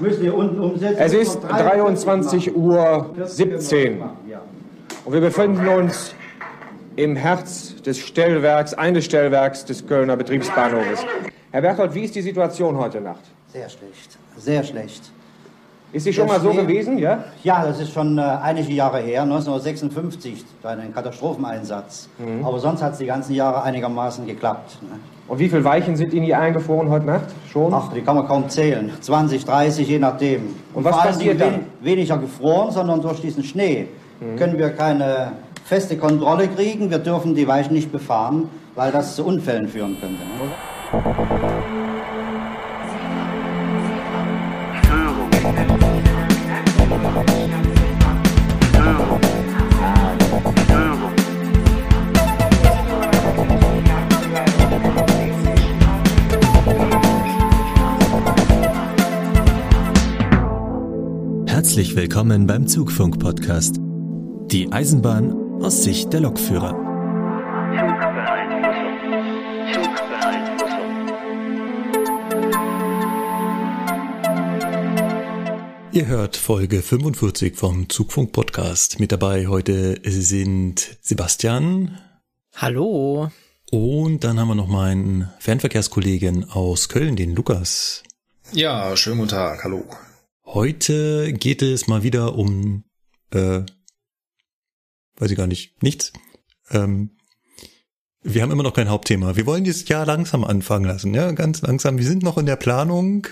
Müssen wir unten umsetzen. Es ist 23 Uhr 17 und wir befinden uns im Herz des Stellwerks, eines Stellwerks des Kölner Betriebsbahnhofes. Herr Berthold, wie ist die Situation heute Nacht? Sehr schlecht, sehr schlecht. Ist sie schon mal so gewesen, ja? Ja, das ist schon äh, einige Jahre her, 1956, bei einem Katastropheneinsatz. Mhm. Aber sonst hat es die ganzen Jahre einigermaßen geklappt. Ne? Und wie viele Weichen sind Ihnen hier eingefroren heute Nacht schon? Ach, die kann man kaum zählen. 20, 30, je nachdem. Und was vor allen passiert dann? wen- Weniger gefroren, sondern durch diesen Schnee können wir keine feste Kontrolle kriegen. Wir dürfen die Weichen nicht befahren, weil das zu Unfällen führen könnte. Ne? Willkommen beim Zugfunk-Podcast. Die Eisenbahn aus Sicht der Lokführer. Ihr hört Folge 45 vom Zugfunk-Podcast. Mit dabei heute sind Sebastian Hallo. und dann haben wir noch meinen Fernverkehrskollegen aus Köln, den Lukas. Ja, schönen guten Tag, hallo. Heute geht es mal wieder um, äh, weiß ich gar nicht, nichts. Ähm, wir haben immer noch kein Hauptthema. Wir wollen dieses Jahr langsam anfangen lassen, ja, ganz langsam. Wir sind noch in der Planung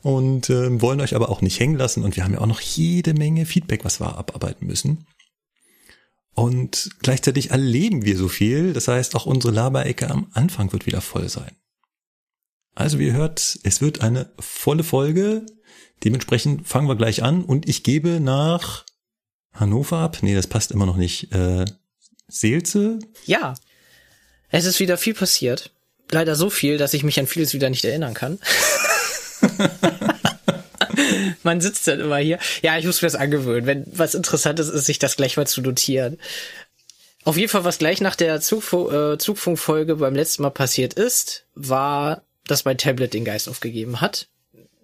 und ähm, wollen euch aber auch nicht hängen lassen. Und wir haben ja auch noch jede Menge Feedback, was wir abarbeiten müssen. Und gleichzeitig erleben wir so viel. Das heißt, auch unsere Laberecke am Anfang wird wieder voll sein. Also wie ihr hört, es wird eine volle Folge. Dementsprechend fangen wir gleich an und ich gebe nach Hannover ab. Nee, das passt immer noch nicht. Äh, Seelze? Ja. Es ist wieder viel passiert. Leider so viel, dass ich mich an vieles wieder nicht erinnern kann. Man sitzt dann immer hier. Ja, ich muss mir das angewöhnen. Wenn was Interessantes ist, sich das gleich mal zu notieren. Auf jeden Fall, was gleich nach der Zugfu äh, Zugfunkfolge beim letzten Mal passiert ist, war, dass mein Tablet den Geist aufgegeben hat.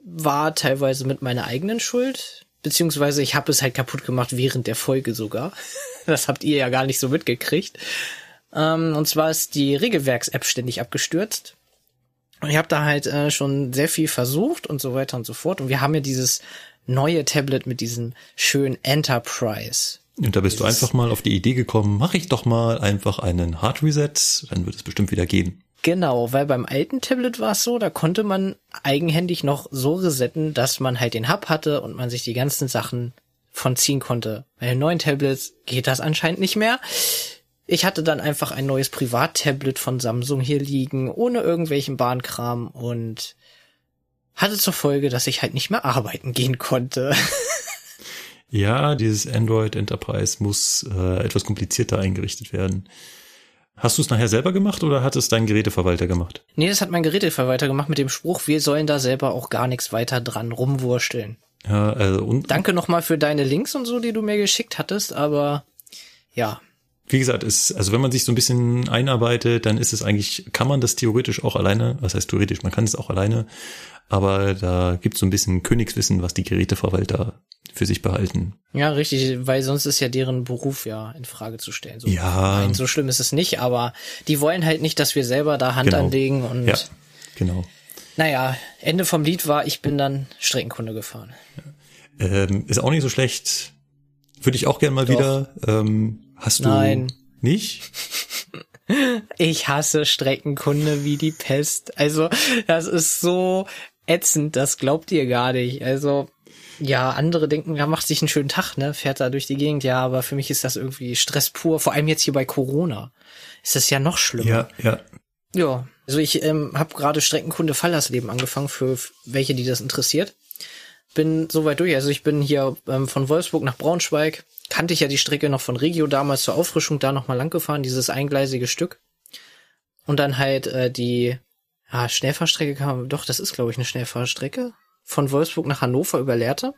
War teilweise mit meiner eigenen Schuld, beziehungsweise ich habe es halt kaputt gemacht während der Folge sogar. Das habt ihr ja gar nicht so mitgekriegt. Ähm, und zwar ist die Regelwerks-App ständig abgestürzt. Und ich habe da halt äh, schon sehr viel versucht und so weiter und so fort. Und wir haben ja dieses neue Tablet mit diesem schönen Enterprise. Und da bist du einfach mal auf die Idee gekommen, mache ich doch mal einfach einen Hard Reset, dann wird es bestimmt wieder gehen. Genau, weil beim alten Tablet war es so, da konnte man eigenhändig noch so resetten, dass man halt den Hub hatte und man sich die ganzen Sachen von ziehen konnte. Bei den neuen Tablets geht das anscheinend nicht mehr. Ich hatte dann einfach ein neues Privat-Tablet von Samsung hier liegen, ohne irgendwelchen Bahnkram und hatte zur Folge, dass ich halt nicht mehr arbeiten gehen konnte. Ja, dieses Android Enterprise muss äh, etwas komplizierter eingerichtet werden. Hast du es nachher selber gemacht oder hat es dein Geräteverwalter gemacht? nee, das hat mein Geräteverwalter gemacht mit dem Spruch, wir sollen da selber auch gar nichts weiter dran rumwursteln. Ja, also und Danke nochmal für deine Links und so, die du mir geschickt hattest, aber ja, wie gesagt, ist, also wenn man sich so ein bisschen einarbeitet, dann ist es eigentlich, kann man das theoretisch auch alleine, was heißt theoretisch, man kann es auch alleine, aber da gibt es so ein bisschen Königswissen, was die Geräteverwalter für sich behalten. Ja, richtig, weil sonst ist ja deren Beruf ja in Frage zu stellen. So, Ja. Nein, so schlimm ist es nicht, aber die wollen halt nicht, dass wir selber da Hand Genau. anlegen und Ja, genau. naja, Ende vom Lied war, ich bin dann Streckenkunde gefahren. Ähm, ist auch nicht so schlecht. Würde ich auch gern mal Doch. wieder. Ähm, hast du Nein. nicht? Ich hasse Streckenkunde wie die Pest. Also, das ist so ätzend, das glaubt ihr gar nicht. Also, ja, andere denken, ja, macht sich einen schönen Tag, ne, fährt da durch die Gegend, ja, aber für mich ist das irgendwie Stress pur, vor allem jetzt hier bei Corona. Ist das ja noch schlimmer. Ja, ja. Ja, also ich ähm, habe gerade Streckenkunde Fallersleben angefangen für welche, die das interessiert. Bin soweit durch. Also ich bin hier ähm, von Wolfsburg nach Braunschweig. Kannte ich ja die Strecke noch von Regio damals zur Auffrischung da nochmal lang gefahren, dieses eingleisige Stück. Und dann halt äh, die ja, Schnellfahrstrecke man, doch, das ist glaube ich eine Schnellfahrstrecke. Von Wolfsburg nach Hannover über Lehrte.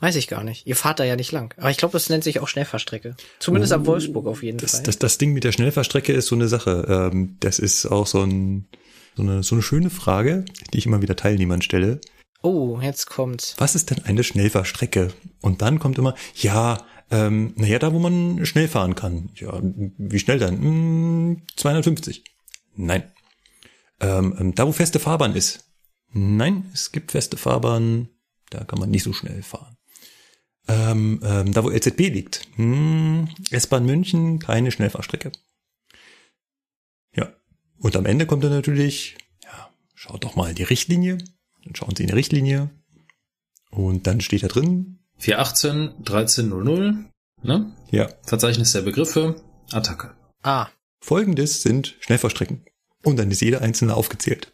Weiß ich gar nicht. Ihr fahrt da ja nicht lang. Aber ich glaube, das nennt sich auch Schnellfahrstrecke. Zumindest ab Wolfsburg auf jeden Das, Fall. das, das Ding mit der Schnellfahrstrecke ist so eine Sache. Ähm, das ist auch so ein, so eine, so eine schöne Frage, die ich immer wieder Teilnehmern stelle. Oh, jetzt kommt's. Was ist denn eine Schnellfahrstrecke? Und dann kommt immer, ja, ähm, naja, da wo man schnell fahren kann. Ja, wie schnell dann? Hm, 250. Nein. Ähm, ähm, da wo feste Fahrbahn ist. Nein, es gibt feste Fahrbahn, da kann man nicht so schnell fahren. Ähm, ähm, da wo LZB liegt. Hm, S-Bahn München, keine Schnellfahrstrecke. Ja. Und am Ende kommt dann natürlich, ja, schaut doch mal in die Richtlinie. Dann schauen Sie in die Richtlinie. Und dann steht da drin. 418 1300, ne? Ja. Verzeichnis der Begriffe, Attacke. Ah. Folgendes sind Schnellfahrstrecken. Und dann ist jede einzelne aufgezählt.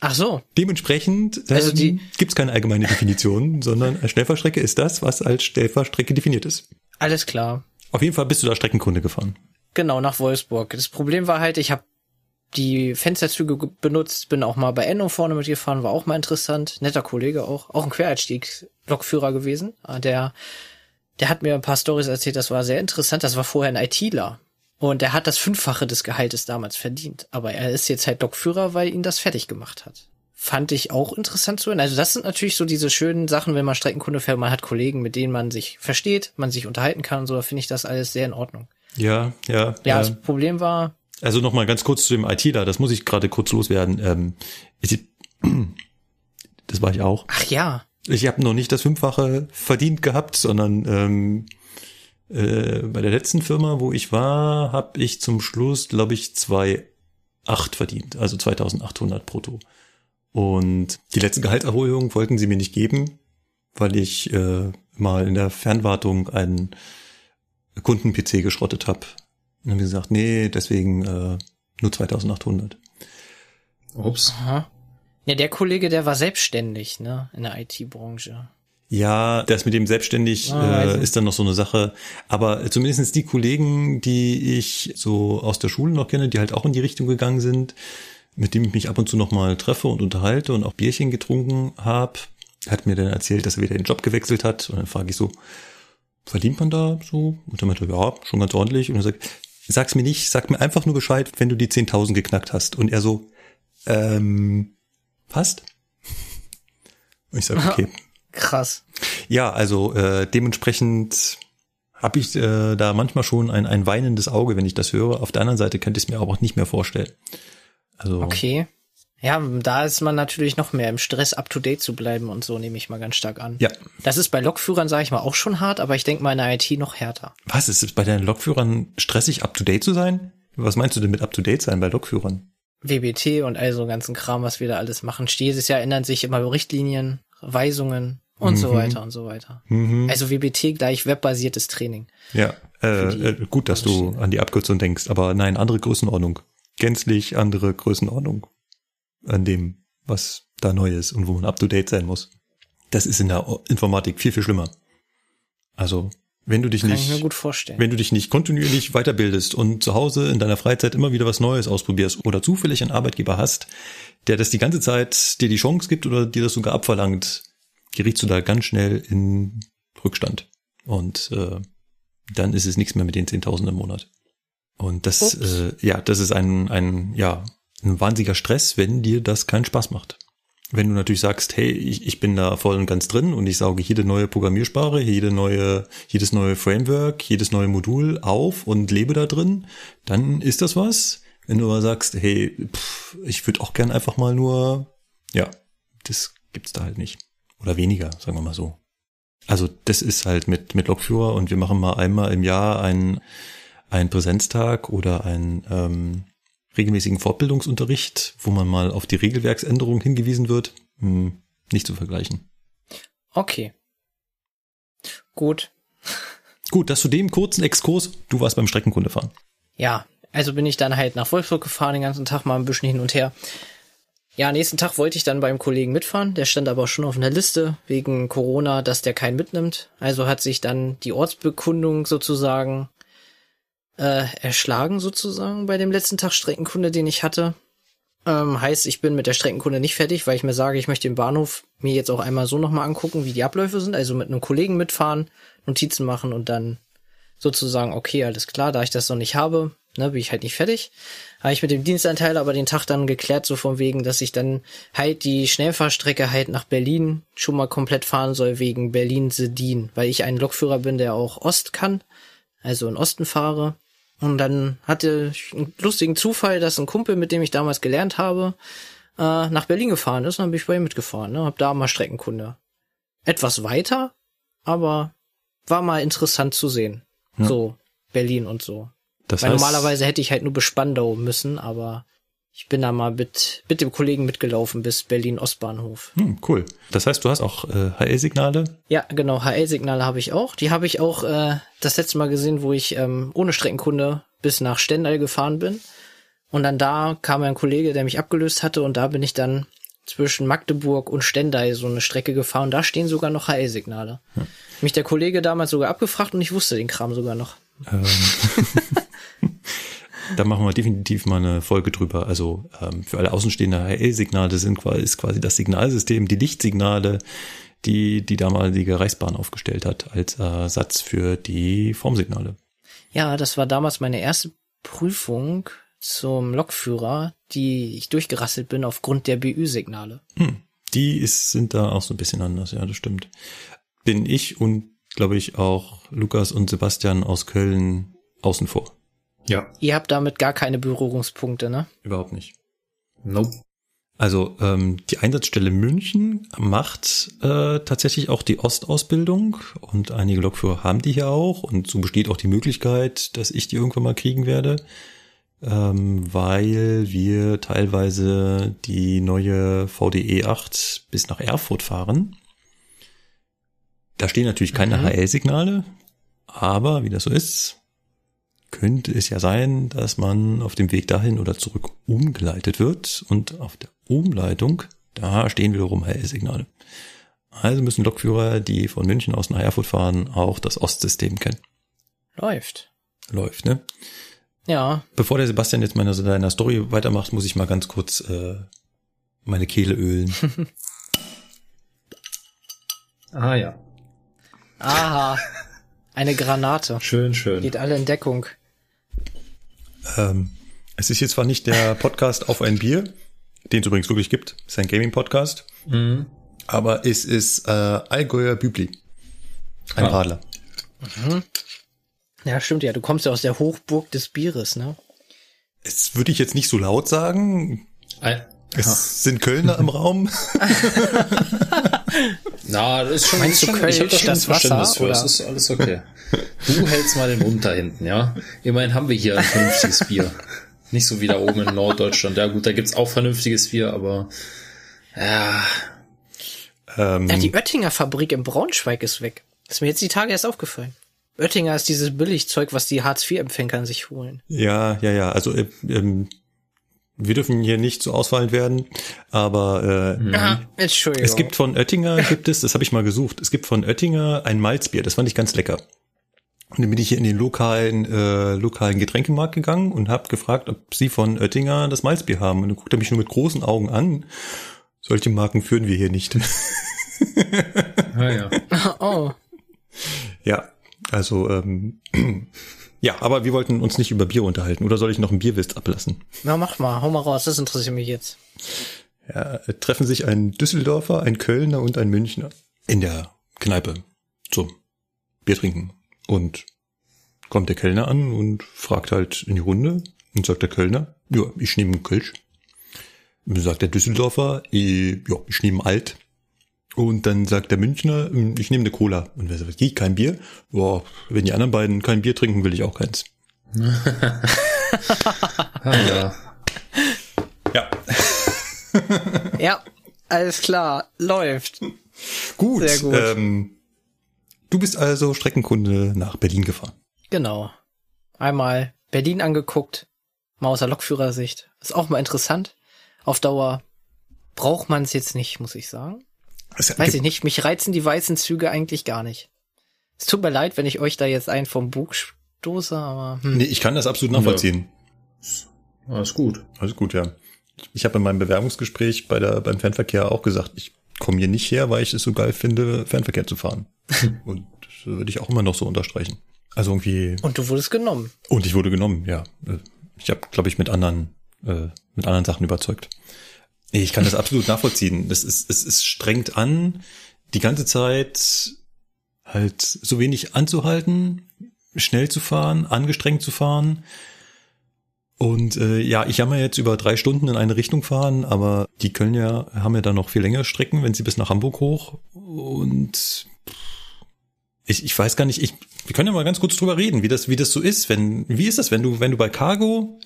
Ach so. Dementsprechend ähm, Also die- gibt es keine allgemeine Definition, sondern eine Schnellfahrstrecke ist das, was als Schnellfahrstrecke definiert ist. Alles klar. Auf jeden Fall bist du da Streckenkunde gefahren. Genau, nach Wolfsburg. Das Problem war halt, ich habe die Fensterzüge ge- benutzt, bin auch mal bei Enno vorne mitgefahren, war auch mal interessant. Netter Kollege auch. Auch ein Quereinstieg-Lokführer gewesen. Ah, Der, der hat mir ein paar Stories erzählt, das war sehr interessant. Das war vorher ein ITler. Und er hat das Fünffache des Gehaltes damals verdient. Aber er ist jetzt halt Lokführer, weil ihn das fertig gemacht hat. Fand ich auch interessant zu hören. Also das sind natürlich so diese schönen Sachen, wenn man Streckenkunde fährt, man hat Kollegen, mit denen man sich versteht, man sich unterhalten kann und so, da finde ich das alles sehr in Ordnung. Ja, ja. Ja, ja. das Problem war, Also nochmal ganz kurz zu dem ITler, das muss ich gerade kurz loswerden. Ähm, ich, das war ich auch. ach ja, Ich habe noch nicht das Fünffache verdient gehabt, sondern ähm, äh, bei der letzten Firma, wo ich war, habe ich zum Schluss, glaube ich, 2,8 verdient, also 2.800 brutto. Und die letzte Gehaltserhöhung wollten sie mir nicht geben, weil ich äh, mal in der Fernwartung einen Kunden-PC geschrottet habe. Und dann haben sie gesagt, nee, deswegen äh, nur 2.800. Ups. Aha. Ja, der Kollege, der war selbstständig, ne, in der IT-Branche. Ja, das mit dem selbstständig Ah, äh, also- ist dann noch so eine Sache. Aber zumindestens die Kollegen, die ich so aus der Schule noch kenne, die halt auch in die Richtung gegangen sind, mit dem ich mich ab und zu noch mal treffe und unterhalte und auch Bierchen getrunken habe, hat mir dann erzählt, dass er wieder den Job gewechselt hat. Und dann frage ich so, verdient man da so? Und er meinte, ja, schon ganz ordentlich. Und er sagt, sag's mir nicht, sag mir einfach nur Bescheid, wenn du die 10.000 geknackt hast. Und er so, ähm, passt? Und ich sage, okay. Krass. Ja, also äh, dementsprechend habe ich äh, da manchmal schon ein, ein weinendes Auge, wenn ich das höre. Auf der anderen Seite könnte ich es mir aber auch nicht mehr vorstellen. Also Okay. Ja, da ist man natürlich noch mehr im Stress, up to date zu bleiben und so, nehme ich mal ganz stark an. ja, Das ist bei Lokführern, sage ich mal, auch schon hart, aber ich denke mal in der IT noch härter. was ist es bei deinen Lokführern stressig, up to date zu sein? Was meinst du denn mit up to date sein bei Lokführern? WBT und all so ganzen Kram, was wir da alles machen. Jedes Jahr ändern sich immer Richtlinien, Weisungen und so weiter und so weiter. Also WBT gleich webbasiertes Training. Ja, äh, äh, gut, dass du an die Abkürzung denkst, aber nein, andere Größenordnung. Gänzlich andere Größenordnung an dem, was da neu ist und wo man up to date sein muss. Das ist in der Informatik viel, viel schlimmer. Also, wenn du dich Kann nicht, wenn du dich nicht kontinuierlich weiterbildest und zu Hause in deiner Freizeit immer wieder was Neues ausprobierst oder zufällig einen Arbeitgeber hast, der das die ganze Zeit dir die Chance gibt oder dir das sogar abverlangt, gerätst du da ganz schnell in Rückstand. Und äh, dann ist es nichts mehr mit den 10.000 im Monat. Und das, Ups. äh, ja, das ist ein, ein, ja, ein wahnsinniger Stress, wenn dir das keinen Spaß macht. Wenn du natürlich sagst, hey, ich, ich bin da voll und ganz drin und ich sauge jede neue Programmiersprache, jede neue, jedes neue Framework, jedes neue Modul auf und lebe da drin, dann ist das was. Wenn du aber sagst, hey, pff, ich würde auch gern einfach mal nur, ja, das gibt's da halt nicht. Oder weniger, sagen wir mal so. Also das ist halt mit, mit Lokführer und wir machen mal einmal im Jahr einen, einen Präsenztag oder einen ähm, regelmäßigen Fortbildungsunterricht, wo man mal auf die Regelwerksänderung hingewiesen wird. Hm, nicht zu vergleichen. Okay. Gut. Gut, das zu dem kurzen Exkurs. Du warst beim Streckenkundefahren. Ja, also bin ich dann halt nach Wolfsburg gefahren, den ganzen Tag mal ein bisschen hin und her. Ja, nächsten Tag wollte ich dann beim Kollegen mitfahren, der stand aber schon auf einer Liste wegen Corona, dass der keinen mitnimmt. Also hat sich dann die Ortsbekundung sozusagen äh, erschlagen sozusagen bei dem letzten Tag Streckenkunde, den ich hatte. Ähm, heißt, ich bin mit der Streckenkunde nicht fertig, weil ich mir sage, ich möchte den Bahnhof mir jetzt auch einmal so nochmal angucken, wie die Abläufe sind. Also mit einem Kollegen mitfahren, Notizen machen und dann sozusagen, okay, alles klar, da ich das noch nicht habe, ne, bin ich halt nicht fertig. Habe ich mit dem Dienstanteil aber den Tag dann geklärt, so von wegen, dass ich dann halt die Schnellfahrstrecke halt nach Berlin schon mal komplett fahren soll, wegen Berlin-Sedin, weil ich ein Lokführer bin, der auch Ost kann, also in Osten fahre. Und dann hatte ich einen lustigen Zufall, dass ein Kumpel, mit dem ich damals gelernt habe, äh, nach Berlin gefahren ist. Und dann bin ich bei ihm mitgefahren, ne? Hab da mal Streckenkunde. Etwas weiter, aber war mal interessant zu sehen. Ja. So, Berlin und so. Das Weil heißt, normalerweise hätte ich halt nur bis Spandau müssen, aber ich bin da mal mit, mit dem Kollegen mitgelaufen bis Berlin-Ostbahnhof. hm, cool. Das heißt, du hast auch äh, HL-Signale. Ja, genau, HL-Signale habe ich auch. Die habe ich auch äh, das letzte Mal gesehen, wo ich ähm, ohne Streckenkunde bis nach Stendal gefahren bin. Und dann da kam ein Kollege, der mich abgelöst hatte und da bin ich dann zwischen Magdeburg und Stendal so eine Strecke gefahren. Da stehen sogar noch HL-Signale. Mich der Kollege damals sogar abgefragt und ich wusste den Kram sogar noch. Ähm, da machen wir definitiv mal eine Folge drüber. Also ähm, für alle außenstehende HL-Signale sind quasi, ist quasi das Signalsystem, die Lichtsignale, die die damalige Reichsbahn aufgestellt hat als Ersatz für die Formsignale. Ja, das war damals meine erste Prüfung zum Lokführer, die ich durchgerasselt bin aufgrund der BÜ-Signale. Hm. Die ist, sind da auch so ein bisschen anders, ja, das stimmt. Bin ich und glaube ich auch Lukas und Sebastian aus Köln außen vor. Ja. Ihr habt damit gar keine Berührungspunkte, ne? Überhaupt nicht. Nope. Also ähm, die Einsatzstelle München macht äh, tatsächlich auch die Ostausbildung und einige Lokführer haben die hier auch und so besteht auch die Möglichkeit, dass ich die irgendwann mal kriegen werde, ähm, weil wir teilweise die neue VDE 8 bis nach Erfurt fahren. Da stehen natürlich keine Mhm. HL-Signale, aber wie das so ist, könnte es ja sein, dass man auf dem Weg dahin oder zurück umgeleitet wird und auf der Umleitung, da stehen wiederum HL-Signale. Also müssen Lokführer, die von München aus nach Erfurt fahren, auch das Ostsystem kennen. Läuft. Läuft, ne? Ja, Bevor der Sebastian jetzt meine seiner Story weitermacht, muss ich mal ganz kurz äh, meine Kehle ölen. Ah ja. aha. Eine Granate. Schön, schön. Geht alle in Deckung. ähm, es ist jetzt zwar nicht der Podcast auf ein Bier, den es übrigens wirklich gibt, ist ein Gaming-Podcast, Mhm. aber es ist äh, Allgäuer Bübli. Ein Ah. Radler. Ja, stimmt ja. Du kommst ja aus der Hochburg des Bieres, ne? Es würde ich jetzt nicht so laut sagen. Ein, Es sind Kölner im Raum. Na, das ist schon, Meinst schon ich habe da Kölsch, schon das Verständnis Wasser, für. Es oder? ist alles okay. Du hältst mal den Mund da hinten, ja? Immerhin haben wir hier ein vernünftiges Bier. Nicht so wie da oben in Norddeutschland. Ja gut, da gibt's auch vernünftiges Bier, aber ja, Ähm, Ja, die Oettinger Fabrik in Braunschweig ist weg. Ist mir jetzt die Tage erst aufgefallen. Oettinger ist dieses Billigzeug, was die Hartz-IV-Empfänger sich holen. ja, ja, ja. Also äh, ähm, wir dürfen hier nicht so ausfallend werden, aber äh, Aha, Entschuldigung. es gibt von Oettinger, gibt es, das habe ich mal gesucht, es gibt von Oettinger ein Malzbier, das fand ich ganz lecker. Und dann bin ich hier in den lokalen, äh, lokalen Getränkemarkt gegangen und habe gefragt, ob sie von Oettinger das Malzbier haben. Und dann guckt er mich nur mit großen Augen an. Solche Marken führen wir hier nicht. ah, ja. Oh, ja, also ähm, ja, aber wir wollten uns nicht über Bier unterhalten. Oder soll ich noch einen Bierwitz ablassen? na mach mal, hau mal raus, das interessiert mich jetzt. Ja, äh, treffen sich ein Düsseldorfer, ein Kölner und ein Münchner in der Kneipe zum Bier trinken. Und kommt der Kellner an und fragt halt in die Runde und sagt der Kölner, ja, ich nehme einen Kölsch. Und sagt der Düsseldorfer, ich, ja, ich nehme einen alt. Und dann sagt der Münchner, "Hm, ich nehme eine Cola. Und wer sagt, "Wie, kein Bier? Boah, wenn die anderen beiden kein Bier trinken, will ich auch keins. Ja. Ja. Ja, alles klar, läuft. Gut. Sehr gut. Ähm, du bist also Streckenkunde nach Berlin gefahren. Genau. Einmal Berlin angeguckt, mal aus der Lokführersicht. Ist auch mal interessant. Auf Dauer braucht man es jetzt nicht, muss ich sagen. Es Weiß ich nicht, mich reizen die weißen Züge eigentlich gar nicht. Es tut mir leid, wenn ich euch da jetzt einen vom Bug stoße, aber hm. Nee, ich kann das absolut nachvollziehen. Alles gut. Alles gut, ja. Ich habe in meinem Bewerbungsgespräch bei der, beim Fernverkehr auch gesagt, ich komme hier nicht her, weil ich es so geil finde, Fernverkehr zu fahren. Und das würde ich auch immer noch so unterstreichen. Also irgendwie. Und du wurdest genommen. Und ich wurde genommen, ja. Ich habe, glaube ich, mit anderen, äh, mit anderen Sachen überzeugt. Ich kann das absolut nachvollziehen. Es ist, es ist strengt an, die ganze Zeit halt so wenig anzuhalten, schnell zu fahren, angestrengt zu fahren. Und äh, ja, ich jammer jetzt über drei Stunden in eine Richtung fahren, aber die können ja, haben ja dann noch viel längere Strecken, wenn sie bis nach Hamburg hoch. Und ich, ich weiß gar nicht, ich, wir können ja mal ganz kurz drüber reden, wie das, wie das so ist. Wenn, wie ist das, wenn du, wenn du bei Cargo,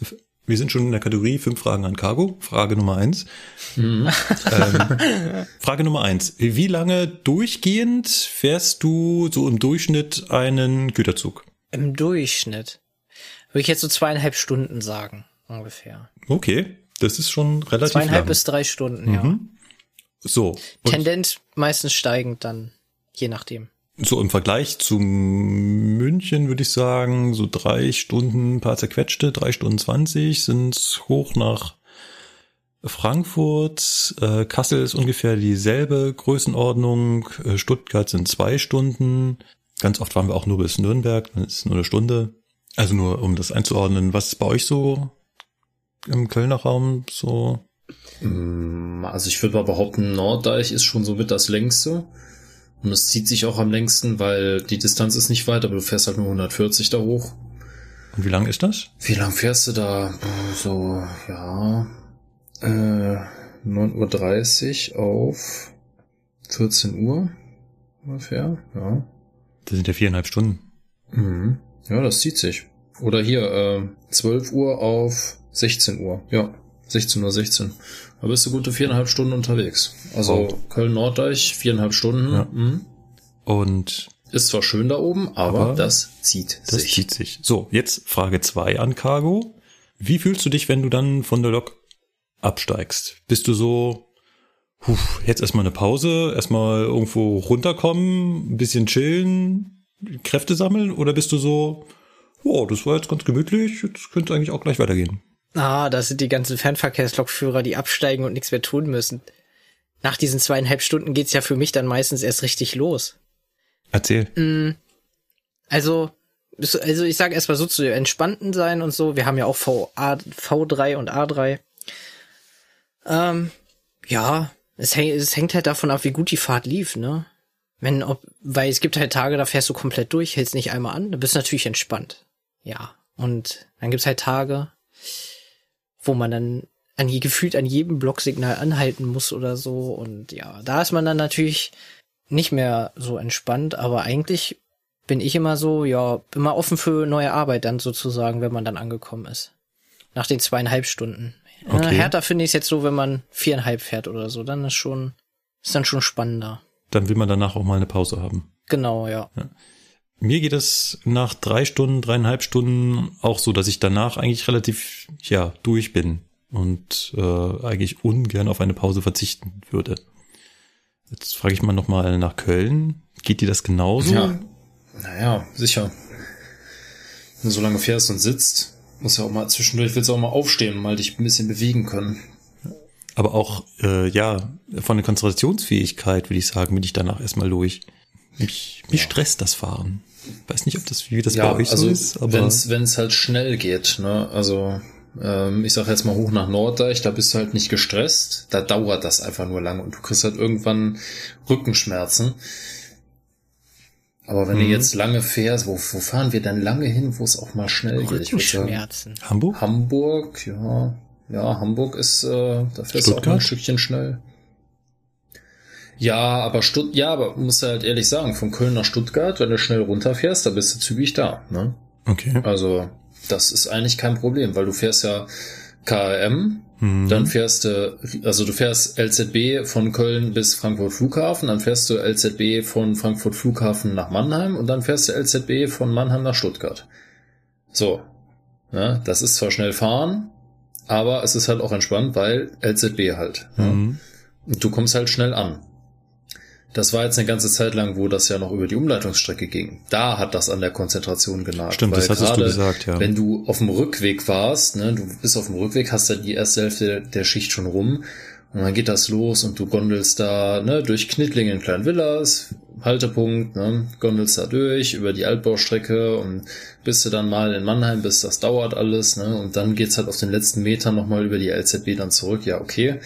wir sind schon in der Kategorie fünf Fragen an Cargo, Frage Nummer eins. Mhm. Ähm, Frage Nummer eins. Wie lange durchgehend fährst du so im Durchschnitt einen Güterzug? Im Durchschnitt? Würde ich jetzt so zweieinhalb Stunden sagen, ungefähr. Okay, das ist schon relativ Zweieinhalb lang. bis drei Stunden, ja. Mhm. So. Und Tendenz meistens steigend dann, je nachdem. So im Vergleich zu München würde ich sagen, so drei Stunden, paar zerquetschte, drei Stunden zwanzig sind hoch nach Frankfurt. Äh, Kassel ist ungefähr dieselbe Größenordnung. Äh, Stuttgart sind zwei Stunden. Ganz oft waren wir auch nur bis Nürnberg, dann ist es nur eine Stunde. Also nur, um das einzuordnen, was ist bei euch so im Kölner Raum so? Also ich würde mal behaupten, Norddeich ist schon so mit das längste. Und es zieht sich auch am längsten, weil die Distanz ist nicht weit, aber du fährst halt nur 140 da hoch. Und wie lang ist das? Wie lang fährst du da? So, ja, äh, 9.30 Uhr auf 14 Uhr ungefähr, ja. Das sind ja viereinhalb Stunden. Mhm. Ja, das zieht sich. Oder hier, äh, 12 Uhr auf 16 Uhr. Ja, 16 Uhr 16. Da bist du gute viereinhalb Stunden unterwegs. Also Wow. Köln-Norddeich, viereinhalb Stunden. Ja. Mhm. Und Ist zwar schön da oben, aber, Aber das zieht das sich. zieht sich. So, jetzt Frage zwei an Cargo. Wie fühlst du dich, wenn du dann von der Lok absteigst? Bist du so, puh, jetzt erstmal eine Pause, erstmal irgendwo runterkommen, ein bisschen chillen, Kräfte sammeln? Oder bist du so, oh, das war jetzt ganz gemütlich, jetzt könnte eigentlich auch gleich weitergehen? Ah, das sind die ganzen Fernverkehrslokführer, die absteigen und nichts mehr tun müssen. Nach diesen zweieinhalb Stunden geht's ja für mich dann meistens erst richtig los. Erzähl. Also, bis- also ich sage erstmal so zu entspannten sein und so. Wir haben ja auch v, A, V3 und A3. Ähm, ja, es, häng, es hängt halt davon ab, wie gut die Fahrt lief, ne? Wenn, ob, weil es gibt halt Tage, da fährst du komplett durch, hältst nicht einmal an, da bist du natürlich entspannt. Ja. Und dann gibt's halt Tage, wo man dann an je, gefühlt an jedem Blocksignal anhalten muss oder so. Und ja, da ist man dann natürlich nicht mehr so entspannt, aber eigentlich bin ich immer so, ja, immer offen für neue Arbeit dann sozusagen, wenn man dann angekommen ist. Nach den zweieinhalb Stunden. Okay. härter finde ich es jetzt so, wenn man viereinhalb fährt oder so, dann ist schon, ist dann schon spannender. Dann will man danach auch mal eine Pause haben. Genau, ja. Mir geht es nach drei Stunden, dreieinhalb Stunden auch so, dass ich danach eigentlich relativ, ja, durch bin und äh, eigentlich ungern auf eine Pause verzichten würde. Jetzt frage ich mal nochmal nach Köln. Geht dir das genauso? Ja. Naja, sicher. Wenn du so lange fährst und sitzt, muss ja auch mal zwischendurch, willst du auch mal aufstehen mal dich ein bisschen bewegen können. Aber auch, äh, ja, von der Konzentrationsfähigkeit würde ich sagen, bin ich danach erstmal durch. Mich, mich stresst das Fahren. Weiß nicht, ob das, wie das bei euch also so ist, aber wenn es halt schnell geht, ne? Also ähm, ich sag jetzt mal hoch nach Norddeich, da bist du halt nicht gestresst, da dauert das einfach nur lange und du kriegst halt irgendwann Rückenschmerzen. Aber wenn du Mhm. jetzt lange fährst, wo, wo fahren wir denn lange hin, wo es auch mal schnell geht? Rückenschmerzen. Hamburg? Hamburg, ja. Ja, Hamburg ist, äh, da fährst du auch mal ein Stückchen schnell. Ja, aber Stutt ja, aber muss halt ehrlich sagen, von Köln nach Stuttgart, wenn du schnell runterfährst, da bist du zügig da, ne? Okay. Also, das ist eigentlich kein Problem, weil du fährst ja KLM, Mhm. dann fährst du, also du fährst LZB von Köln bis Frankfurt Flughafen, dann fährst du LZB von Frankfurt Flughafen nach Mannheim und dann fährst du LZB von Mannheim nach Stuttgart. So. Ne? Das ist zwar schnell fahren, aber es ist halt auch entspannt, weil LZB halt. Ne? Mhm. Und du kommst halt schnell an. Das war jetzt eine ganze Zeit lang, wo das ja noch über die Umleitungsstrecke ging. Da hat das an der Konzentration genagt. Stimmt, das hattest du gerade gesagt, ja. Wenn du auf dem Rückweg warst, ne, du bist auf dem Rückweg, hast ja die erste Hälfte der Schicht schon rum Und dann geht das los und du gondelst da ne, durch Knittlingen kleinen Villas, Haltepunkt, ne, gondelst da durch über die Altbaustrecke und bis du dann mal in Mannheim bist, das dauert alles, ne, und dann geht's halt auf den letzten Metern nochmal über die LZB dann zurück, ja, okay.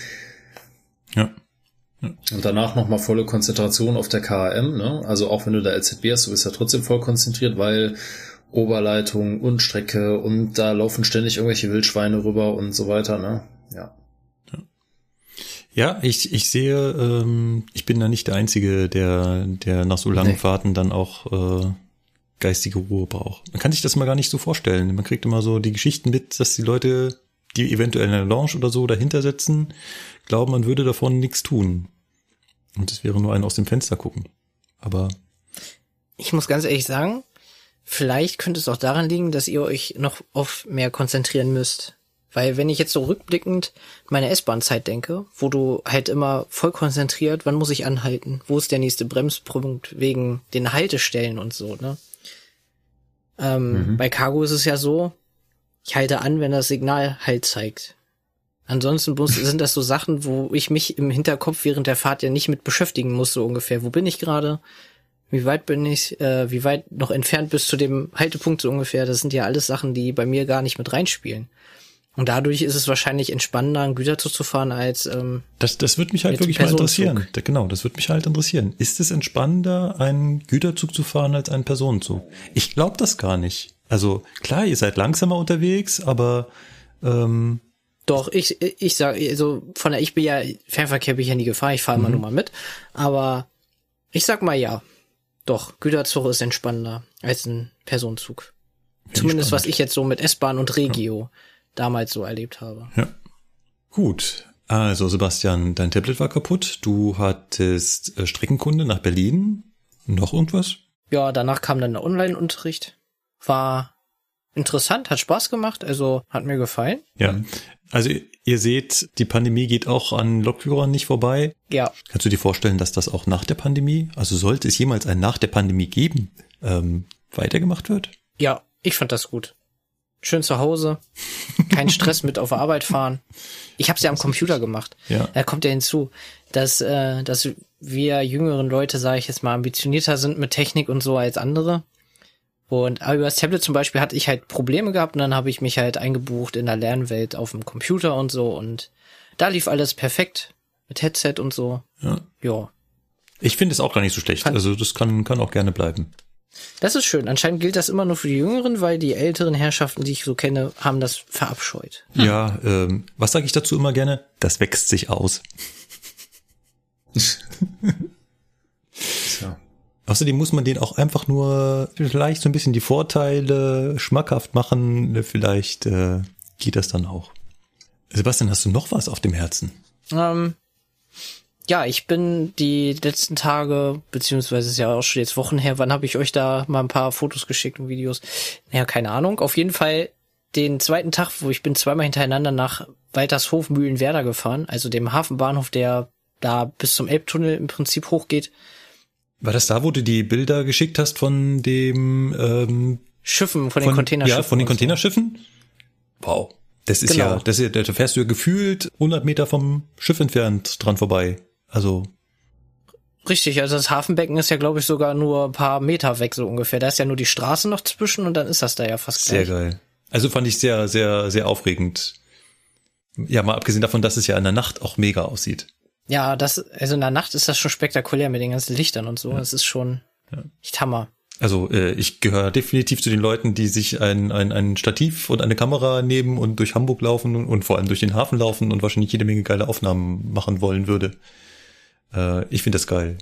Ja. Und danach nochmal volle Konzentration auf der KM, ne, also auch wenn du da LZB hast, du bist ja trotzdem voll konzentriert, weil Oberleitung und Strecke und da laufen ständig irgendwelche Wildschweine rüber und so weiter, ne, ja. Ja, ich, ich sehe, ähm, ich bin da nicht der Einzige, der, der nach so langen Nee. Fahrten dann auch äh, geistige Ruhe braucht. Man kann sich das mal gar nicht so vorstellen. Man kriegt immer so die Geschichten mit, dass die Leute, die eventuell in der Lounge oder so dahinter sitzen, glauben, man würde davon nichts tun. Und es wäre nur ein aus dem Fenster gucken. Aber Ich muss ganz ehrlich sagen, vielleicht könnte es auch daran liegen, dass ihr euch noch auf mehr konzentrieren müsst. Weil wenn ich jetzt so rückblickend meine S-Bahn-Zeit denke, wo du halt immer voll konzentriert, wann muss ich anhalten? Wo ist der nächste Bremspunkt wegen den Haltestellen und so, ne? Ähm, Bei Cargo ist es ja so, ich halte an, wenn das Signal Halt zeigt. Ansonsten sind das so Sachen, wo ich mich im Hinterkopf während der Fahrt ja nicht mit beschäftigen muss, so ungefähr. Wo bin ich gerade? Wie weit bin ich, äh, wie weit noch entfernt bis zu dem Haltepunkt so ungefähr? Das sind ja alles Sachen, die bei mir gar nicht mit reinspielen. Und dadurch ist es wahrscheinlich entspannender, einen Güterzug zu fahren, als ähm, das, das würde mich halt wirklich mal interessieren. Da, genau, das würde mich halt interessieren. Ist es entspannender, einen Güterzug zu fahren als einen Personenzug? Ich glaube das gar nicht. Also klar, ihr seid langsamer unterwegs, aber ähm, Doch, ich, ich sag, also von der, ich bin ja, Fernverkehr bin ich ja nie gefahren, ich fahre immer nur mal mit. Aber ich sag mal ja. Doch, Güterzug ist entspannender als ein Personenzug. Zumindest was ich jetzt so mit S-Bahn und Regio damals so erlebt habe. Ja. Gut. Also, Sebastian, dein Tablet war kaputt. Du hattest äh, Streckenkunde nach Berlin. Noch irgendwas? Ja, danach kam dann der Online-Unterricht. War interessant, hat Spaß gemacht, also hat mir gefallen. Ja. Also, ihr seht, die Pandemie geht auch an Lokführern nicht vorbei. Ja, Kannst du dir vorstellen, dass das auch nach der Pandemie, also sollte es jemals ein nach der Pandemie geben, ähm, weitergemacht wird? ja, ich fand das gut. Schön zu Hause, kein Stress mit auf Arbeit fahren. Ich habe es ja am Computer gemacht. Ja. Da kommt ja hinzu, dass, äh, dass wir jüngeren Leute, sage ich jetzt mal, ambitionierter sind mit Technik und so als andere. Und aber über das Tablet zum Beispiel hatte ich halt Probleme gehabt und dann habe ich mich halt eingebucht in der Lernwelt auf dem Computer und so und da lief alles perfekt mit Headset und so. Ja. Ja, Ich finde es auch gar nicht so schlecht. Fand- Also, das kann, kann auch gerne bleiben. das ist schön. Anscheinend gilt das immer nur für die Jüngeren, weil die älteren Herrschaften, die ich so kenne, haben das verabscheut. Ja, ähm, was sage ich dazu immer gerne? Das wächst sich aus. Tja. Außerdem muss man den auch einfach nur vielleicht so ein bisschen die Vorteile schmackhaft machen. Vielleicht äh, geht das dann auch. Sebastian, hast du noch was auf dem Herzen? Ähm, ja, ich bin die letzten Tage, beziehungsweise ist ja auch schon jetzt Wochen her, wann habe ich euch da mal ein paar Fotos geschickt und Videos? Ja, keine Ahnung. Auf jeden Fall den zweiten Tag, wo ich bin zweimal hintereinander nach Waltershof Mühlenwerder gefahren, also dem Hafenbahnhof, der da bis zum Elbtunnel im Prinzip hochgeht. War das da, wo du die Bilder geschickt hast von dem ähm, Schiffen, von den von, Containerschiffen. Ja, von den. Containerschiffen? Wow. Das ist Genau. ja, das ist ja, da fährst du ja gefühlt 100 Meter vom Schiff entfernt dran vorbei. Also, Richtig, also das Hafenbecken ist ja, glaube ich, sogar nur ein paar Meter weg, so ungefähr. Da ist ja nur die Straße noch zwischen und dann ist das da ja fast sehr gleich. geil. Also fand ich sehr, sehr, sehr aufregend. Ja, mal abgesehen davon, dass es ja in der Nacht auch mega aussieht. Ja, das, also in der Nacht ist das schon spektakulär mit den ganzen Lichtern und so. Das ist schon echt Hammer. Also äh, ich gehöre definitiv zu den Leuten, die sich ein, ein, ein Stativ und eine Kamera nehmen und durch Hamburg laufen und, und vor allem durch den Hafen laufen und wahrscheinlich jede Menge geile Aufnahmen machen wollen würde. Äh, ich finde das geil.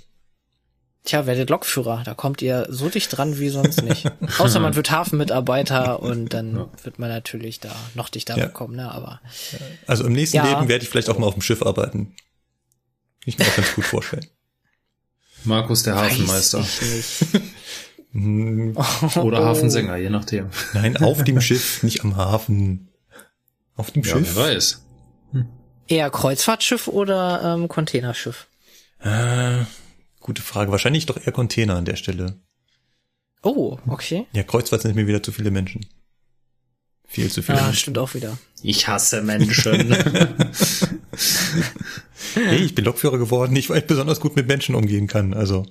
Tja, werdet Lokführer, da kommt ihr so dicht dran wie sonst nicht. Außer man wird Hafenmitarbeiter und dann wird man natürlich da noch dichter Ja. bekommen, ne? Aber Also im nächsten Ja. Leben werde ich vielleicht auch mal auf dem Schiff arbeiten. Ich mir auch ganz gut vorstellen. Markus der Hafenmeister. weiß ich nicht. Hm, Oder Oh. Hafensänger, je nachdem. Nein, auf dem Schiff, nicht am Hafen. Auf dem Ja, Schiff? wer weiß. Eher Kreuzfahrtschiff oder ähm, Containerschiff? Äh, gute Frage. Wahrscheinlich doch eher Container an der Stelle. Oh, okay. Ja, Kreuzfahrt sind mir wieder zu viele Menschen. Viel zu viele Ja, Menschen. stimmt auch wieder. Ich hasse Menschen. hey, ich bin Lokführer geworden, nicht weil ich besonders gut mit Menschen umgehen kann. Also.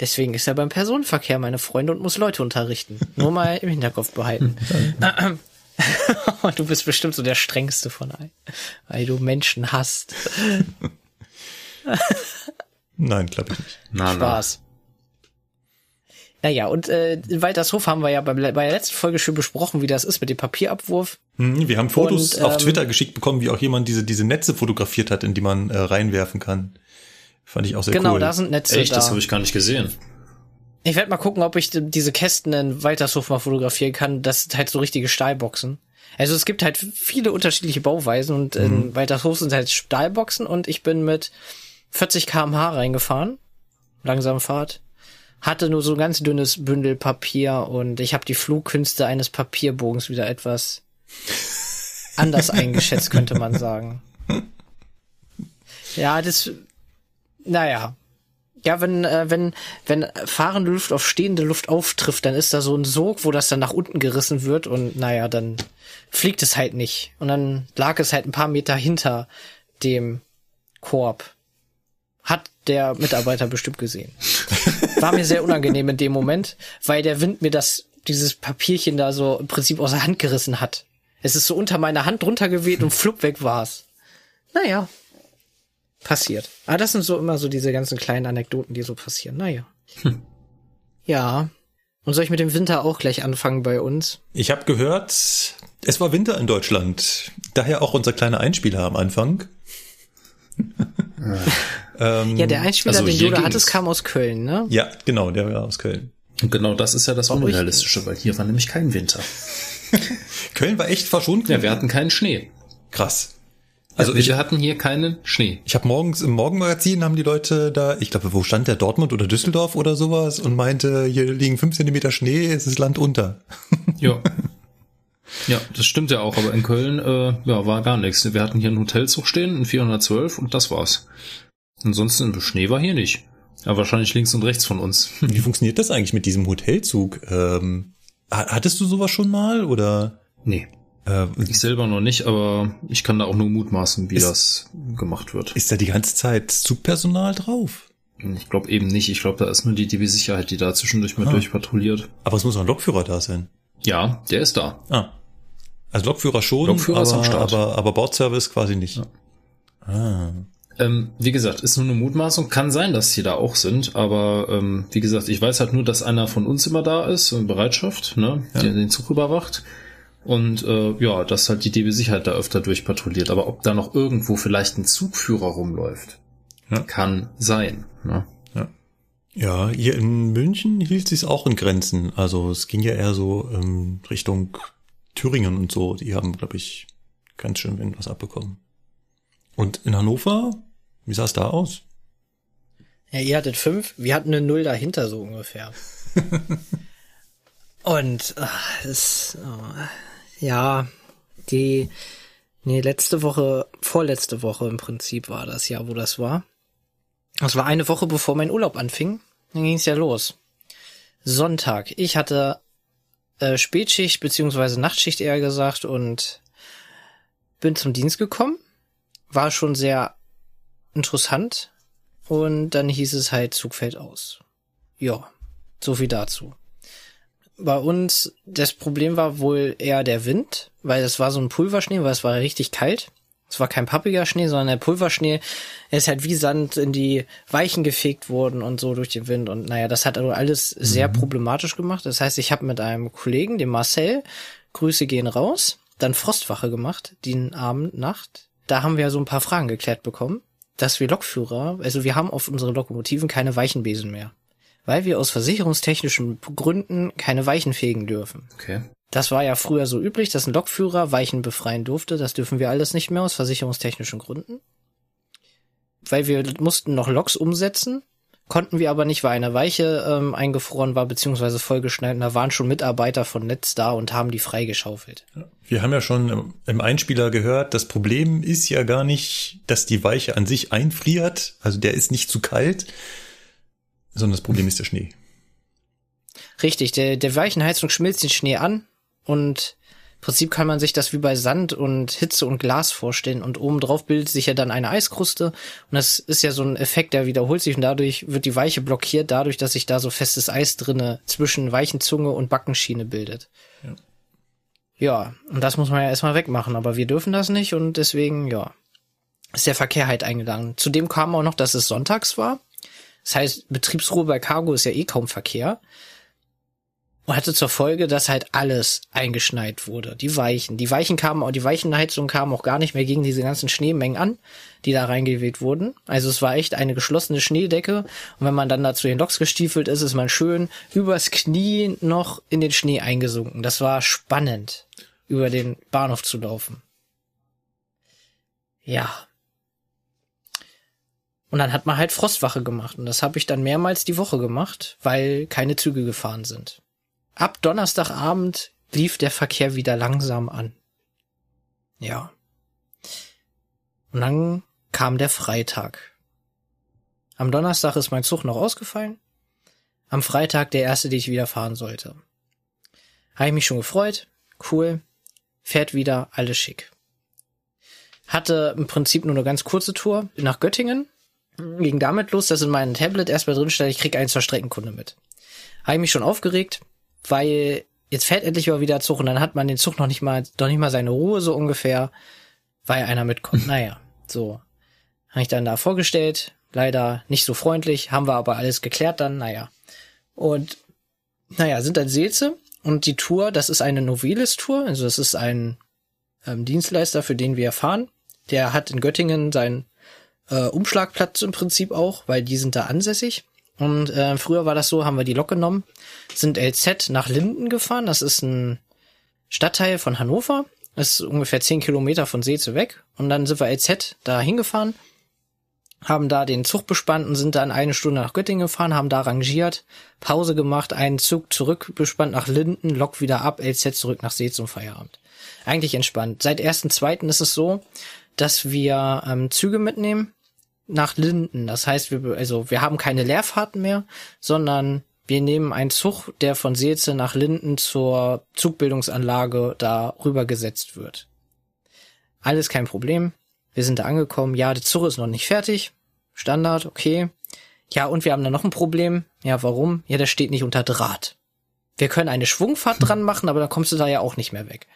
Deswegen ist er beim Personenverkehr meine Freunde und muss Leute unterrichten. Nur mal im Hinterkopf behalten. du bist bestimmt so der strengste von allen, weil du Menschen hast. Nein, glaube ich nicht. Na, Spaß. Naja, und äh, in Waltershof haben wir ja bei, bei der letzten Folge schon besprochen, wie das ist mit dem Papierabwurf. Hm, Wir haben Fotos Und, auf ähm, Twitter geschickt bekommen, wie auch jemand diese, diese Netze fotografiert hat, in die man äh, reinwerfen kann. Fand ich auch sehr genau, cool. da sind Netze Echt, da. das habe ich gar nicht gesehen. Ich werde mal gucken, ob ich diese Kästen in Waltershof mal fotografieren kann. Das sind halt so richtige Stahlboxen. Also es gibt halt viele unterschiedliche Bauweisen und in Waltershof sind halt Stahlboxen und ich bin mit 40 kmh reingefahren. Langsam Fahrt. Hatte nur so ein ganz dünnes Bündel Papier und ich habe die Flugkünste eines Papierbogens wieder etwas anders eingeschätzt, könnte man sagen. Ja, das, naja, ja, wenn, äh, wenn, wenn fahrende Luft auf stehende Luft auftrifft, dann ist da so ein Sog, wo das dann nach unten gerissen wird und naja, dann fliegt es halt nicht. Und dann lag es halt ein paar Meter hinter dem Korb. Hat der Mitarbeiter bestimmt gesehen. War mir sehr unangenehm in dem Moment, weil der Wind mir das, dieses Papierchen da so im Prinzip aus der Hand gerissen hat. Es ist so unter meiner Hand runtergeweht und flupp weg war's. Naja, passiert. Aber das sind so immer so diese ganzen kleinen Anekdoten, die so passieren. Naja. Ja. Und soll ich mit dem Winter auch gleich anfangen bei uns? Ich habe gehört, es war Winter in Deutschland. Daher auch unser kleiner Einspieler am Anfang. Ähm, Ja, der Einspieler, also den Yoda ging's. hattest, kam aus Köln, ne? ja, genau, der war aus Köln. Und genau das ist ja das Unrealistische, weil hier war nämlich kein Winter. Köln war echt verschont. Ja, wir hatten keinen Schnee. Krass. Also ich, wir hatten hier keinen Schnee. ich habe morgens im Morgenmagazin haben die Leute da, ich glaube, wo stand der Dortmund oder Düsseldorf oder sowas und meinte, hier liegen fünf Zentimeter Schnee, es ist Land unter. Ja. Ja, das stimmt ja auch, aber in Köln äh, ja, war gar nichts. Wir hatten hier einen Hotelzug stehen, ein 412 und das war's. Ansonsten Schnee war hier nicht. Ja, wahrscheinlich links und rechts von uns. Wie funktioniert das eigentlich mit diesem Hotelzug? Ähm, ha- hattest du sowas schon mal oder? Nee, Äh, ich selber noch nicht, aber ich kann da auch nur mutmaßen, wie Ist- das gemacht wird. ist da die ganze Zeit Zugpersonal drauf? Ich glaube eben nicht. Ich glaube, da ist nur die DB-Sicherheit, die da zwischendurch mal Ah. durchpatrouilliert. Aber es muss auch ein Lokführer da sein. Ja, der ist da. Ah. Also Lokführer schon, Lokführer aber, aber, aber Bordservice quasi nicht. Ah. Ähm, wie gesagt, ist nur eine Mutmaßung. Kann sein, dass die da auch sind, aber ähm, wie gesagt, ich weiß halt nur, dass einer von uns immer da ist, in Bereitschaft, ne, Ja. der den Zug überwacht. Und äh, ja, dass halt die DB Sicherheit da öfter durchpatrouilliert. Aber ob da noch irgendwo vielleicht ein Zugführer rumläuft, Ja. kann sein. Ne? Ja, hier in München hielt sich's auch in Grenzen. Also es ging ja eher so ähm, Richtung Thüringen und so. Die haben, glaube ich, ganz schön was abbekommen. Und in Hannover, wie sah es da aus? Ja, ihr hattet fünf, wir hatten eine Null dahinter so ungefähr. Und ach, es, oh, ja, die, nee, letzte Woche, vorletzte Woche im Prinzip war das ja, wo das war. Das war eine Woche bevor mein Urlaub anfing. Dann ging's ja los. Sonntag. Ich hatte äh, Spätschicht beziehungsweise Nachtschicht eher gesagt und bin zum Dienst gekommen. War schon sehr interessant. Und dann hieß es halt, Zug fällt aus. Ja, so viel dazu. Bei uns, das Problem war wohl eher der Wind, weil es war so ein Pulverschnee, weil es war richtig kalt. Es war kein pappiger Schnee, sondern der Pulverschnee, er ist halt wie Sand in die Weichen gefegt worden und so durch den Wind. Und naja, das hat also alles sehr problematisch gemacht. Das heißt, ich habe mit einem Kollegen, dem Marcel, Grüße gehen raus, dann Frostwache gemacht, den Abend, Nacht. Da haben wir so ein paar Fragen geklärt bekommen, dass wir Lokführer, also wir haben auf unseren Lokomotiven keine Weichenbesen mehr. Weil wir aus versicherungstechnischen Gründen keine Weichen fegen dürfen. Okay. Das war ja früher so üblich, dass ein Lokführer Weichen befreien durfte. Das dürfen wir alles nicht mehr aus versicherungstechnischen Gründen. Weil wir mussten noch Loks umsetzen, konnten wir aber nicht, weil eine Weiche ähm, eingefroren war, beziehungsweise vollgeschneit. Und da waren schon Mitarbeiter von Netz da und haben die freigeschaufelt. Wir haben ja schon im- im Einspieler gehört, das Problem ist ja gar nicht, dass die Weiche an sich einfriert, also der ist nicht zu kalt, sondern das Problem ist der Schnee. Richtig, der, der Weichenheizung schmilzt den Schnee an und Prinzip kann man sich das wie bei Sand und Hitze und Glas vorstellen und oben drauf bildet sich ja dann eine Eiskruste und das ist ja so ein Effekt, der wiederholt sich und dadurch wird die Weiche blockiert, dadurch, dass sich da so festes Eis drinne zwischen Weichenzunge und Backenschiene bildet. Ja. ja, und das muss man ja erstmal wegmachen, aber wir dürfen das nicht und deswegen, ja, ist der Verkehr halt eingegangen. Zudem kam auch noch, dass es sonntags war. Das heißt, Betriebsruhe bei Cargo ist ja eh kaum Verkehr und hatte zur Folge, dass halt alles eingeschneit wurde. Die Weichen. Die Weichen kamen auch, die Weichenheizung kamen auch gar nicht mehr gegen diese ganzen Schneemengen an, die da reingeweht wurden. Also es war echt eine geschlossene Schneedecke. Und wenn man dann da zu den Loks gestiefelt ist, ist man schön übers Knie noch in den Schnee eingesunken. Das war spannend, über den Bahnhof zu laufen. Ja. Und dann hat man halt Frostwache gemacht. Und das habe ich dann mehrmals die Woche gemacht, weil keine Züge gefahren sind. Ab Donnerstagabend lief der Verkehr wieder langsam an. Ja. Und dann kam der Freitag. Am Donnerstag ist mein Zug noch ausgefallen. Am Freitag der erste, den ich wieder fahren sollte. Habe ich mich schon gefreut. Cool. Fährt wieder, alles schick. Hatte im Prinzip nur eine ganz kurze Tour nach Göttingen. Ging damit los, dass in meinem Tablet erstmal drin stand, ich krieg einen zur Streckenkunde mit. Habe ich mich schon aufgeregt, weil jetzt fährt endlich mal wieder Zug und dann hat man den Zug noch nicht mal, doch nicht mal seine Ruhe so ungefähr, weil einer mitkommt. Naja, so. Habe ich dann da vorgestellt, leider nicht so freundlich, haben wir aber alles geklärt dann, naja. Und naja, sind dann Seelze und die Tour, das ist eine Novelis-Tour, also das ist ein ähm, Dienstleister, für den wir fahren. Der hat in Göttingen seinen äh, Umschlagplatz im Prinzip auch, weil die sind da ansässig. Und äh, früher war das so, haben wir die Lok genommen, sind LZ nach Linden gefahren. Das ist ein Stadtteil von Hannover. Das ist ungefähr zehn Kilometer von Seeze weg. Und dann sind wir LZ da hingefahren, haben da den Zug bespannt und sind dann eine Stunde nach Göttingen gefahren, haben da rangiert, Pause gemacht, einen Zug zurück bespannt nach Linden, Lok wieder ab, LZ zurück nach See zum Feierabend. Eigentlich entspannt. Seit ersten zweiten ist es so, dass wir ähm, Züge mitnehmen, nach Linden. Das heißt, wir, also wir haben keine Leerfahrten mehr, sondern wir nehmen einen Zug, der von Seelze nach Linden zur Zugbildungsanlage da rübergesetzt wird. Alles kein Problem. Wir sind da angekommen. Ja, der Zug ist noch nicht fertig. Standard, okay. Ja, und wir haben da noch ein Problem. Ja, warum? Ja, der steht nicht unter Draht. Wir können eine Schwungfahrt dran machen, aber dann kommst du da ja auch nicht mehr weg.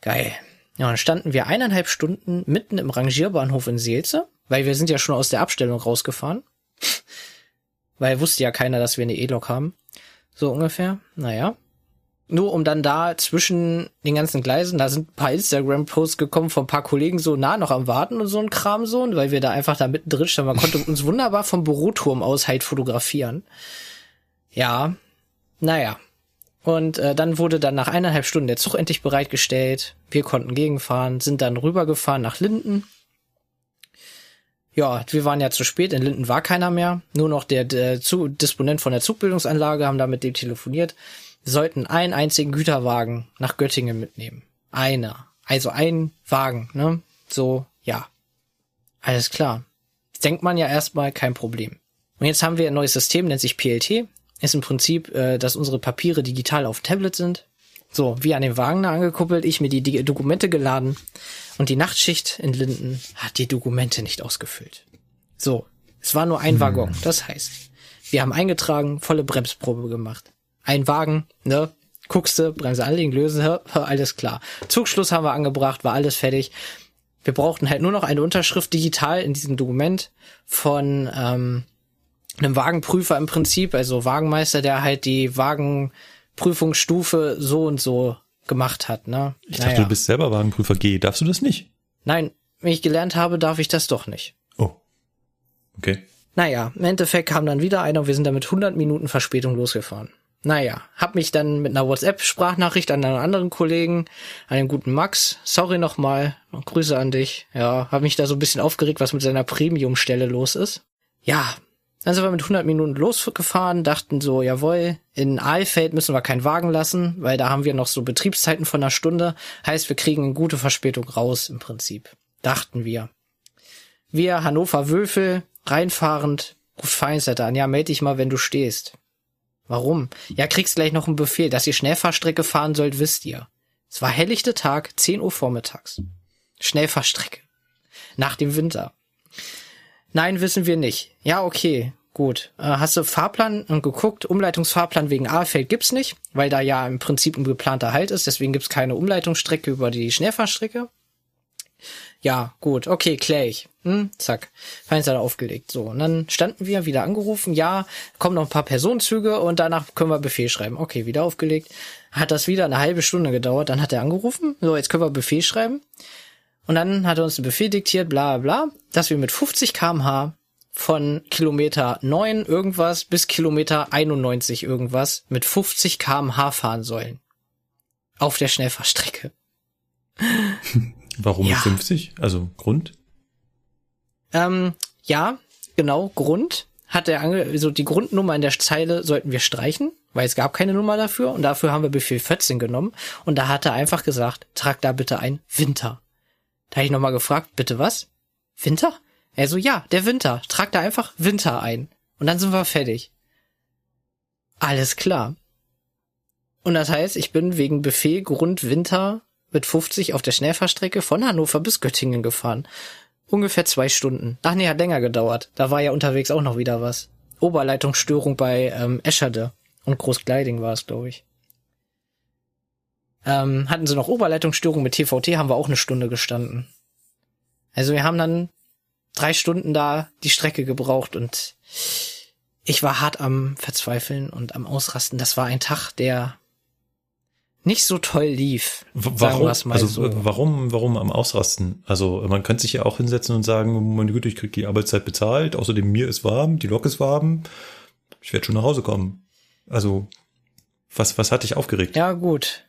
Geil. Ja, dann standen wir eineinhalb Stunden mitten im Rangierbahnhof in Seelze weil wir sind ja schon aus der Abstellung rausgefahren. Weil wusste ja keiner, dass wir eine E-Lok haben. So ungefähr. Naja. Nur um dann da zwischen den ganzen Gleisen, da sind ein paar Instagram-Posts gekommen von ein paar Kollegen so nah noch am Warten und so ein Kram so, weil wir da einfach da mittendrin standen. Man konnte uns wunderbar vom Büroturm aus halt fotografieren. Ja, naja. Und äh, dann wurde dann nach eineinhalb Stunden der Zug endlich bereitgestellt. Wir konnten gegenfahren, sind dann rübergefahren nach Linden ja, wir waren ja zu spät, in Linden war keiner mehr. Nur noch der, der Disponent von der Zugbildungsanlage haben da mit dem telefoniert. Wir sollten einen einzigen Güterwagen nach Göttingen mitnehmen. Einer. Also ein Wagen, ne? So, ja. Alles klar. denkt man ja erstmal kein Problem. Und jetzt haben wir ein neues System, nennt sich PLT. Ist im Prinzip, äh, dass unsere Papiere digital auf Tablet sind. So, wie an den Wagen da angekuppelt, ich mir die, die Dokumente geladen und die Nachtschicht in Linden hat die Dokumente nicht ausgefüllt. So, es war nur ein hm. Waggon. Das heißt, wir haben eingetragen, volle Bremsprobe gemacht. Ein Wagen, ne? Guckste, Bremse anlegen, lösen, alles klar. Zugschluss haben wir angebracht, war alles fertig. Wir brauchten halt nur noch eine Unterschrift digital in diesem Dokument von ähm, einem Wagenprüfer im Prinzip, also Wagenmeister, der halt die Wagen Prüfungsstufe so und so gemacht hat. Ne? Ich naja. dachte, du bist selber Wagenprüfer G. Darfst du das nicht? Nein, wenn ich gelernt habe, darf ich das doch nicht. Oh. Okay. Naja, im Endeffekt kam dann wieder einer und wir sind dann mit 100 Minuten Verspätung losgefahren. Naja, hab mich dann mit einer WhatsApp-Sprachnachricht an einen anderen Kollegen, einen guten Max, sorry nochmal, Grüße an dich, ja, hab mich da so ein bisschen aufgeregt, was mit seiner Premium-Stelle los ist. Ja, dann sind wir mit 100 Minuten losgefahren, dachten so, jawohl, in Aalfeld müssen wir keinen Wagen lassen, weil da haben wir noch so Betriebszeiten von einer Stunde. Heißt, wir kriegen eine gute Verspätung raus im Prinzip. Dachten wir. Wir, Hannover Wölfel, reinfahrend, ruft Feinsetter an, ja, melde dich mal, wenn du stehst. Warum? Ja, kriegst gleich noch einen Befehl, dass ihr Schnellfahrstrecke fahren sollt, wisst ihr. Es war helllichte Tag, 10 Uhr vormittags. Schnellfahrstrecke. Nach dem Winter. Nein, wissen wir nicht. Ja, okay, gut. Äh, hast du Fahrplan und geguckt? Umleitungsfahrplan wegen Ahlfeld gibt's nicht, weil da ja im Prinzip ein geplanter Halt ist, deswegen gibt's keine Umleitungsstrecke über die Schnellfahrstrecke. Ja, gut, okay, klär ich. Hm, zack. Feinstadt aufgelegt. So, und dann standen wir, wieder angerufen, ja, kommen noch ein paar Personenzüge und danach können wir Befehl schreiben. Okay, wieder aufgelegt. Hat das wieder eine halbe Stunde gedauert, dann hat er angerufen, so, jetzt können wir Befehl schreiben. Und dann hat er uns einen Befehl diktiert, bla bla, dass wir mit 50 kmh von Kilometer 9 irgendwas bis Kilometer 91 irgendwas mit 50 kmh fahren sollen. Auf der Schnellfahrstrecke. Warum Ja. mit 50? Also Grund? Ähm, ja, genau, Grund hat er ange also die Grundnummer in der Zeile sollten wir streichen, weil es gab keine Nummer dafür und dafür haben wir Befehl 14 genommen und da hat er einfach gesagt, trag da bitte ein Winter. Da habe ich nochmal gefragt, bitte was? Winter? Er so, ja, der Winter, trag da einfach Winter ein und dann sind wir fertig. Alles klar. Und das heißt, ich bin wegen Befehl Grund Winter mit 50 auf der Schnellfahrstrecke von Hannover bis Göttingen gefahren. Ungefähr zwei Stunden. Ach nee, hat länger gedauert. Da war ja unterwegs auch noch wieder was. Oberleitungsstörung bei ähm, Escherde. Und Großgleiding war es, glaube ich. Ähm, hatten sie noch Oberleitungsstörung mit TVT, haben wir auch eine Stunde gestanden. Also wir haben dann drei Stunden da die Strecke gebraucht und ich war hart am Verzweifeln und am Ausrasten. Das war ein Tag, der nicht so toll lief. Warum? also so. w- warum, warum am Ausrasten? Also man könnte sich ja auch hinsetzen und sagen, meine Güte, ich krieg die Arbeitszeit bezahlt, außerdem mir ist warm, die Lok ist warm, ich werde schon nach Hause kommen. Also was, was hat dich aufgeregt? Ja, gut.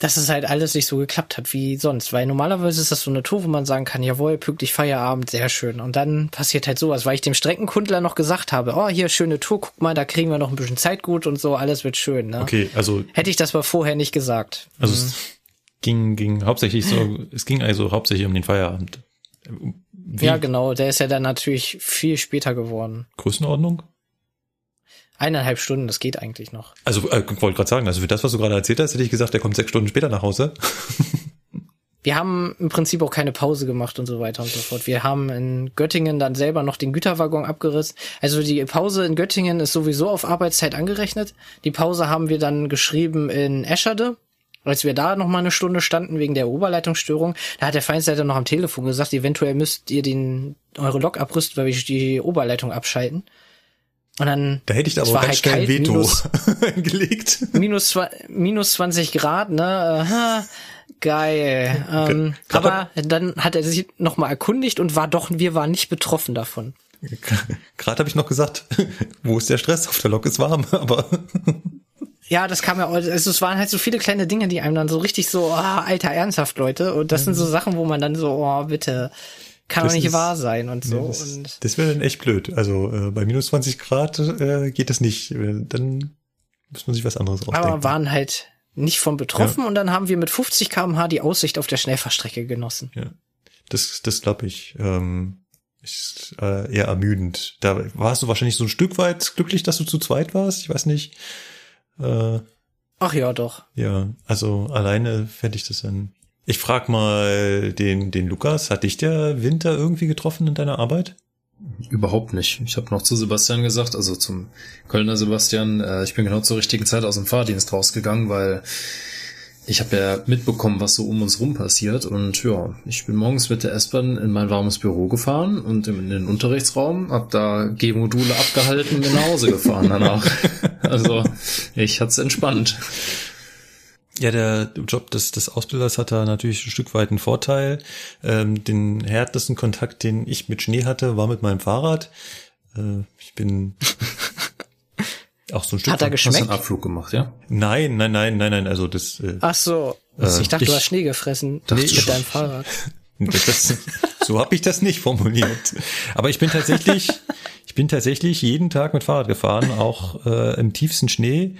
Dass es halt alles nicht so geklappt hat wie sonst. Weil normalerweise ist das so eine Tour, wo man sagen kann, jawohl, pünktlich Feierabend, sehr schön. Und dann passiert halt sowas, weil ich dem Streckenkundler noch gesagt habe, oh, hier, schöne Tour, guck mal, da kriegen wir noch ein bisschen Zeit gut und so, alles wird schön, ne? Okay, also, Hätte ich das mal vorher nicht gesagt. also es ging, ging hauptsächlich so, es ging also hauptsächlich um den Feierabend. Wie Ja, genau, der ist ja dann natürlich viel später geworden. Größenordnung? Eineinhalb Stunden, das geht eigentlich noch. Also, äh, wollte gerade sagen, also für das, was du gerade erzählt hast, hätte ich gesagt, der kommt sechs Stunden später nach Hause. Wir haben im Prinzip auch keine Pause gemacht und so weiter und so fort. Wir haben in Göttingen dann selber noch den Güterwaggon abgerissen. Also die Pause in Göttingen ist sowieso auf Arbeitszeit angerechnet. Die Pause haben wir dann geschrieben in Escherde. Als wir da noch mal eine Stunde standen wegen der Oberleitungsstörung, da hat der Feindsleiter noch am Telefon gesagt, eventuell müsst ihr den eure Lok abrüsten, weil wir die Oberleitung abschalten. Und dann Da hätte ich da aber ganz halt schnell kalt, Veto minus- gelegt. minus, minus 20 Grad, ne? Geil. Ähm, aber dann hat er sich nochmal erkundigt und war doch, wir waren nicht betroffen davon. Gerade habe ich noch gesagt, wo ist der Stress? Auf der Lok ist warm, aber Ja, das kam ja, also es waren halt so viele kleine Dinge, die einem dann so richtig so, ah, alter, ernsthaft, Leute. Und das sind so Sachen, wo man dann so, oh, bitte, kann doch nicht ist- wahr sein und so. das, und das wäre dann echt blöd. Also äh, bei minus 20 Grad äh, geht das nicht. Äh, Dann muss man sich was anderes ausdenken. aber waren halt nicht von betroffen und dann haben wir mit 50 kmh die Aussicht auf der Schnellfahrstrecke genossen. ja. Das, das glaube ich. Ähm, ist äh, eher ermüdend. Da warst du wahrscheinlich so ein Stück weit glücklich, dass du zu zweit warst. Ich weiß nicht. Äh, Ach ja, doch. ja, also alleine fände ich das dann. Ich frag mal den, den Lukas, hat dich der Winter irgendwie getroffen in deiner Arbeit? Überhaupt nicht. Ich habe noch zu Sebastian gesagt, also zum Kölner Sebastian, äh, ich bin genau zur richtigen Zeit aus dem Fahrdienst rausgegangen, weil ich habe ja mitbekommen, was so um uns rum passiert. Und ja, ich bin morgens mit der S-Bahn in mein warmes Büro gefahren und in den Unterrichtsraum, hab da G-Module abgehalten und bin nach Hause gefahren danach. also ich hat's entspannt. Ja, der Job des, des Ausbilders hat da natürlich ein Stück weit einen Vorteil. Ähm, den härtesten Kontakt, den ich mit Schnee hatte, war mit meinem Fahrrad. Äh, ich bin auch so ein Stück Hat er Hast du einen geschmeckt? Abflug gemacht, ja? Nein, nein, nein, nein, nein. Also das, äh, Ach so. Äh, ich dachte, du ich- hast Schnee gefressen Dachte mit deinem Fahrrad. das so habe ich das nicht formuliert. Aber ich bin tatsächlich, ich bin tatsächlich jeden Tag mit Fahrrad gefahren, auch äh, im tiefsten Schnee.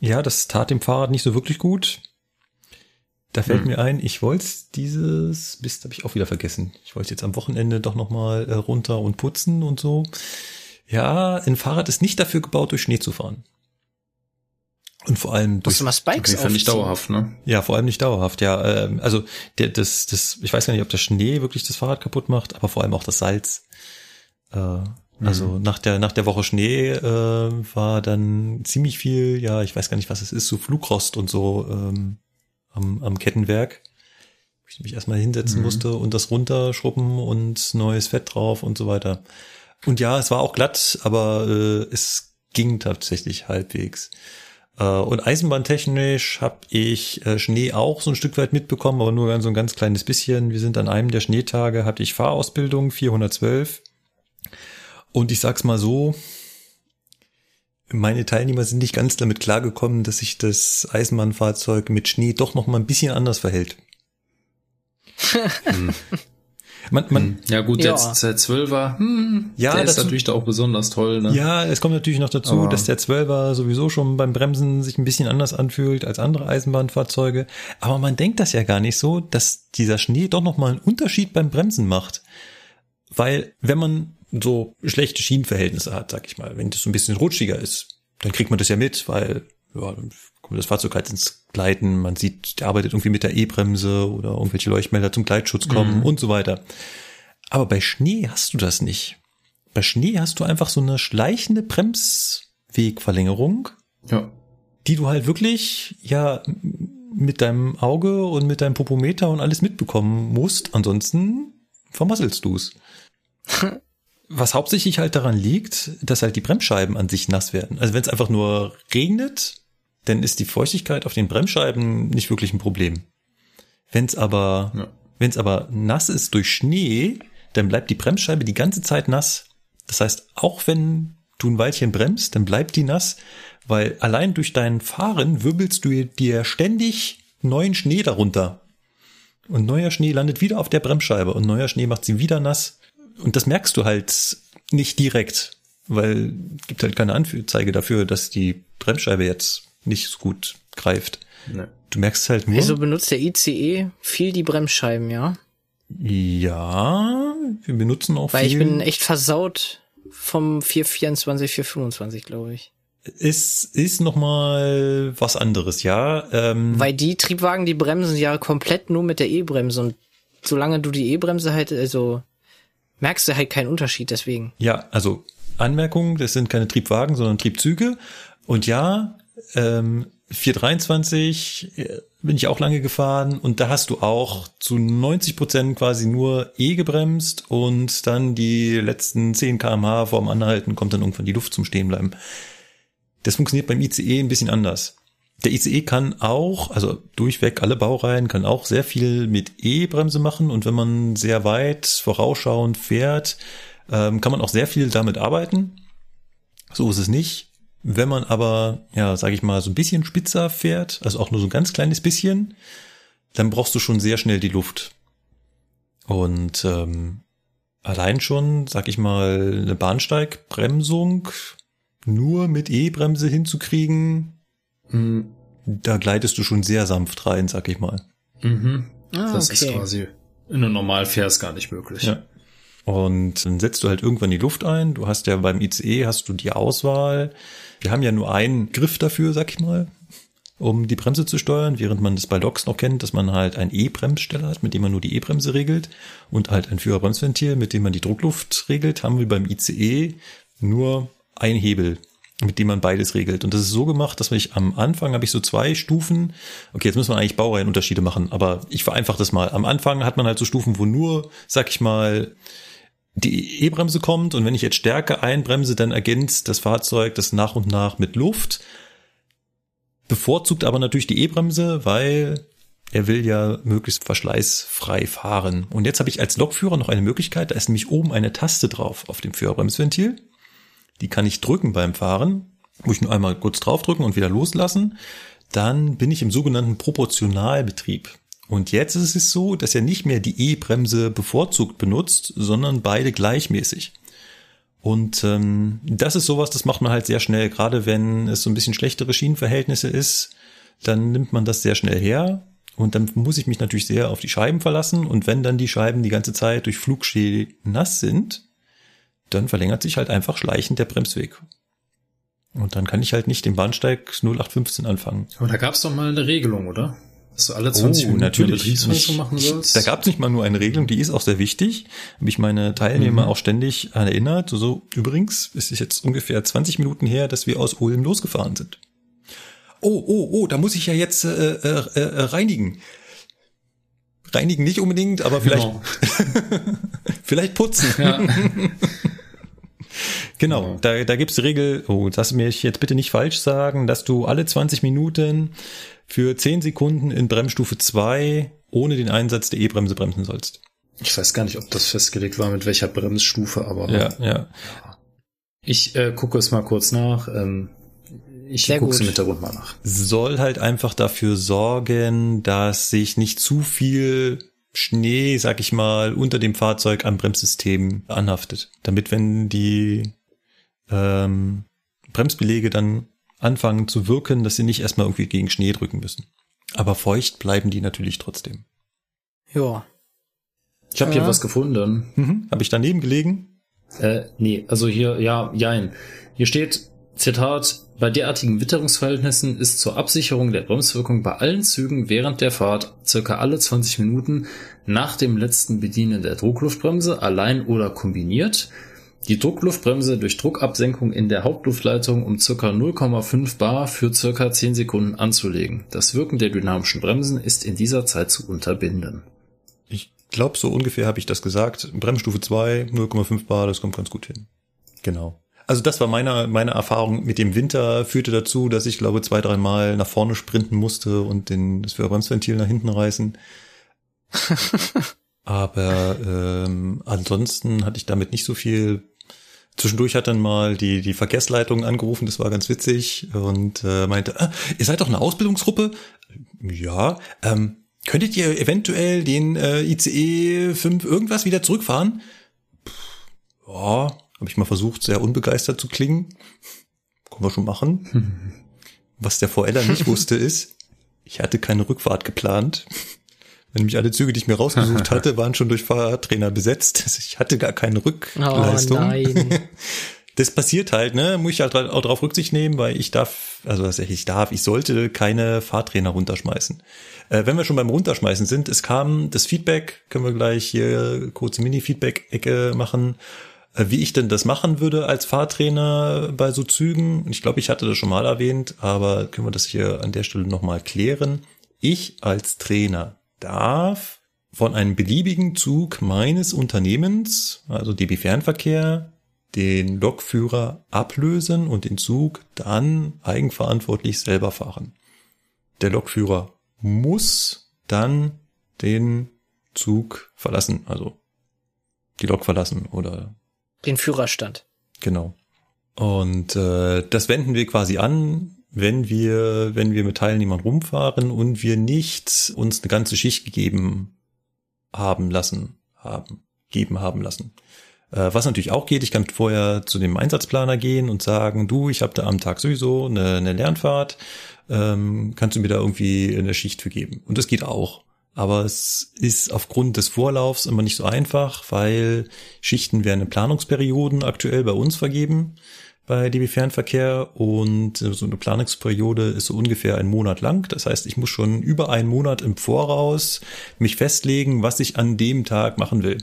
Ja, das tat dem Fahrrad nicht so wirklich gut. Da fällt Hm. mir ein, ich wollte dieses, Mist, habe ich auch wieder vergessen. Ich wollte jetzt am Wochenende doch noch mal äh, runter und putzen und so. Ja, ein Fahrrad ist nicht dafür gebaut, durch Schnee zu fahren. Und vor allem durch, du mal Spikes Okay, nicht dauerhaft, ne? ja, vor allem nicht dauerhaft, ja. Ähm, also der, das, das, ich weiß gar nicht, ob der Schnee wirklich das Fahrrad kaputt macht, aber vor allem auch das Salz. Äh, also nach der nach der Woche Schnee äh, war dann ziemlich viel, ja, ich weiß gar nicht, was es ist, so Flugrost und so ähm, am, am Kettenwerk. Wo ich mich erstmal hinsetzen musste und das runterschrubben und neues Fett drauf und so weiter. Und ja, es war auch glatt, aber äh, es ging tatsächlich halbwegs. Äh, und eisenbahntechnisch habe ich äh, Schnee auch so ein Stück weit mitbekommen, aber nur so ein ganz kleines bisschen. Wir sind an einem der Schneetage, hatte ich Fahrausbildung 412. Und ich sag's mal so, meine Teilnehmer sind nicht ganz damit klargekommen, dass sich das Eisenbahnfahrzeug mit Schnee doch noch mal ein bisschen anders verhält. man, man, Ja gut, Ja. der, der 12er, hm, Ja, der ist dazu- natürlich da auch besonders toll, ne? Ja, es kommt natürlich noch dazu, Aber- dass der 12er sowieso schon beim Bremsen sich ein bisschen anders anfühlt als andere Eisenbahnfahrzeuge. Aber man denkt das ja gar nicht so, dass dieser Schnee doch nochmal einen Unterschied beim Bremsen macht. Weil wenn man so schlechte Schienenverhältnisse hat, sag ich mal, wenn das so ein bisschen rutschiger ist, dann kriegt man das ja mit, weil ja, dann kommt das Fahrzeug halt ins Gleiten, man sieht, der arbeitet irgendwie mit der E-Bremse oder irgendwelche Leuchtmelder zum Gleitschutz kommen und so weiter. Aber bei Schnee hast du das nicht. Bei Schnee hast du einfach so eine schleichende Bremswegverlängerung, Ja. die du halt wirklich, ja, mit deinem Auge und mit deinem Popometer und alles mitbekommen musst. Ansonsten vermasselst du's. Was hauptsächlich halt daran liegt, dass halt die Bremsscheiben an sich nass werden. Also wenn es einfach nur regnet, dann ist die Feuchtigkeit auf den Bremsscheiben nicht wirklich ein Problem. Wenn es aber, Ja. wenn es aber nass ist durch Schnee, dann bleibt die Bremsscheibe die ganze Zeit nass. Das heißt, auch wenn du ein Weilchen bremst, dann bleibt die nass, weil allein durch dein Fahren wirbelst du dir ständig neuen Schnee darunter. Und neuer Schnee landet wieder auf der Bremsscheibe und neuer Schnee macht sie wieder nass. Und das merkst du halt nicht direkt, weil es gibt halt keine Anzeige dafür, dass die Bremsscheibe jetzt nicht so gut greift. Ne. Du merkst halt nur. Wieso benutzt der ICE viel die Bremsscheiben, ja? Ja, wir benutzen auch Weil viel. ich bin echt versaut vom 424, 425, glaube ich. es ist noch mal was anderes, ja. Ähm, Weil die Triebwagen, die bremsen ja komplett nur mit der E-Bremse und solange du die E-Bremse halt, also merkst du halt keinen Unterschied deswegen. Ja, also Anmerkung, das sind keine Triebwagen, sondern Triebzüge. Und ja, ähm, 423 äh, bin ich auch lange gefahren und da hast du auch zu 90 Prozent quasi nur E gebremst und dann die letzten 10 kmh vorm Anhalten kommt dann irgendwann die Luft zum Stehenbleiben. Das funktioniert beim ICE ein bisschen anders. Der ICE kann auch, also durchweg alle Baureihen, kann auch sehr viel mit E-Bremse machen und wenn man sehr weit vorausschauend fährt, ähm, kann man auch sehr viel damit arbeiten. So ist es nicht. Wenn man aber, ja, sage ich mal, so ein bisschen spitzer fährt, also auch nur so ein ganz kleines bisschen, dann brauchst du schon sehr schnell die Luft. Und ähm, allein schon, sag ich mal, eine Bahnsteigbremsung nur mit E-Bremse hinzukriegen. Da gleitest du schon sehr sanft rein, sag ich mal. Mhm. Ah, das okay. ist quasi in einem Normalvers gar nicht möglich. Ja. Und dann setzt du halt irgendwann die Luft ein. Du hast ja beim ICE hast du die Auswahl. Wir haben ja nur einen Griff dafür, sag ich mal, um die Bremse zu steuern, während man das bei Loks noch kennt, dass man halt einen E-Bremssteller hat, mit dem man nur die E-Bremse regelt und halt ein Führerbremsventil, mit dem man die Druckluft regelt, haben wir beim ICE nur ein Hebel, mit dem man beides regelt. Und das ist so gemacht, dass ich am Anfang habe ich so zwei Stufen. Okay, jetzt müssen wir eigentlich Baureihenunterschiede machen, aber ich vereinfache das mal. Am Anfang hat man halt so Stufen, wo nur, sag ich mal, die E-Bremse kommt und wenn ich jetzt Stärke einbremse, dann ergänzt das Fahrzeug das nach und nach mit Luft. Bevorzugt aber natürlich die E-Bremse, weil er will ja möglichst verschleißfrei fahren. Und jetzt habe ich als Lokführer noch eine Möglichkeit, da ist nämlich oben eine Taste drauf auf dem Führerbremsventil. Die kann ich drücken beim Fahren, muss ich nur einmal kurz draufdrücken und wieder loslassen. Dann bin ich im sogenannten Proportionalbetrieb. Und jetzt ist es so, dass er nicht mehr die E-Bremse bevorzugt benutzt, sondern beide gleichmäßig. Und ähm, das ist sowas, das macht man halt sehr schnell, gerade wenn es so ein bisschen schlechtere Schienenverhältnisse ist, dann nimmt man das sehr schnell her. Und dann muss ich mich natürlich sehr auf die Scheiben verlassen. Und wenn dann die Scheiben die ganze Zeit durch Flugschee nass sind, dann verlängert sich halt einfach schleichend der Bremsweg. Und dann kann ich halt nicht den Bahnsteig 0815 anfangen. Aber da gab es doch mal eine Regelung, oder? Dass du alle 20 Oh, Minuten natürlich. Ich- machen sollst. Da gab es nicht mal nur eine Regelung, die ist auch sehr wichtig. Habe ich meine Teilnehmer auch ständig an erinnert. So, so, übrigens, es ist jetzt ungefähr 20 Minuten her, dass wir aus Ulm losgefahren sind. Oh, oh, oh, da muss ich ja jetzt äh, äh, äh, reinigen. Reinigen nicht unbedingt, aber vielleicht, Genau. vielleicht putzen. Ja. Genau, da, da gibt's die Regel, oh, lass mich jetzt bitte nicht falsch sagen, dass du alle 20 Minuten für 10 Sekunden in Bremsstufe 2 ohne den Einsatz der E-Bremse bremsen sollst. Ich weiß gar nicht, ob das festgelegt war, mit welcher Bremsstufe, aber Ja, ja. ich äh, gucke es mal kurz nach. Ähm, ich Sehr gucke es gut. im Hintergrund mal nach. Soll halt einfach dafür sorgen, dass sich nicht zu viel Schnee, sag ich mal, unter dem Fahrzeug am Bremssystem anhaftet. Damit, wenn die ähm, Bremsbelege dann anfangen zu wirken, dass sie nicht erstmal irgendwie gegen Schnee drücken müssen. Aber feucht bleiben die natürlich trotzdem. Ja. Ich habe hier Ja. was gefunden. Mhm. Habe ich daneben gelegen? Äh, nee, also hier, ja, jein. Hier steht, Zitat, bei derartigen Witterungsverhältnissen ist zur Absicherung der Bremswirkung bei allen Zügen während der Fahrt circa alle 20 Minuten nach dem letzten Bedienen der Druckluftbremse allein oder kombiniert die Druckluftbremse durch Druckabsenkung in der Hauptluftleitung um circa 0,5 bar für circa 10 Sekunden anzulegen. Das Wirken der dynamischen Bremsen ist in dieser Zeit zu unterbinden. Ich glaube, so ungefähr habe ich das gesagt. Bremsstufe 2, 0,5 Bar, das kommt ganz gut hin. Genau. Also das war meine, meine Erfahrung mit dem Winter, führte dazu, dass ich glaube zwei, dreimal nach vorne sprinten musste und den, das Bremsventil nach hinten reißen. Aber ähm, ansonsten hatte ich damit nicht so viel. Zwischendurch hat dann mal die, die Verkehrsleitung angerufen, das war ganz witzig und äh, meinte, ah, ihr seid doch eine Ausbildungsgruppe? Ja, ähm, könntet ihr eventuell den äh, ICE 5 irgendwas wieder zurückfahren? Pff, ja, habe ich mal versucht, sehr unbegeistert zu klingen. Können wir schon machen. Was der VLer nicht wusste ist, ich hatte keine Rückfahrt geplant. Wenn nämlich alle Züge, die ich mir rausgesucht hatte, waren schon durch Fahrtrainer besetzt. Also Ich hatte gar keine Oh Rückleistung. nein. das passiert halt, ne? Muss ich halt auch darauf Rücksicht nehmen, weil ich darf, also ich darf, ich sollte keine Fahrtrainer runterschmeißen. Äh, wenn wir schon beim Runterschmeißen sind, es kam das Feedback, können wir gleich hier kurze Mini-Feedback-Ecke machen, äh, wie ich denn das machen würde als Fahrtrainer bei so Zügen. Ich glaube, ich hatte das schon mal erwähnt, aber können wir das hier an der Stelle nochmal klären. Ich als Trainer darf von einem beliebigen Zug meines Unternehmens, also DB Fernverkehr, den Lokführer ablösen und den Zug dann eigenverantwortlich selber fahren. Der Lokführer muss dann den Zug verlassen, also die Lok verlassen oder Den Führerstand. Genau. Und äh, das wenden wir quasi an, wenn wir, wenn wir mit Teilnehmern rumfahren und wir nicht uns eine ganze Schicht gegeben haben lassen, haben, geben haben lassen. Äh, was natürlich auch geht, ich kann vorher zu dem Einsatzplaner gehen und sagen, du, ich habe da am Tag sowieso eine, eine Lernfahrt, ähm, kannst du mir da irgendwie eine Schicht für geben? Und das geht auch. Aber es ist aufgrund des Vorlaufs immer nicht so einfach, weil Schichten werden in Planungsperioden aktuell bei uns vergeben bei DB Fernverkehr und so eine Planungsperiode ist so ungefähr ein Monat lang. Das heißt, ich muss schon über einen Monat im Voraus mich festlegen, was ich an dem Tag machen will.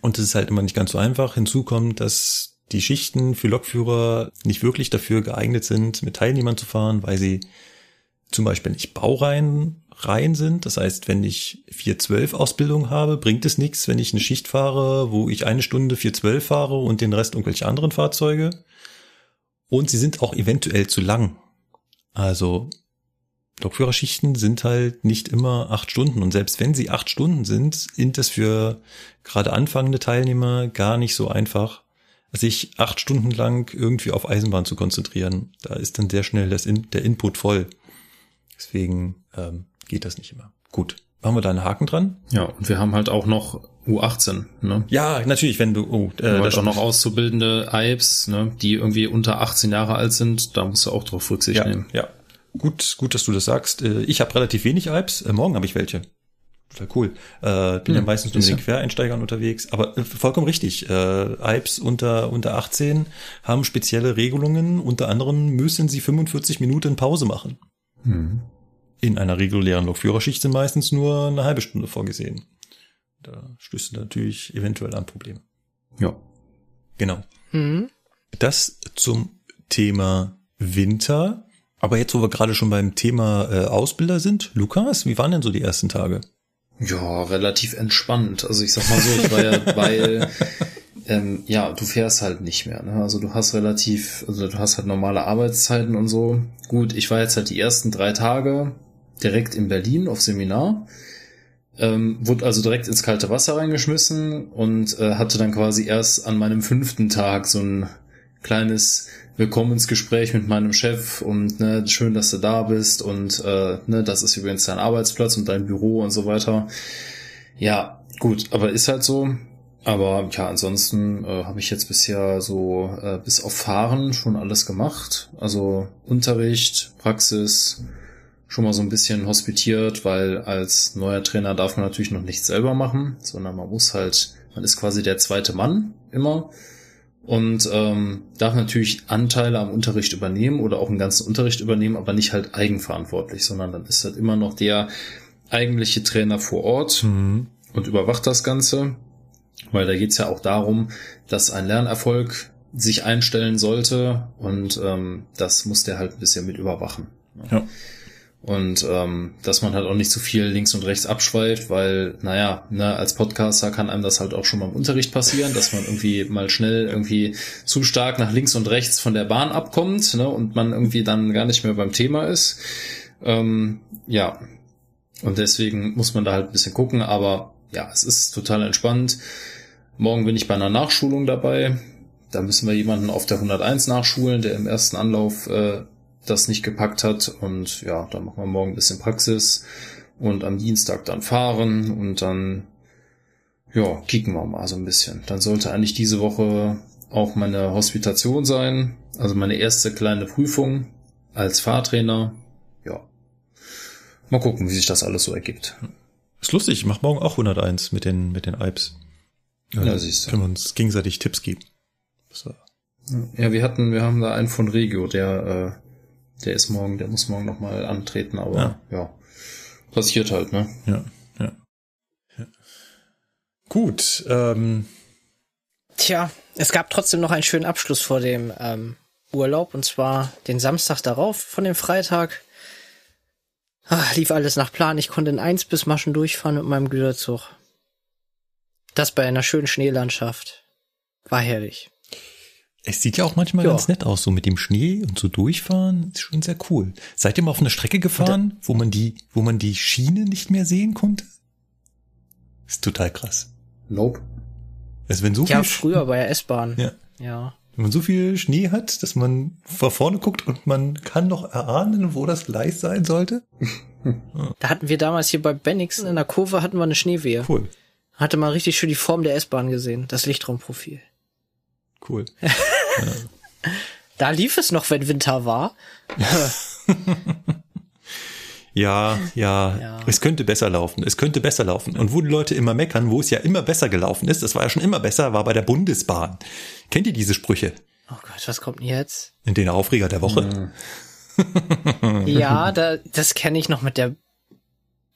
Und das ist halt immer nicht ganz so einfach. Hinzu kommt, dass die Schichten für Lokführer nicht wirklich dafür geeignet sind, mit Teilnehmern zu fahren, weil sie zum Beispiel nicht Baureihen rein sind. Das heißt, wenn ich 412 Ausbildung habe, bringt es nichts, wenn ich eine Schicht fahre, wo ich eine Stunde 412 fahre und den Rest irgendwelche anderen Fahrzeuge. Und sie sind auch eventuell zu lang. Also Lokführerschichten sind halt nicht immer acht Stunden. Und selbst wenn sie acht Stunden sind, sind es für gerade anfangende Teilnehmer gar nicht so einfach, sich acht Stunden lang irgendwie auf Eisenbahn zu konzentrieren. Da ist dann sehr schnell das In der Input voll. Deswegen ähm, geht das nicht immer. Gut, machen wir da einen Haken dran? Ja, und wir haben halt auch noch U18, ne? Ja, natürlich, wenn du, oh, äh, das halt auch noch auszubildende IEPs, ne, die irgendwie unter 18 Jahre alt sind, da musst du auch drauf Rücksicht ja, nehmen. ja. Gut, gut, dass du das sagst. Äh, Ich habe relativ wenig Alps. Äh, Morgen habe ich welche. total cool. Äh, bin ja, ja meistens nur mit den Quereinsteigern unterwegs, aber äh, vollkommen richtig. Äh, Alps unter, unter 18 haben spezielle Regelungen. Unter anderem müssen sie 45 Minuten Pause machen. Mhm. In einer regulären Lokführerschicht sind meistens nur eine halbe Stunde vorgesehen. Da stößt du natürlich eventuell an Probleme. Ja. Genau. Mhm. Das zum Thema Winter. Aber jetzt, wo wir gerade schon beim Thema äh, Ausbilder sind, Lukas, wie waren denn so die ersten Tage? Ja, relativ entspannt. Also ich sag mal so, ich war ja, weil ähm, ja, du fährst halt nicht mehr. Ne? Also du hast relativ, also du hast halt normale Arbeitszeiten und so. Gut, ich war jetzt halt die ersten drei Tage direkt in Berlin auf Seminar. Ähm, wurde also direkt ins kalte Wasser reingeschmissen und äh, hatte dann quasi erst an meinem fünften Tag so ein kleines Willkommensgespräch mit meinem Chef und ne, schön, dass du da bist und äh, ne, das ist übrigens dein Arbeitsplatz und dein Büro und so weiter. Ja, gut, aber ist halt so. Aber ja, ansonsten äh, habe ich jetzt bisher so äh, bis auf Fahren schon alles gemacht. Also Unterricht, Praxis, schon mal so ein bisschen hospitiert, weil als neuer Trainer darf man natürlich noch nichts selber machen, sondern man muss halt, man ist quasi der zweite Mann immer und ähm, darf natürlich Anteile am Unterricht übernehmen oder auch einen ganzen Unterricht übernehmen, aber nicht halt eigenverantwortlich, sondern dann ist halt immer noch der eigentliche Trainer vor Ort mhm. und überwacht das Ganze, weil da geht's ja auch darum, dass ein Lernerfolg sich einstellen sollte und ähm, das muss der halt ein bisschen mit überwachen. Ja. Und ähm, dass man halt auch nicht zu viel links und rechts abschweift, weil, naja, ne, als Podcaster kann einem das halt auch schon mal im Unterricht passieren, dass man irgendwie mal schnell irgendwie zu stark nach links und rechts von der Bahn abkommt ne, und man irgendwie dann gar nicht mehr beim Thema ist. Ähm, ja, und deswegen muss man da halt ein bisschen gucken, aber ja, es ist total entspannt. Morgen bin ich bei einer Nachschulung dabei. Da müssen wir jemanden auf der 101 nachschulen, der im ersten Anlauf äh, das nicht gepackt hat. Und ja, dann machen wir morgen ein bisschen Praxis und am Dienstag dann fahren und dann, ja, kicken wir mal so ein bisschen. Dann sollte eigentlich diese Woche auch meine Hospitation sein, also meine erste kleine Prüfung als Fahrtrainer. Ja. Mal gucken, wie sich das alles so ergibt. Ist lustig, ich mach morgen auch 101 mit den, mit den Alps. Ja, ja siehst du. Können wir uns gegenseitig Tipps geben. Ja, wir hatten, wir haben da einen von Regio, der äh, der ist morgen, der muss morgen nochmal antreten, aber ja. ja. Passiert halt, ne? Ja, ja. ja. Gut, ähm. Tja, es gab trotzdem noch einen schönen Abschluss vor dem ähm, Urlaub und zwar den Samstag darauf von dem Freitag. Ach, lief alles nach Plan. Ich konnte in eins bis Maschen durchfahren mit meinem Güterzug. Das bei einer schönen Schneelandschaft. War herrlich. Es sieht ja auch manchmal ja. ganz nett aus, so mit dem Schnee und so durchfahren. Ist schon sehr cool. Seid ihr mal auf eine Strecke gefahren, wo man die, wo man die Schiene nicht mehr sehen konnte? Ist total krass. Nope. Also wenn so ja, viel früher bei der S-Bahn. Ja. ja. Wenn man so viel Schnee hat, dass man vor vorne guckt und man kann noch erahnen, wo das Gleis sein sollte. Da hatten wir damals hier bei Bennigsen in der Kurve hatten wir eine Schneewehe. Cool. Hatte man richtig schön die Form der S-Bahn gesehen, das Lichtraumprofil. Cool. Da lief es noch, wenn Winter war. Ja, ja, ja, es könnte besser laufen. Es könnte besser laufen. Und wo die Leute immer meckern, wo es ja immer besser gelaufen ist, das war ja schon immer besser, war bei der Bundesbahn. Kennt ihr diese Sprüche? Oh Gott, was kommt denn jetzt? In den Aufreger der Woche. ja, da, das kenne ich noch mit der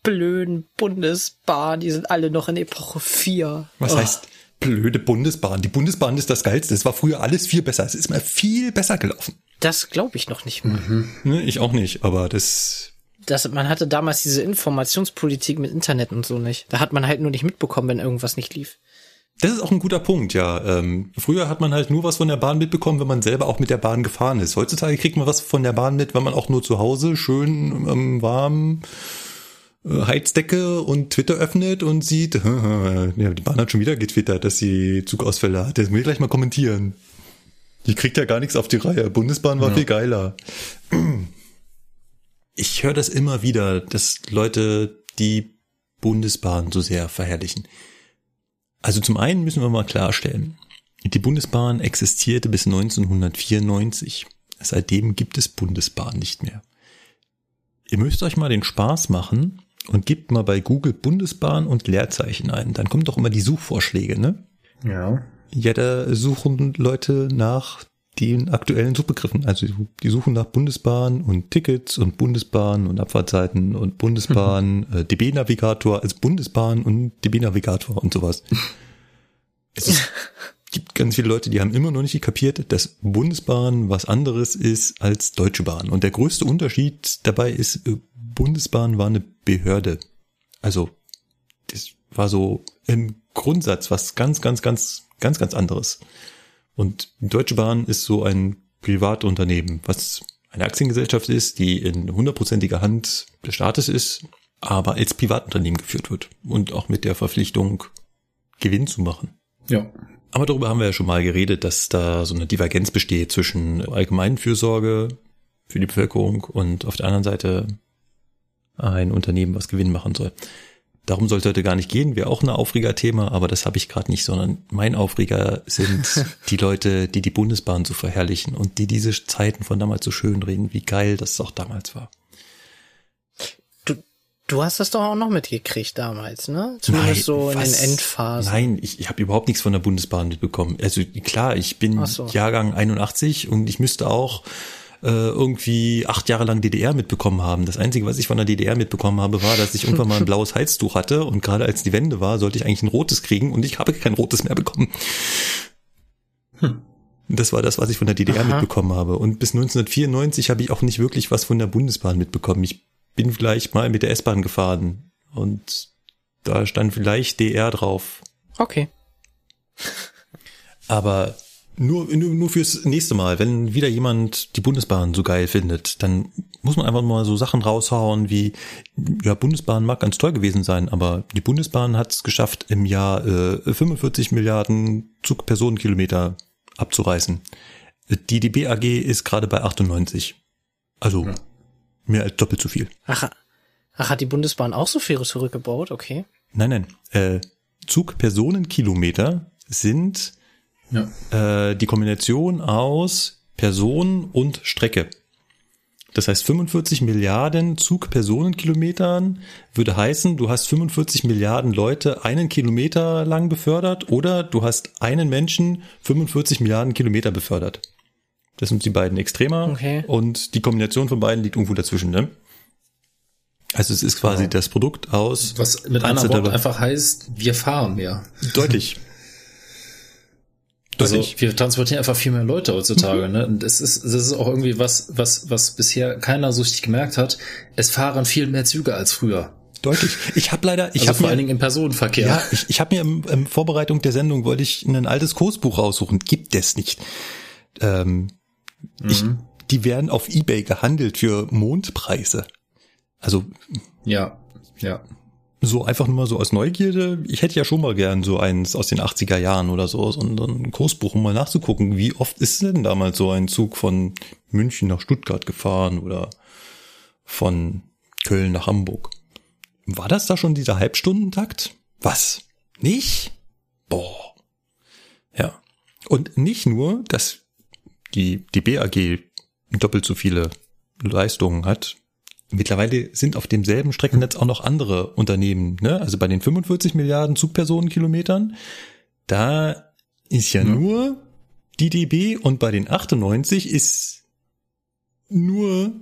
blöden Bundesbahn. Die sind alle noch in Epoche 4. Was oh. heißt blöde Bundesbahn. Die Bundesbahn ist das Geilste. Es war früher alles viel besser. Es ist mal viel besser gelaufen. Das glaube ich noch nicht mal. Mhm. Ne, ich auch nicht, aber das. Das, man hatte damals diese Informationspolitik mit Internet und so nicht. Da hat man halt nur nicht mitbekommen, wenn irgendwas nicht lief. Das ist auch ein guter Punkt, ja. Ähm, früher hat man halt nur was von der Bahn mitbekommen, wenn man selber auch mit der Bahn gefahren ist. Heutzutage kriegt man was von der Bahn mit, wenn man auch nur zu Hause schön ähm, warm Heizdecke und Twitter öffnet und sieht, ja, die Bahn hat schon wieder getwittert, dass sie Zugausfälle hat. Das muss ich gleich mal kommentieren. Die kriegt ja gar nichts auf die Reihe. Bundesbahn war ja. viel geiler. Ich höre das immer wieder, dass Leute die Bundesbahn so sehr verherrlichen. Also zum einen müssen wir mal klarstellen, die Bundesbahn existierte bis 1994. Seitdem gibt es Bundesbahn nicht mehr. Ihr müsst euch mal den Spaß machen, und gebt mal bei Google Bundesbahn und Leerzeichen ein. Dann kommen doch immer die Suchvorschläge, ne? Ja. Ja, da suchen Leute nach den aktuellen Suchbegriffen. Also die suchen nach Bundesbahn und Tickets und Bundesbahn und Abfahrtzeiten und Bundesbahn, äh, DB-Navigator als Bundesbahn und DB-Navigator und sowas. Es ist, gibt ganz viele Leute, die haben immer noch nicht kapiert, dass Bundesbahn was anderes ist als Deutsche Bahn. Und der größte Unterschied dabei ist, äh, Bundesbahn war eine Behörde. Also das war so im Grundsatz was ganz, ganz, ganz, ganz, ganz anderes. Und die Deutsche Bahn ist so ein Privatunternehmen, was eine Aktiengesellschaft ist, die in hundertprozentiger Hand des Staates ist, aber als Privatunternehmen geführt wird und auch mit der Verpflichtung, Gewinn zu machen. Ja. Aber darüber haben wir ja schon mal geredet, dass da so eine Divergenz besteht zwischen allgemeinen Fürsorge für die Bevölkerung und auf der anderen Seite ein Unternehmen, was Gewinn machen soll. Darum soll es heute gar nicht gehen, wäre auch ein Aufregerthema, aber das habe ich gerade nicht, sondern mein Aufreger sind die Leute, die die Bundesbahn so verherrlichen und die diese Zeiten von damals so schön reden, wie geil das auch damals war. Du, du hast das doch auch noch mitgekriegt damals, ne? Zumindest Nein, so in was? den Endphasen. Nein, ich, ich habe überhaupt nichts von der Bundesbahn mitbekommen. Also klar, ich bin so. Jahrgang 81 und ich müsste auch äh, irgendwie acht Jahre lang DDR mitbekommen haben. Das Einzige, was ich von der DDR mitbekommen habe, war, dass ich irgendwann mal ein blaues Halstuch hatte und gerade als die Wende war, sollte ich eigentlich ein rotes kriegen und ich habe kein rotes mehr bekommen. Das war das, was ich von der DDR Aha. mitbekommen habe. Und bis 1994 habe ich auch nicht wirklich was von der Bundesbahn mitbekommen. Ich bin vielleicht mal mit der S-Bahn gefahren und da stand vielleicht DR drauf. Okay. Aber nur, nur, nur fürs nächste Mal, wenn wieder jemand die Bundesbahn so geil findet, dann muss man einfach mal so Sachen raushauen wie, ja, Bundesbahn mag ganz toll gewesen sein, aber die Bundesbahn hat es geschafft, im Jahr äh, 45 Milliarden Zugpersonenkilometer abzureißen. Die DB AG ist gerade bei 98. Also Ja. mehr als doppelt so viel. Ach, ach, hat die Bundesbahn auch so viel zurückgebaut? Okay. Nein, nein. Äh, Zugpersonenkilometer sind Ja. äh, die Kombination aus Person und Strecke. Das heißt, 45 Milliarden Zugpersonenkilometern würde heißen, du hast 45 Milliarden Leute einen Kilometer lang befördert oder du hast einen Menschen 45 Milliarden Kilometer befördert. Das sind die beiden Extremer Okay. und die Kombination von beiden liegt irgendwo dazwischen. Ne? Also es ist quasi das Produkt aus Was mit einer einzelner- Wort einfach heißt, wir fahren mehr. deutlich. Also wir transportieren einfach viel mehr Leute heutzutage, ne? Und das ist, das ist auch irgendwie was, was, was bisher keiner so richtig gemerkt hat. Es fahren viel mehr Züge als früher. Deutlich. Ich habe leider, ich also habe vor mir allen Dingen im Personenverkehr. Ja, ich, ich habe mir im, im Vorbereitung der Sendung wollte ich ein altes Kursbuch raussuchen. Gibt es nicht. Ähm, ich, die werden auf Ebay gehandelt für Mondpreise. Also ja, ja. So einfach nur mal so aus Neugierde. Ich hätte ja schon mal gern so eins aus den 80er Jahren oder so, so ein, Kursbuch, um mal nachzugucken, wie oft ist denn damals so ein Zug von München nach Stuttgart gefahren oder von Köln nach Hamburg. War das da schon dieser Halbstundentakt? Was? Nicht? Boah. Ja. Und nicht nur, dass die, die BAG doppelt so viele Leistungen hat. Mittlerweile sind auf demselben Streckennetz auch noch andere Unternehmen, ne? Also bei den 45 Milliarden Zugpersonenkilometern, da ist ja, Ja. nur die DB und bei den 98 ist nur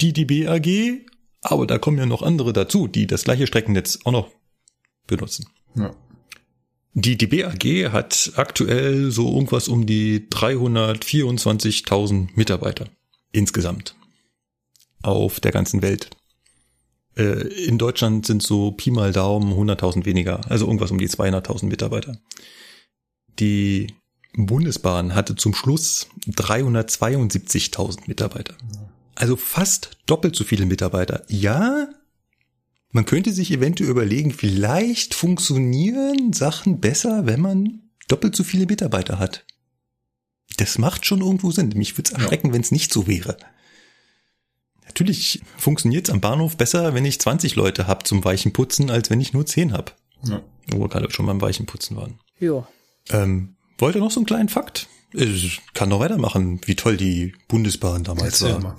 die DB AG, aber da kommen ja noch andere dazu, die das gleiche Streckennetz auch noch benutzen. ja. Die DB AG hat aktuell so irgendwas um die 324.000 Mitarbeiter insgesamt auf der ganzen Welt. Äh, In Deutschland sind so Pi mal Daumen 100.000 weniger, also irgendwas um die 200.000 Mitarbeiter. Die Bundesbahn hatte zum Schluss 372.000 Mitarbeiter. Also fast doppelt so viele Mitarbeiter. Ja, man könnte sich eventuell überlegen, vielleicht funktionieren Sachen besser, wenn man doppelt so viele Mitarbeiter hat. Das macht schon irgendwo Sinn. Mich würde es erschrecken, wenn es nicht so wäre. Natürlich funktioniert es am Bahnhof besser, wenn ich 20 Leute hab zum weichen Putzen, als wenn ich nur 10 hab. ja. Wo wir gerade schon beim weichen Putzen waren. Jo. Ähm, wollt ihr noch so einen kleinen Fakt? Ich kann noch weitermachen, wie toll die Bundesbahn damals Erzähl war. mal.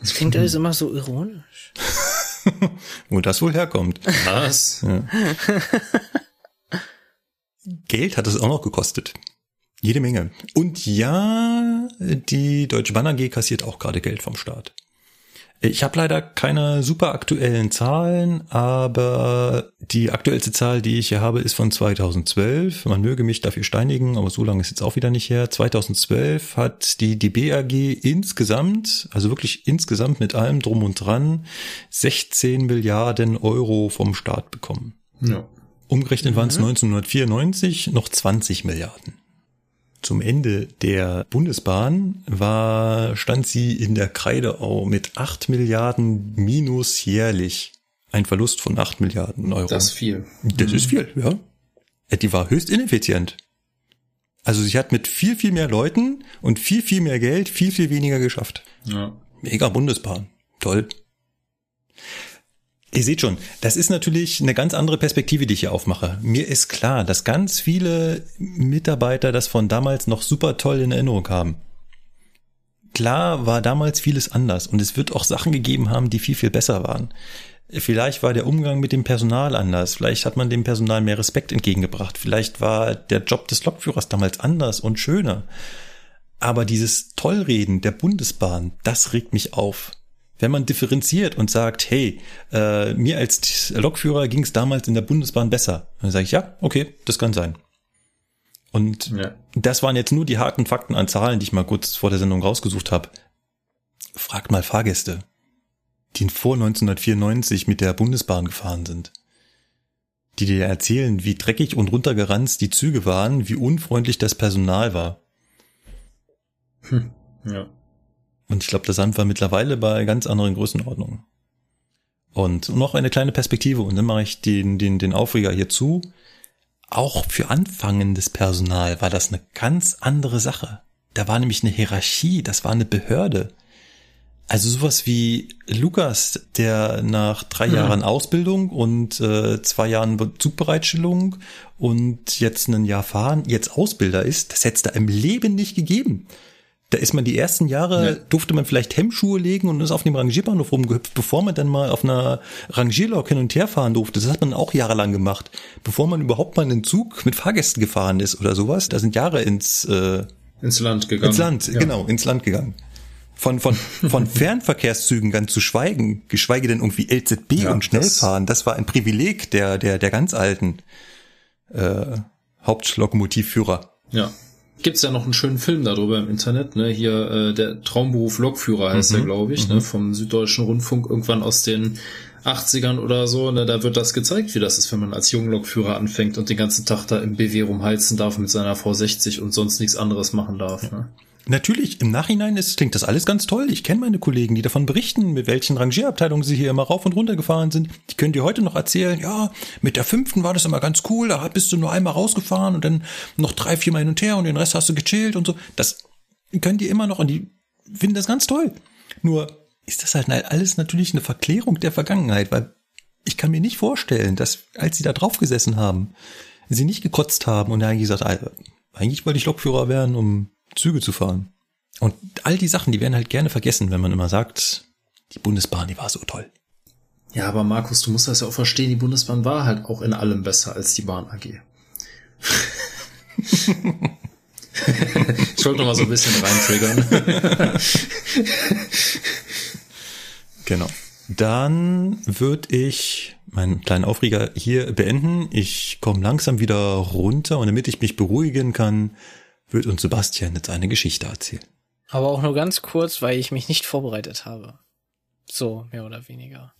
Das klingt alles immer so ironisch. Wo das wohl herkommt. Was? Geld hat es auch noch gekostet. Jede Menge. Und ja, die Deutsche Bahn AG kassiert auch gerade Geld vom Staat. Ich habe leider keine super aktuellen Zahlen, aber die aktuellste Zahl, die ich hier habe, ist von 2012. Man möge mich dafür steinigen, aber so lange ist jetzt auch wieder nicht her. 2012 hat die DB AG insgesamt, also wirklich insgesamt mit allem drum und dran, 16 Milliarden Euro vom Staat bekommen. Ja. Umgerechnet waren es 1994 noch 20 Milliarden. Zum Ende der Bundesbahn war, stand sie in der Kreideau mit 8 Milliarden minus jährlich. Ein Verlust von 8 Milliarden Euro. Das ist viel. Das ist viel, ja. Äh, Die war höchst ineffizient. Also sie hat mit viel, viel mehr Leuten und viel, viel mehr Geld viel, viel weniger geschafft. Ja. Mega Bundesbahn. Toll. Ihr seht schon, das ist natürlich eine ganz andere Perspektive, die ich hier aufmache. Mir ist klar, dass ganz viele Mitarbeiter das von damals noch super toll in Erinnerung haben. Klar war damals vieles anders und es wird auch Sachen gegeben haben, die viel, viel besser waren. Vielleicht war der Umgang mit dem Personal anders, vielleicht hat man dem Personal mehr Respekt entgegengebracht, vielleicht war der Job des Lokführers damals anders und schöner. Aber dieses Tollreden der Bundesbahn, das regt mich auf. Wenn man differenziert und sagt, hey, äh, mir als Lokführer ging es damals in der Bundesbahn besser, dann sage ich, ja, okay, das kann sein. Und Ja. das waren jetzt nur die harten Fakten an Zahlen, die ich mal kurz vor der Sendung rausgesucht habe. Fragt mal Fahrgäste, die vor 1994 mit der Bundesbahn gefahren sind. Die dir erzählen, wie dreckig und runtergeranzt die Züge waren, wie unfreundlich das Personal war. Ja. Und ich glaube, da sind wir mittlerweile bei ganz anderen Größenordnungen. Und noch eine kleine Perspektive, und dann mache ich den, den, den Aufreger hier zu. Auch für anfangendes Personal war das eine ganz andere Sache. Da war nämlich eine Hierarchie, das war eine Behörde. Also sowas wie Lukas, der nach drei Jahren Ausbildung und äh, zwei Jahren Be- Zugbereitstellung und jetzt ein Jahr fahren, jetzt Ausbilder ist, das hätte es da im Leben nicht gegeben. Da ist man die ersten Jahre, Ja. durfte man vielleicht Hemmschuhe legen und ist auf dem Rangierbahnhof rumgehüpft, bevor man dann mal auf einer Rangierlok hin und her fahren durfte. Das hat man auch jahrelang gemacht. Bevor man überhaupt mal einen Zug mit Fahrgästen gefahren ist oder sowas, da sind Jahre ins, äh, Ins Land gegangen. ins Land, Ja. genau, ins Land gegangen. Von, von, von Fernverkehrszügen ganz zu schweigen, geschweige denn irgendwie LZB Ja, und das- Schnellfahren, das war ein Privileg der, der, der ganz alten äh, Hauptlokomotivführer. Ja. Gibt's ja noch einen schönen Film darüber im Internet, ne? Hier äh, der Traumberuf Lokführer heißt Mhm. der, glaube ich, ne? Vom Süddeutschen Rundfunk irgendwann aus den 80ern oder so, ne? Da wird das gezeigt, wie das ist, wenn man als junger Lokführer anfängt und den ganzen Tag da im BW rumheizen darf mit seiner V60 und sonst nichts anderes machen darf. Ne? Natürlich, im Nachhinein ist, klingt das alles ganz toll. Ich kenne meine Kollegen, die davon berichten, mit welchen Rangierabteilungen sie hier immer rauf und runter gefahren sind. Die können dir heute noch erzählen, ja, mit der fünften war das immer ganz cool, da bist du nur einmal rausgefahren und dann noch drei, vier Mal hin und her und den Rest hast du gechillt und so. Das können die immer noch und die finden das ganz toll. Nur ist das halt alles natürlich eine Verklärung der Vergangenheit, weil ich kann mir nicht vorstellen, dass als sie da drauf gesessen haben, sie nicht gekotzt haben und eigentlich gesagt, "Ah, eigentlich wollte ich Lokführer werden, um Züge zu fahren. Und all die Sachen, die werden halt gerne vergessen, wenn man immer sagt, die Bundesbahn, die war so toll. Ja, aber Markus, du musst das ja auch verstehen, die Bundesbahn war halt auch in allem besser als die Bahn AG. ich wollte noch mal so ein bisschen reintriggern. Genau. Dann würde ich meinen kleinen Aufreger hier beenden. Ich komme langsam wieder runter und damit ich mich beruhigen kann, wird uns Sebastian jetzt eine Geschichte erzählen. Aber auch nur ganz kurz, weil ich mich nicht vorbereitet habe. So, mehr oder weniger.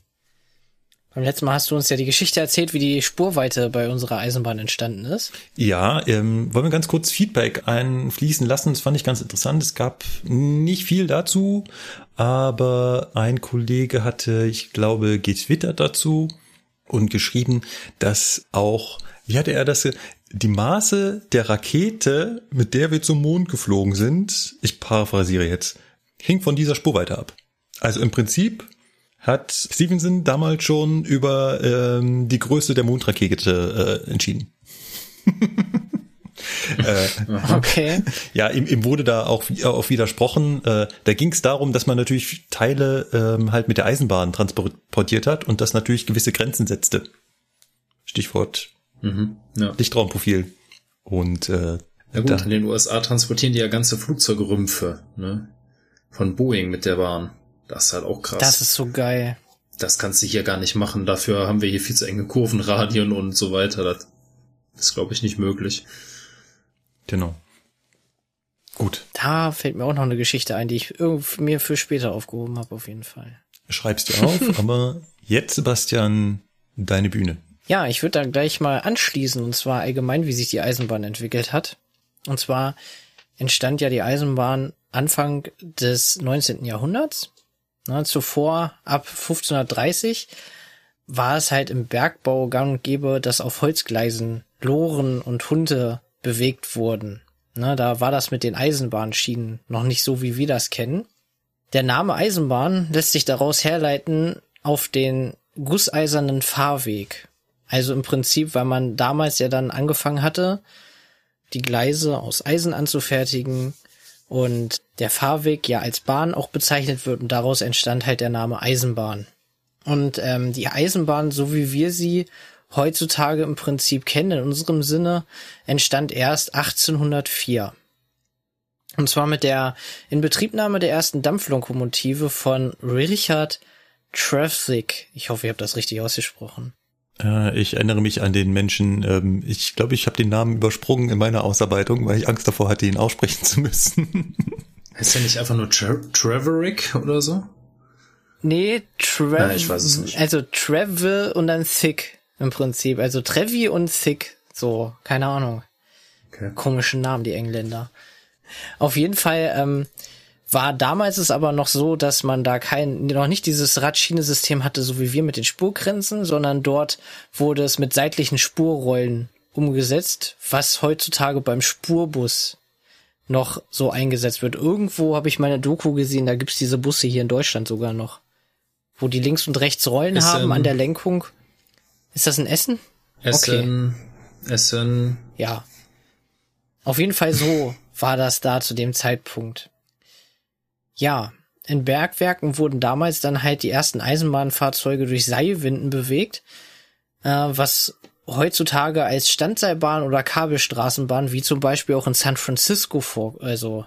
Beim letzten Mal hast du uns ja die Geschichte erzählt, wie die Spurweite bei unserer Eisenbahn entstanden ist. Ja, ähm, wollen wir ganz kurz Feedback einfließen lassen. Das fand ich ganz interessant. Es gab nicht viel dazu, aber ein Kollege hatte, ich glaube, getwittert dazu und geschrieben, dass auch, wie hatte er das, die Maße der Rakete, mit der wir zum Mond geflogen sind, ich paraphrasiere jetzt, hing von dieser Spurweite ab. Also im Prinzip hat Stevenson damals schon über ähm, die Größe der Mondrakete äh, entschieden. äh, Okay. ja, ihm, ihm wurde da auch, auch widersprochen. Äh, da ging es darum, dass man natürlich Teile ähm, halt mit der Eisenbahn transportiert hat und das natürlich gewisse Grenzen setzte. Stichwort Mhm. Ja. Lichtraumprofil. Und äh, Ja gut, da, in den USA transportieren die ja ganze Flugzeugrümpfe, ne? Von Boeing mit der Bahn. Das ist halt auch krass. Das ist so geil. das kannst du hier gar nicht machen. Dafür haben wir hier viel zu enge Kurvenradien und so weiter. Das ist, glaube ich, nicht möglich. genau. Gut, Da fällt mir auch noch eine Geschichte ein, die ich mir für später aufgehoben habe, auf jeden Fall. schreibst dir auf, aber jetzt, Sebastian, deine Bühne. Ja, ich würde da gleich mal anschließen, und zwar allgemein, wie sich die Eisenbahn entwickelt hat. Und zwar entstand ja die Eisenbahn Anfang des 19. Jahrhunderts. Na, zuvor, ab 1530, war es halt im Bergbau gang und gäbe, dass auf Holzgleisen Loren und Hunde bewegt wurden. Na, da war das mit den Eisenbahnschienen noch nicht so, wie wir das kennen. Der Name Eisenbahn lässt sich daraus herleiten auf den gusseisernen Fahrweg. Also im Prinzip, weil man damals ja dann angefangen hatte, die Gleise aus Eisen anzufertigen und der Fahrweg ja als Bahn auch bezeichnet wird und daraus entstand halt der Name Eisenbahn. Und ähm, die Eisenbahn, so wie wir sie heutzutage im Prinzip kennen, in unserem Sinne, entstand erst 1804. Und zwar mit der Inbetriebnahme der ersten Dampflokomotive von Richard Trevthick. Ich hoffe, ihr habt das richtig ausgesprochen. Äh, ich erinnere mich an den Menschen, ähm, ich glaube, ich habe den Namen übersprungen in meiner Ausarbeitung, weil ich Angst davor hatte, ihn aussprechen zu müssen. Heißt ja nicht einfach nur Tra Trevorick oder so? Nee, Trev, ich weiß es nicht. also Travel und dann Thick im Prinzip. Also Trevi und Thick. So, keine Ahnung. Okay. Komischen Namen, die Engländer. Auf jeden Fall ähm, war damals es aber noch so, dass man da kein, noch nicht dieses Radschiene-System hatte, so wie wir mit den Spurgrenzen, sondern dort wurde es mit seitlichen Spurrollen umgesetzt, was heutzutage beim Spurbus noch so eingesetzt wird. Irgendwo habe ich meine Doku gesehen, da gibt's diese Busse hier in Deutschland sogar noch, wo die links und rechts Rollen Ist, haben an der Lenkung. Ist das ein Essen? Essen, Essen, Ja. Auf jeden Fall so war das da zu dem Zeitpunkt. Ja, in Bergwerken wurden damals dann halt die ersten Eisenbahnfahrzeuge durch Seilwinden bewegt, äh, was heutzutage als Standseilbahn oder Kabelstraßenbahn, wie zum Beispiel auch in San Francisco vor, also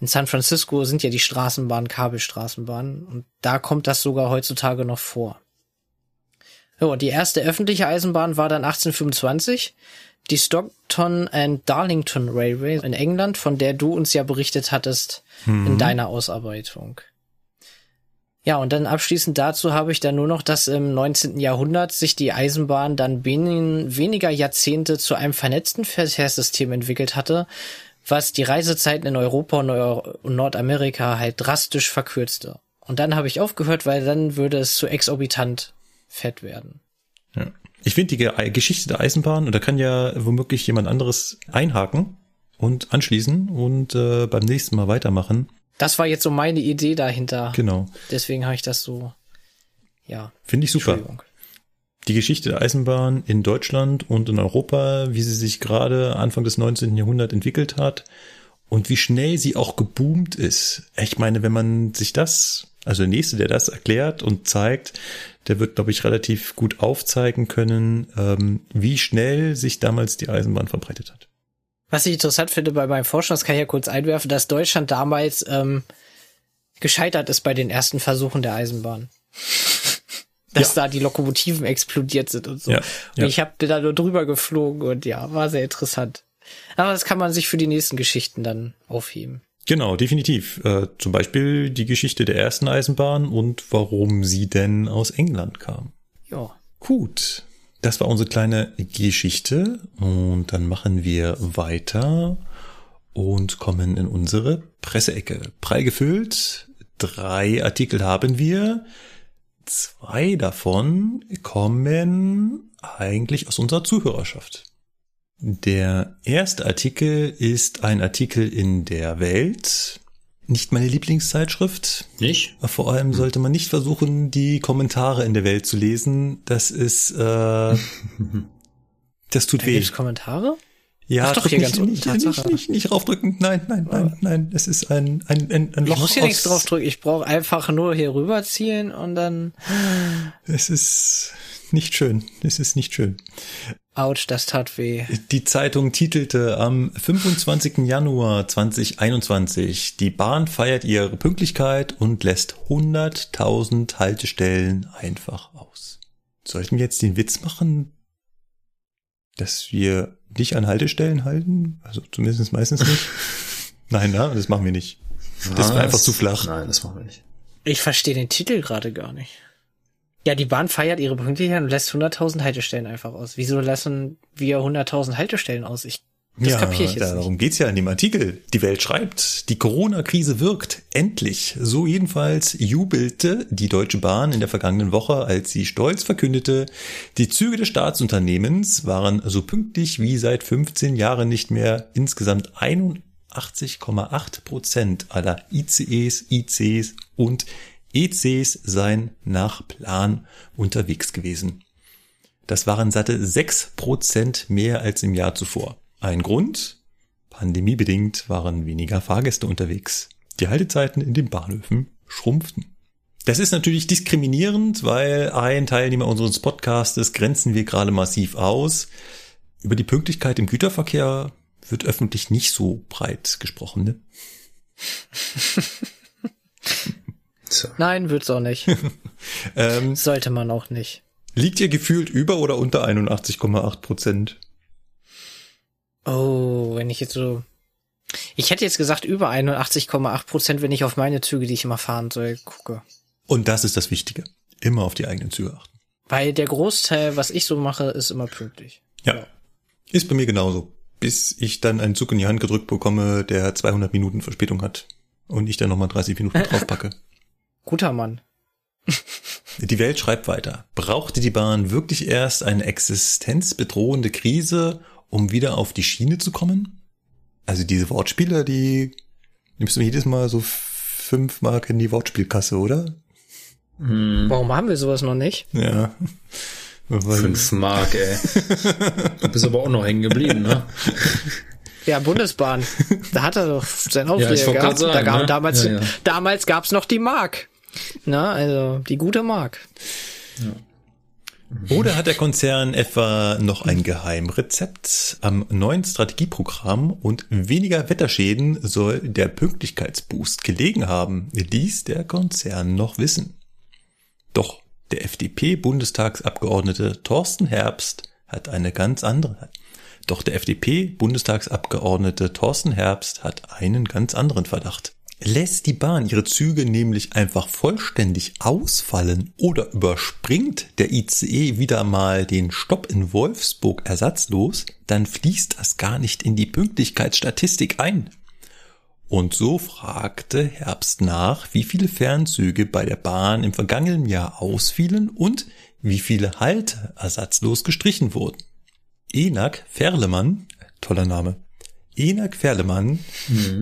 in San Francisco sind ja die Straßenbahnen Kabelstraßenbahnen und da kommt das sogar heutzutage noch vor. Ja, die erste öffentliche Eisenbahn war dann 1825 die Stockton and Darlington Railway in England, von der du uns ja berichtet hattest in deiner Ausarbeitung. Ja, und dann abschließend dazu habe ich dann nur noch, dass im 19. Jahrhundert sich die Eisenbahn dann binnen weniger Jahrzehnte zu einem vernetzten Verkehrssystem entwickelt hatte, was die Reisezeiten in Europa und Nordamerika halt drastisch verkürzte. Und dann habe ich aufgehört, weil dann würde es zu exorbitant fett werden. Ja. Ich finde die Ge Geschichte der Eisenbahn, und da kann ja womöglich jemand anderes einhaken und anschließen und äh, beim nächsten Mal weitermachen. Das war jetzt so meine Idee dahinter. Genau. Deswegen habe ich das so, ja. Finde ich super. Die Geschichte der Eisenbahn in Deutschland und in Europa, wie sie sich gerade Anfang des 19. Jahrhunderts entwickelt hat und wie schnell sie auch geboomt ist. Ich meine, wenn man sich das, also der Nächste, der das erklärt und zeigt, der wird, glaube ich, relativ gut aufzeigen können, ähm, wie schnell sich damals die Eisenbahn verbreitet hat. Was ich interessant finde bei meinem Forschung, das kann ich ja kurz einwerfen, dass Deutschland damals ähm, gescheitert ist bei den ersten Versuchen der Eisenbahn. Dass da die Lokomotiven explodiert sind und so. Ja, und ja. ich habe da nur drüber geflogen und ja, war sehr interessant. Aber das kann man sich für die nächsten Geschichten dann aufheben. Genau, definitiv. Äh, zum Beispiel die Geschichte der ersten Eisenbahn und warum sie denn aus England kam. Ja. Gut, das war unsere kleine Geschichte und dann machen wir weiter und kommen in unsere Presseecke. Prall gefüllt, drei Artikel haben wir. Zwei davon kommen eigentlich aus unserer Zuhörerschaft. Der erste Artikel ist ein Artikel in der Welt. Nicht meine Lieblingszeitschrift, nicht? vor allem sollte man nicht versuchen, die Kommentare in der Welt zu lesen. Das ist, äh, das tut Da weh. gibt's Kommentare? Ja, Ach doch, hier nicht, ganz unten, nicht, Tatsache. nicht, nicht, nicht raufdrücken. Nein, nein, nein, nein. Es ist ein, ein, ein, ein Loch. Ich muss hier nichts draufdrücken. Ich brauche einfach nur hier rüberziehen und dann. Es ist nicht schön. Es ist nicht schön. Ouch, das tat weh. Die Zeitung titelte am 25. Januar 2021, die Bahn feiert ihre Pünktlichkeit und lässt 100.000 Haltestellen einfach aus. Sollten wir jetzt den Witz machen, dass wir nicht an Haltestellen halten? Also zumindest meistens nicht. Nein, na, das machen wir nicht. Das wäre einfach zu flach. Nein, das machen wir nicht. Ich verstehe den Titel gerade gar nicht. Ja, die Bahn feiert ihre Pünktlichkeit und lässt 100.000 Haltestellen einfach aus. Wieso lassen wir 100.000 Haltestellen aus? Ich, das kapiere ich jetzt nicht. darum geht's ja in dem Artikel. Die Welt schreibt, die Corona-Krise wirkt. Endlich. So jedenfalls jubelte die Deutsche Bahn in der vergangenen Woche, als sie stolz verkündete, die Züge des Staatsunternehmens waren so pünktlich wie seit 15 Jahren nicht mehr. Insgesamt 81,8 Prozent aller ICEs, ICs und ECs seien nach Plan unterwegs gewesen. Das waren satte 6 Prozent mehr als im Jahr zuvor. Ein Grund? Pandemiebedingt waren weniger Fahrgäste unterwegs. Die Haltezeiten in den Bahnhöfen schrumpften. Das ist natürlich diskriminierend, weil ein Teilnehmer unseres Podcastes grenzen wir gerade massiv aus. Über die Pünktlichkeit im Güterverkehr wird öffentlich nicht so breit gesprochen. Ne? So. Nein, wird's auch nicht. Ähm, Sollte man auch nicht. liegt ihr gefühlt über oder unter 81,8 Prozent? Oh, wenn ich jetzt so. Ich hätte jetzt gesagt über 81,8 Prozent, wenn ich auf meine Züge, die ich immer fahren soll, gucke. Und das ist das Wichtige. Immer auf die eigenen Züge achten. Weil der Großteil, was ich so mache, ist immer pünktlich. Ja. Ist bei mir genauso. Bis ich dann einen Zug in die Hand gedrückt bekomme, der 200 Minuten Verspätung hat. Und ich dann nochmal 30 Minuten draufpacke. Guter Mann. Die Welt schreibt weiter. Brauchte die Bahn wirklich erst eine existenzbedrohende Krise, um wieder auf die Schiene zu kommen? Also diese Wortspiele, die nimmst du jedes Mal so fünf Mark in die Wortspielkasse, oder? Warum haben wir sowas noch nicht? Ja. Fünf Mark, ey. Du bist aber auch noch hängen geblieben, ne? Ja, Bundesbahn. Da hat er doch seinen Ja, Aufreger wollte gehabt. grad da sagen, gab, ne? damals, Ja, ja. damals gab's noch die Mark. Na, also die gute Mark. Oder hat der Konzern etwa noch ein Geheimrezept? Am neuen Strategieprogramm und weniger Wetterschäden soll der Pünktlichkeitsboost gelegen haben, ließ der Konzern noch wissen. Doch der FDP-Bundestagsabgeordnete Thorsten Herbst hat eine ganz andere. Doch der FDP-Bundestagsabgeordnete Thorsten Herbst hat einen ganz anderen Verdacht. Lässt die Bahn ihre Züge nämlich einfach vollständig ausfallen oder überspringt der ICE wieder mal den Stopp in Wolfsburg ersatzlos, dann fließt das gar nicht in die Pünktlichkeitsstatistik ein. Und so fragte Herbst nach, wie viele Fernzüge bei der Bahn im vergangenen Jahr ausfielen und wie viele Halte ersatzlos gestrichen wurden. Enak Ferlemann, toller Name, Enak Ferlemann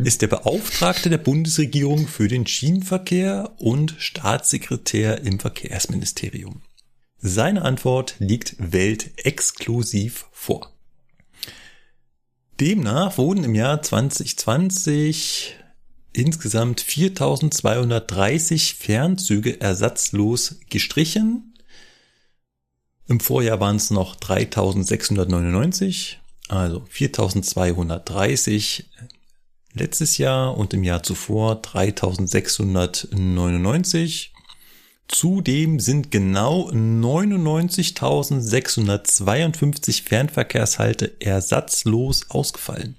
ist der Beauftragte der Bundesregierung für den Schienenverkehr und Staatssekretär im Verkehrsministerium. Seine Antwort liegt weltexklusiv vor. Demnach wurden im Jahr 2020 insgesamt 4230 Fernzüge ersatzlos gestrichen. Im Vorjahr waren es noch 3699, also 4230 letztes Jahr und im Jahr zuvor 3699. Zudem sind genau 99.652 Fernverkehrshalte ersatzlos ausgefallen.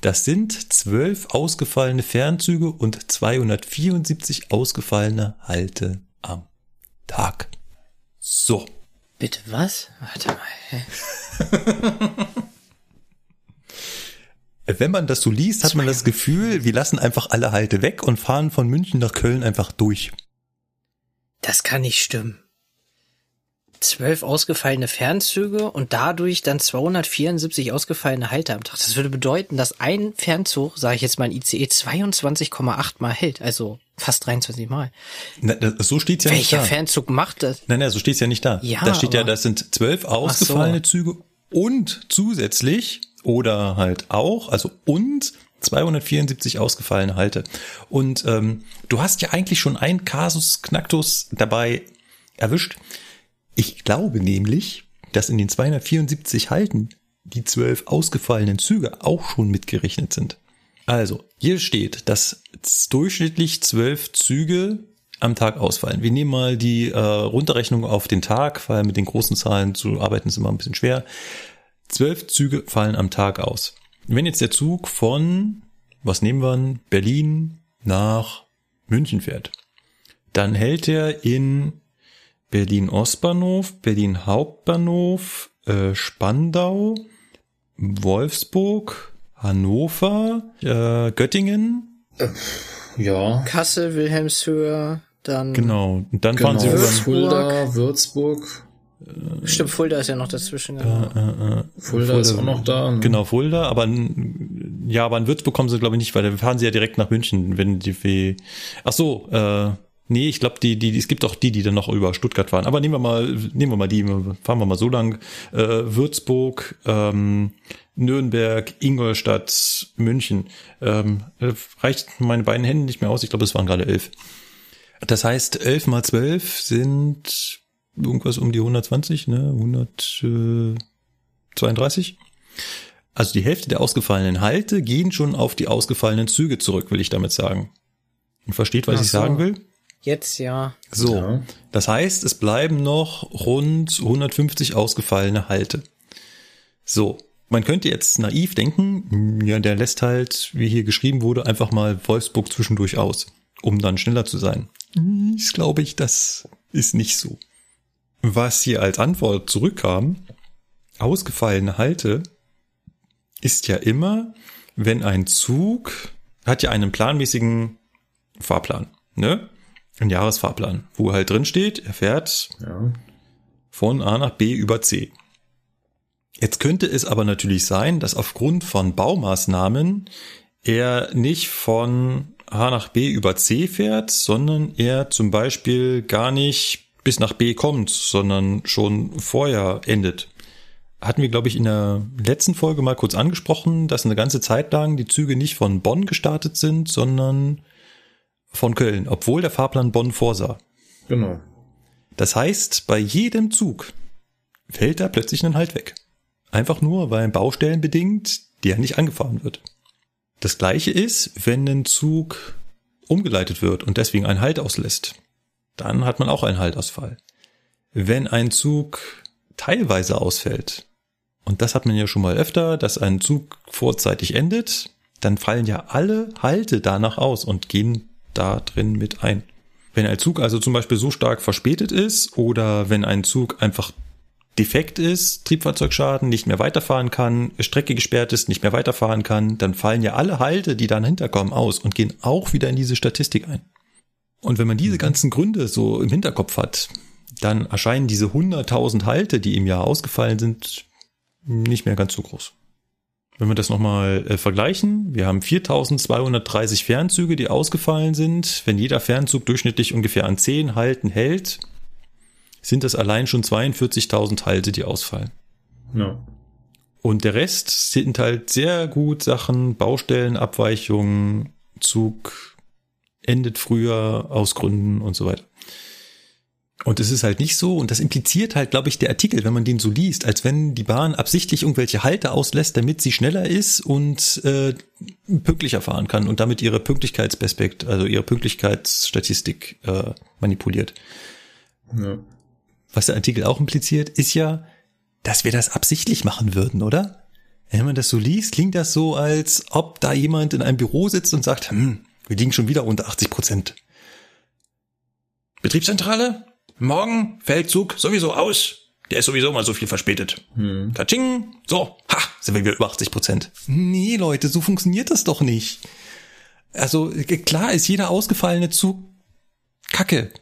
Das sind 12 ausgefallene Fernzüge und 274 ausgefallene Halte am Tag. So. Bitte was? Warte mal. Wenn man das so liest, hat man das Gefühl, wir lassen einfach alle Halte weg und fahren von München nach Köln einfach durch. Das kann nicht stimmen. Zwölf ausgefallene Fernzüge und dadurch dann 274 ausgefallene Halte am Tag. Das würde bedeuten, dass ein Fernzug, sage ich jetzt mal ein ICE, 22,8 mal hält. Also fast 23 Mal. Na, das- so steht's ja Welcher nicht da. Fernzug macht das? Nein, nein, so steht's ja nicht da. Ja, da steht ja, das sind zwölf ausgefallene so. Züge und zusätzlich oder halt auch, also und 274 ausgefallene Halte. Und ähm, du hast ja eigentlich schon einen Kasus Knacktus dabei erwischt. Ich glaube nämlich, dass in den 274 Halten die zwölf ausgefallenen Züge auch schon mitgerechnet sind. Also, hier steht, dass durchschnittlich zwölf Züge am Tag ausfallen. Wir nehmen mal die äh, Runterrechnung auf den Tag, weil mit den großen Zahlen zu arbeiten ist immer ein bisschen schwer. Zwölf Züge fallen am Tag aus. Wenn jetzt der Zug von, was nehmen wir, Berlin nach München fährt, dann hält er in Berlin Ostbahnhof, Berlin Hauptbahnhof, äh, Spandau, Wolfsburg, Hannover, äh, Göttingen. Ja. Kassel, Wilhelmshöhe, dann. Genau. Und dann Genau. fahren sie über. Fulda, Würzburg. Stimmt, Fulda ist ja noch dazwischen. Äh, Genau. Fulda ist auch noch da. ne? Genau, Fulda, aber ja, aber in Würzburg kommen sie glaube ich nicht, weil dann fahren sie ja direkt nach München, wenn die wie Ach so, äh nee, ich glaube, die die es gibt auch die, die dann noch über Stuttgart fahren, aber nehmen wir mal nehmen wir mal die, fahren wir mal so lang äh, Würzburg, ähm, Nürnberg, Ingolstadt, München. Ähm, äh, reicht meine beiden Hände nicht mehr aus, ich glaube, es waren gerade elf. Das heißt, elf mal zwölf sind irgendwas um die 120, ne? 132. Also die Hälfte der ausgefallenen Halte gehen schon auf die ausgefallenen Züge zurück, will ich damit sagen. Und versteht, was Ach ich so. sagen will? Jetzt ja. So. Ja. Das heißt, es bleiben noch rund 150 ausgefallene Halte. So. Man könnte jetzt naiv denken, hm, ja, der lässt halt, wie hier geschrieben wurde, einfach mal Wolfsburg zwischendurch aus, um dann schneller zu sein. Ich glaube ich, das ist nicht so. Was hier als Antwort zurückkam, ausgefallene Halte, ist ja immer, wenn ein Zug hat ja einen planmäßigen Fahrplan, ne? Ein Jahresfahrplan, wo halt drin steht, er fährt Ja. von A nach B über C. Jetzt könnte es aber natürlich sein, dass aufgrund von Baumaßnahmen er nicht von A nach B über C fährt, sondern er zum Beispiel gar nicht bis nach B kommt, sondern schon vorher endet. Hatten wir, glaube ich, in der letzten Folge mal kurz angesprochen, dass eine ganze Zeit lang die Züge nicht von Bonn gestartet sind, sondern von Köln, obwohl der Fahrplan Bonn vorsah. Genau. Das heißt, bei jedem Zug fällt da plötzlich ein Halt weg. Einfach nur, weil Baustellen bedingt der nicht angefahren wird. Das gleiche ist, wenn ein Zug umgeleitet wird und deswegen einen Halt auslässt. Dann hat man auch einen Haltausfall. Wenn ein Zug teilweise ausfällt, und das hat man ja schon mal öfter, dass ein Zug vorzeitig endet, dann fallen ja alle Halte danach aus und gehen da drin mit ein. Wenn ein Zug also zum Beispiel so stark verspätet ist oder wenn ein Zug einfach defekt ist, Triebfahrzeugschaden, nicht mehr weiterfahren kann, Strecke gesperrt ist, nicht mehr weiterfahren kann, dann fallen ja alle Halte, die dann hinterkommen, aus und gehen auch wieder in diese Statistik ein. Und wenn man diese ganzen Gründe so im Hinterkopf hat, dann erscheinen diese 100.000 Halte, die im Jahr ausgefallen sind, nicht mehr ganz so groß. Wenn wir das nochmal äh, vergleichen, wir haben 4230 Fernzüge, die ausgefallen sind. Wenn jeder Fernzug durchschnittlich ungefähr an 10 Halten hält, sind das allein schon 42.000 Halte, die ausfallen. Ja. Und der Rest sind halt sehr gut Sachen, Baustellenabweichungen, Zug endet früher aus Gründen und so weiter. Und es ist halt nicht so, und das impliziert halt, glaube ich, der Artikel, wenn man den so liest, als wenn die Bahn absichtlich irgendwelche Halte auslässt, damit sie schneller ist und äh, pünktlicher fahren kann und damit ihre Pünktlichkeitsaspekt, also ihre Pünktlichkeitsstatistik äh, manipuliert. ja. Was der Artikel auch impliziert, ist ja, dass wir das absichtlich machen würden, oder? Wenn man das so liest, klingt das so, als ob da jemand in einem Büro sitzt und sagt, hm, wir liegen schon wieder unter 80 Prozent. Betriebszentrale? Morgen fällt Zug sowieso aus. Der ist sowieso mal so viel verspätet. Hm. Katsching. So, ha, sind wir wieder über 80 Prozent. Nee, Leute, so funktioniert das doch nicht. Also klar ist jeder ausgefallene Zug Kacke.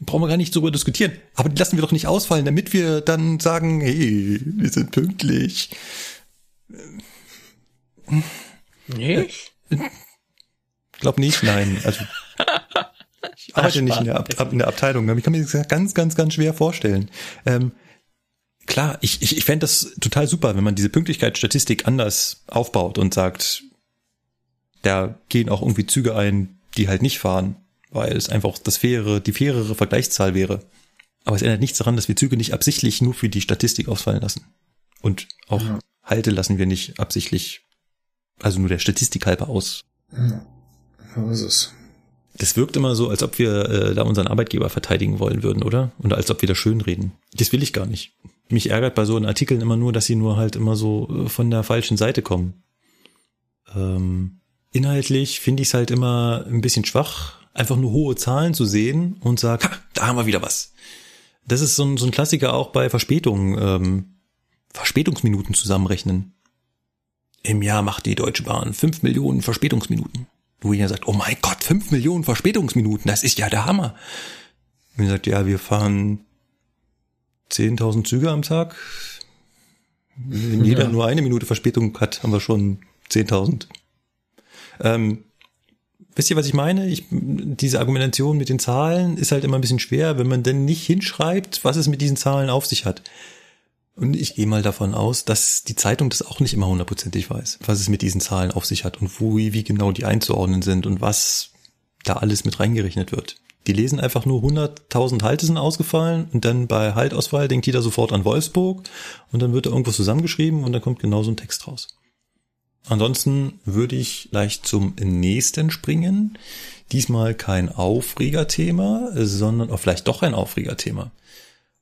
Brauchen wir gar nicht darüber diskutieren. Aber die lassen wir doch nicht ausfallen, damit wir dann sagen, hey, wir sind pünktlich. Nicht? Glaub nicht, nein. Also ich arbeite nicht in der, Ab in der Abteilung. Ich kann mir das ganz, ganz, ganz schwer vorstellen. Ähm, klar, ich, ich, ich fände das total super, wenn man diese Pünktlichkeitsstatistik anders aufbaut und sagt, da gehen auch irgendwie Züge ein, die halt nicht fahren, weil es einfach das fairere, die fairere Vergleichszahl wäre. Aber es ändert nichts daran, dass wir Züge nicht absichtlich nur für die Statistik ausfallen lassen. Und auch ja. Halte lassen wir nicht absichtlich, also nur der Statistik halber aus. Ja. So ist es. Das wirkt immer so, als ob wir äh, da unseren Arbeitgeber verteidigen wollen würden, oder? Und als ob wir da schön reden. Das will ich gar nicht. Mich ärgert bei so Artikeln immer nur, dass sie nur halt immer so äh, von der falschen Seite kommen. Ähm, inhaltlich finde ich es halt immer ein bisschen schwach, einfach nur hohe Zahlen zu sehen und sagen, ha, da haben wir wieder was. Das ist so ein, so ein Klassiker auch bei Verspätungen, ähm, Verspätungsminuten zusammenrechnen. Im Jahr macht die Deutsche Bahn fünf Millionen Verspätungsminuten. Wo jeder sagt, oh mein Gott, fünf Millionen Verspätungsminuten, das ist ja der Hammer. Und sagt, ja, wir fahren 10.000 Züge am Tag. Wenn jeder ja. nur eine Minute Verspätung hat, haben wir schon 10.000. Ähm, wisst ihr, was ich meine? Ich, diese Argumentation mit den Zahlen ist halt immer ein bisschen schwer, wenn man denn nicht hinschreibt, was es mit diesen Zahlen auf sich hat. Und ich gehe mal davon aus, dass die Zeitung das auch nicht immer hundertprozentig weiß, was es mit diesen Zahlen auf sich hat und wo, wie genau die einzuordnen sind und was da alles mit reingerechnet wird. Die lesen einfach nur 100.000 Halte sind ausgefallen und dann bei Haltausfall denkt jeder sofort an Wolfsburg und dann wird da irgendwas zusammengeschrieben und dann kommt genau so ein Text raus. Ansonsten würde ich leicht zum nächsten springen. Diesmal kein Aufregerthema, sondern auch vielleicht doch ein Aufregerthema.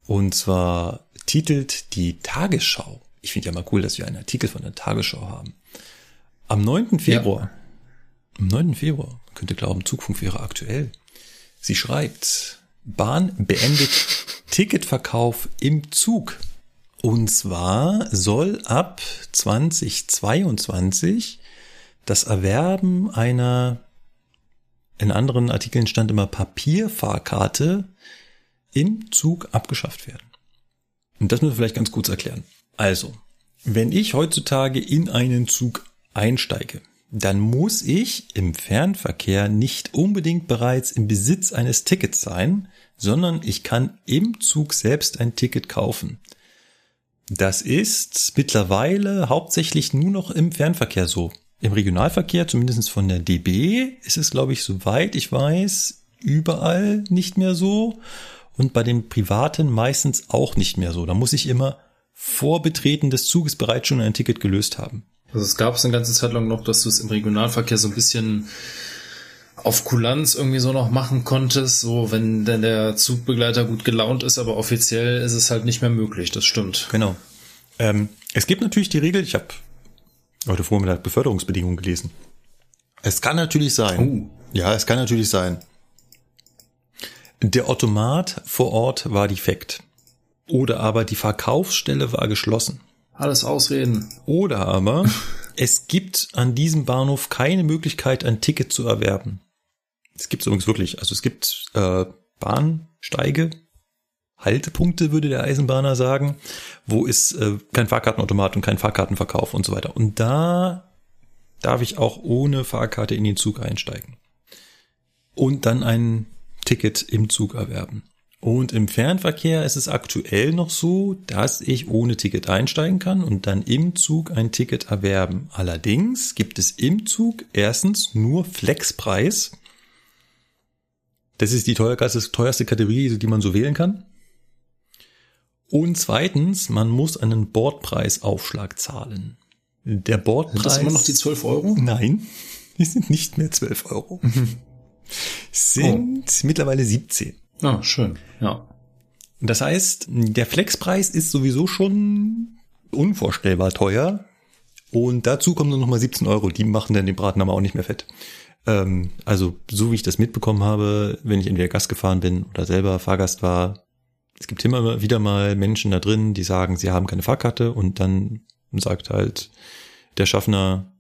Und zwar titelt die Tagesschau. Ich finde ja mal cool, dass wir einen Artikel von der Tagesschau haben. Am 9. Februar, ja. am 9. Februar, könnte glauben, Zugfunk wäre aktuell. Sie schreibt, Bahn beendet Ticketverkauf im Zug. Und zwar soll ab 2022 das Erwerben einer, in anderen Artikeln stand immer Papierfahrkarte im Zug abgeschafft werden. Und das müssen wir vielleicht ganz kurz erklären. Also, wenn ich heutzutage in einen Zug einsteige, dann muss ich im Fernverkehr nicht unbedingt bereits im Besitz eines Tickets sein, sondern ich kann im Zug selbst ein Ticket kaufen. Das ist mittlerweile hauptsächlich nur noch im Fernverkehr so. Im Regionalverkehr, zumindest von der DB, ist es, glaube ich, soweit ich weiß, überall nicht mehr so und bei den privaten meistens auch nicht mehr so. Da muss ich immer vor Betreten des Zuges bereits schon ein Ticket gelöst haben. Also es gab es eine ganze Zeit lang noch, dass du es im Regionalverkehr so ein bisschen auf Kulanz irgendwie so noch machen konntest, so wenn denn der Zugbegleiter gut gelaunt ist, aber offiziell ist es halt nicht mehr möglich, das stimmt. Genau. Ähm, es gibt natürlich die Regel, ich habe heute Vormittag Beförderungsbedingungen gelesen. Es kann natürlich sein, oh. ja, es kann natürlich sein, der Automat vor Ort war defekt. Oder aber die Verkaufsstelle war geschlossen. Alles Ausreden. Oder aber es gibt an diesem Bahnhof keine Möglichkeit, ein Ticket zu erwerben. Es gibt übrigens wirklich. Also es gibt äh, Bahnsteige, Haltepunkte, würde der Eisenbahner sagen, wo ist äh, kein Fahrkartenautomat und kein Fahrkartenverkauf und so weiter. Und da darf ich auch ohne Fahrkarte in den Zug einsteigen. Und dann ein Ticket im Zug erwerben. Und im Fernverkehr ist es aktuell noch so, dass ich ohne Ticket einsteigen kann und dann im Zug ein Ticket erwerben. Allerdings gibt es im Zug erstens nur Flexpreis. Das ist die teuerste Kategorie, die man so wählen kann. Und zweitens, man muss einen Bordpreisaufschlag zahlen. Der Bordpreis. Sind das immer noch die 12 Euro? Nein, die sind nicht mehr 12 Euro. Sind oh. mittlerweile 17. Ah, schön, ja. Das heißt, der Flexpreis ist sowieso schon unvorstellbar teuer. Und dazu kommen dann nochmal 17 Euro. Die machen dann den Braten aber auch nicht mehr fett. Ähm, also, so wie ich das mitbekommen habe, wenn ich entweder Gast gefahren bin oder selber Fahrgast war, es gibt immer wieder mal Menschen da drin, die sagen, sie haben keine Fahrkarte und dann sagt halt der Schaffner,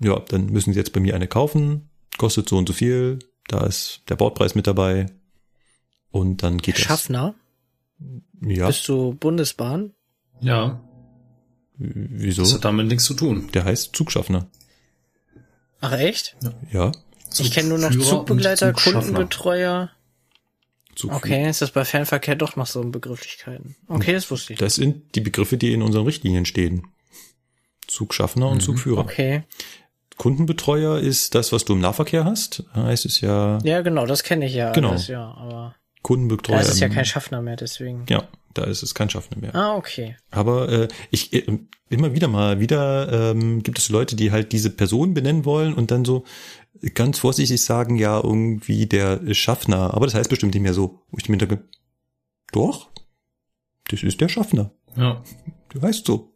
ja, dann müssen sie jetzt bei mir eine kaufen, kostet so und so viel, da ist der Bordpreis mit dabei. Und dann geht Schaffner? es. Ja. Bist du Bundesbahn? Ja. Wieso? Das hat damit nichts zu tun. Der heißt Zugschaffner. Ach echt? Ja. Ich kenne nur noch Zugbegleiter, Kundenbetreuer. Zug Okay, ist das bei Fernverkehr doch noch so Begrifflichkeiten. Okay, das wusste ich. Das sind die Begriffe, die in unseren Richtlinien stehen. Zugschaffner und Zugführer. Okay. Kundenbetreuer ist das, was du im Nahverkehr hast. Heißt es ja Ja, genau, das kenne ich ja. Genau. alles, ja, aber Kundenbetreuer. da ist es ja kein Schaffner mehr, deswegen. Ja, da ist es kein Schaffner mehr. Ah, okay. Aber äh, ich äh, immer wieder mal wieder ähm, gibt es Leute, die halt diese Person benennen wollen und dann so ganz vorsichtig sagen, ja, irgendwie der Schaffner. Aber das heißt bestimmt nicht mehr so. Wo ich mir denke, doch, das ist der Schaffner. Ja. Du weißt so.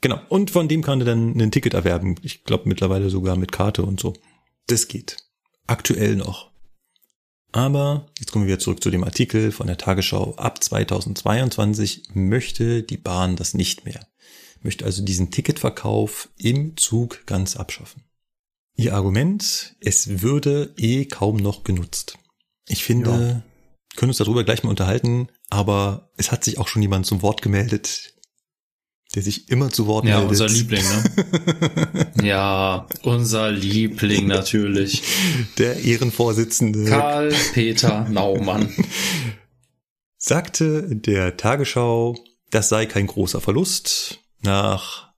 Genau. Und von dem kann er dann ein Ticket erwerben. Ich glaube mittlerweile sogar mit Karte und so. Das geht. Aktuell noch. Aber jetzt kommen wir wieder zurück zu dem Artikel von der Tagesschau. Ab 2022 möchte die Bahn das nicht mehr. Möchte also diesen Ticketverkauf im Zug ganz abschaffen. Ihr Argument, es würde eh kaum noch genutzt. Ich finde, Ja. können uns darüber gleich mal unterhalten, aber es hat sich auch schon jemand zum Wort gemeldet, der sich immer zu Wort Ja, meldet. unser Liebling, ne? ja, unser Liebling natürlich. Der Ehrenvorsitzende Karl-Peter Naumann. sagte der Tagesschau, das sei kein großer Verlust. Nach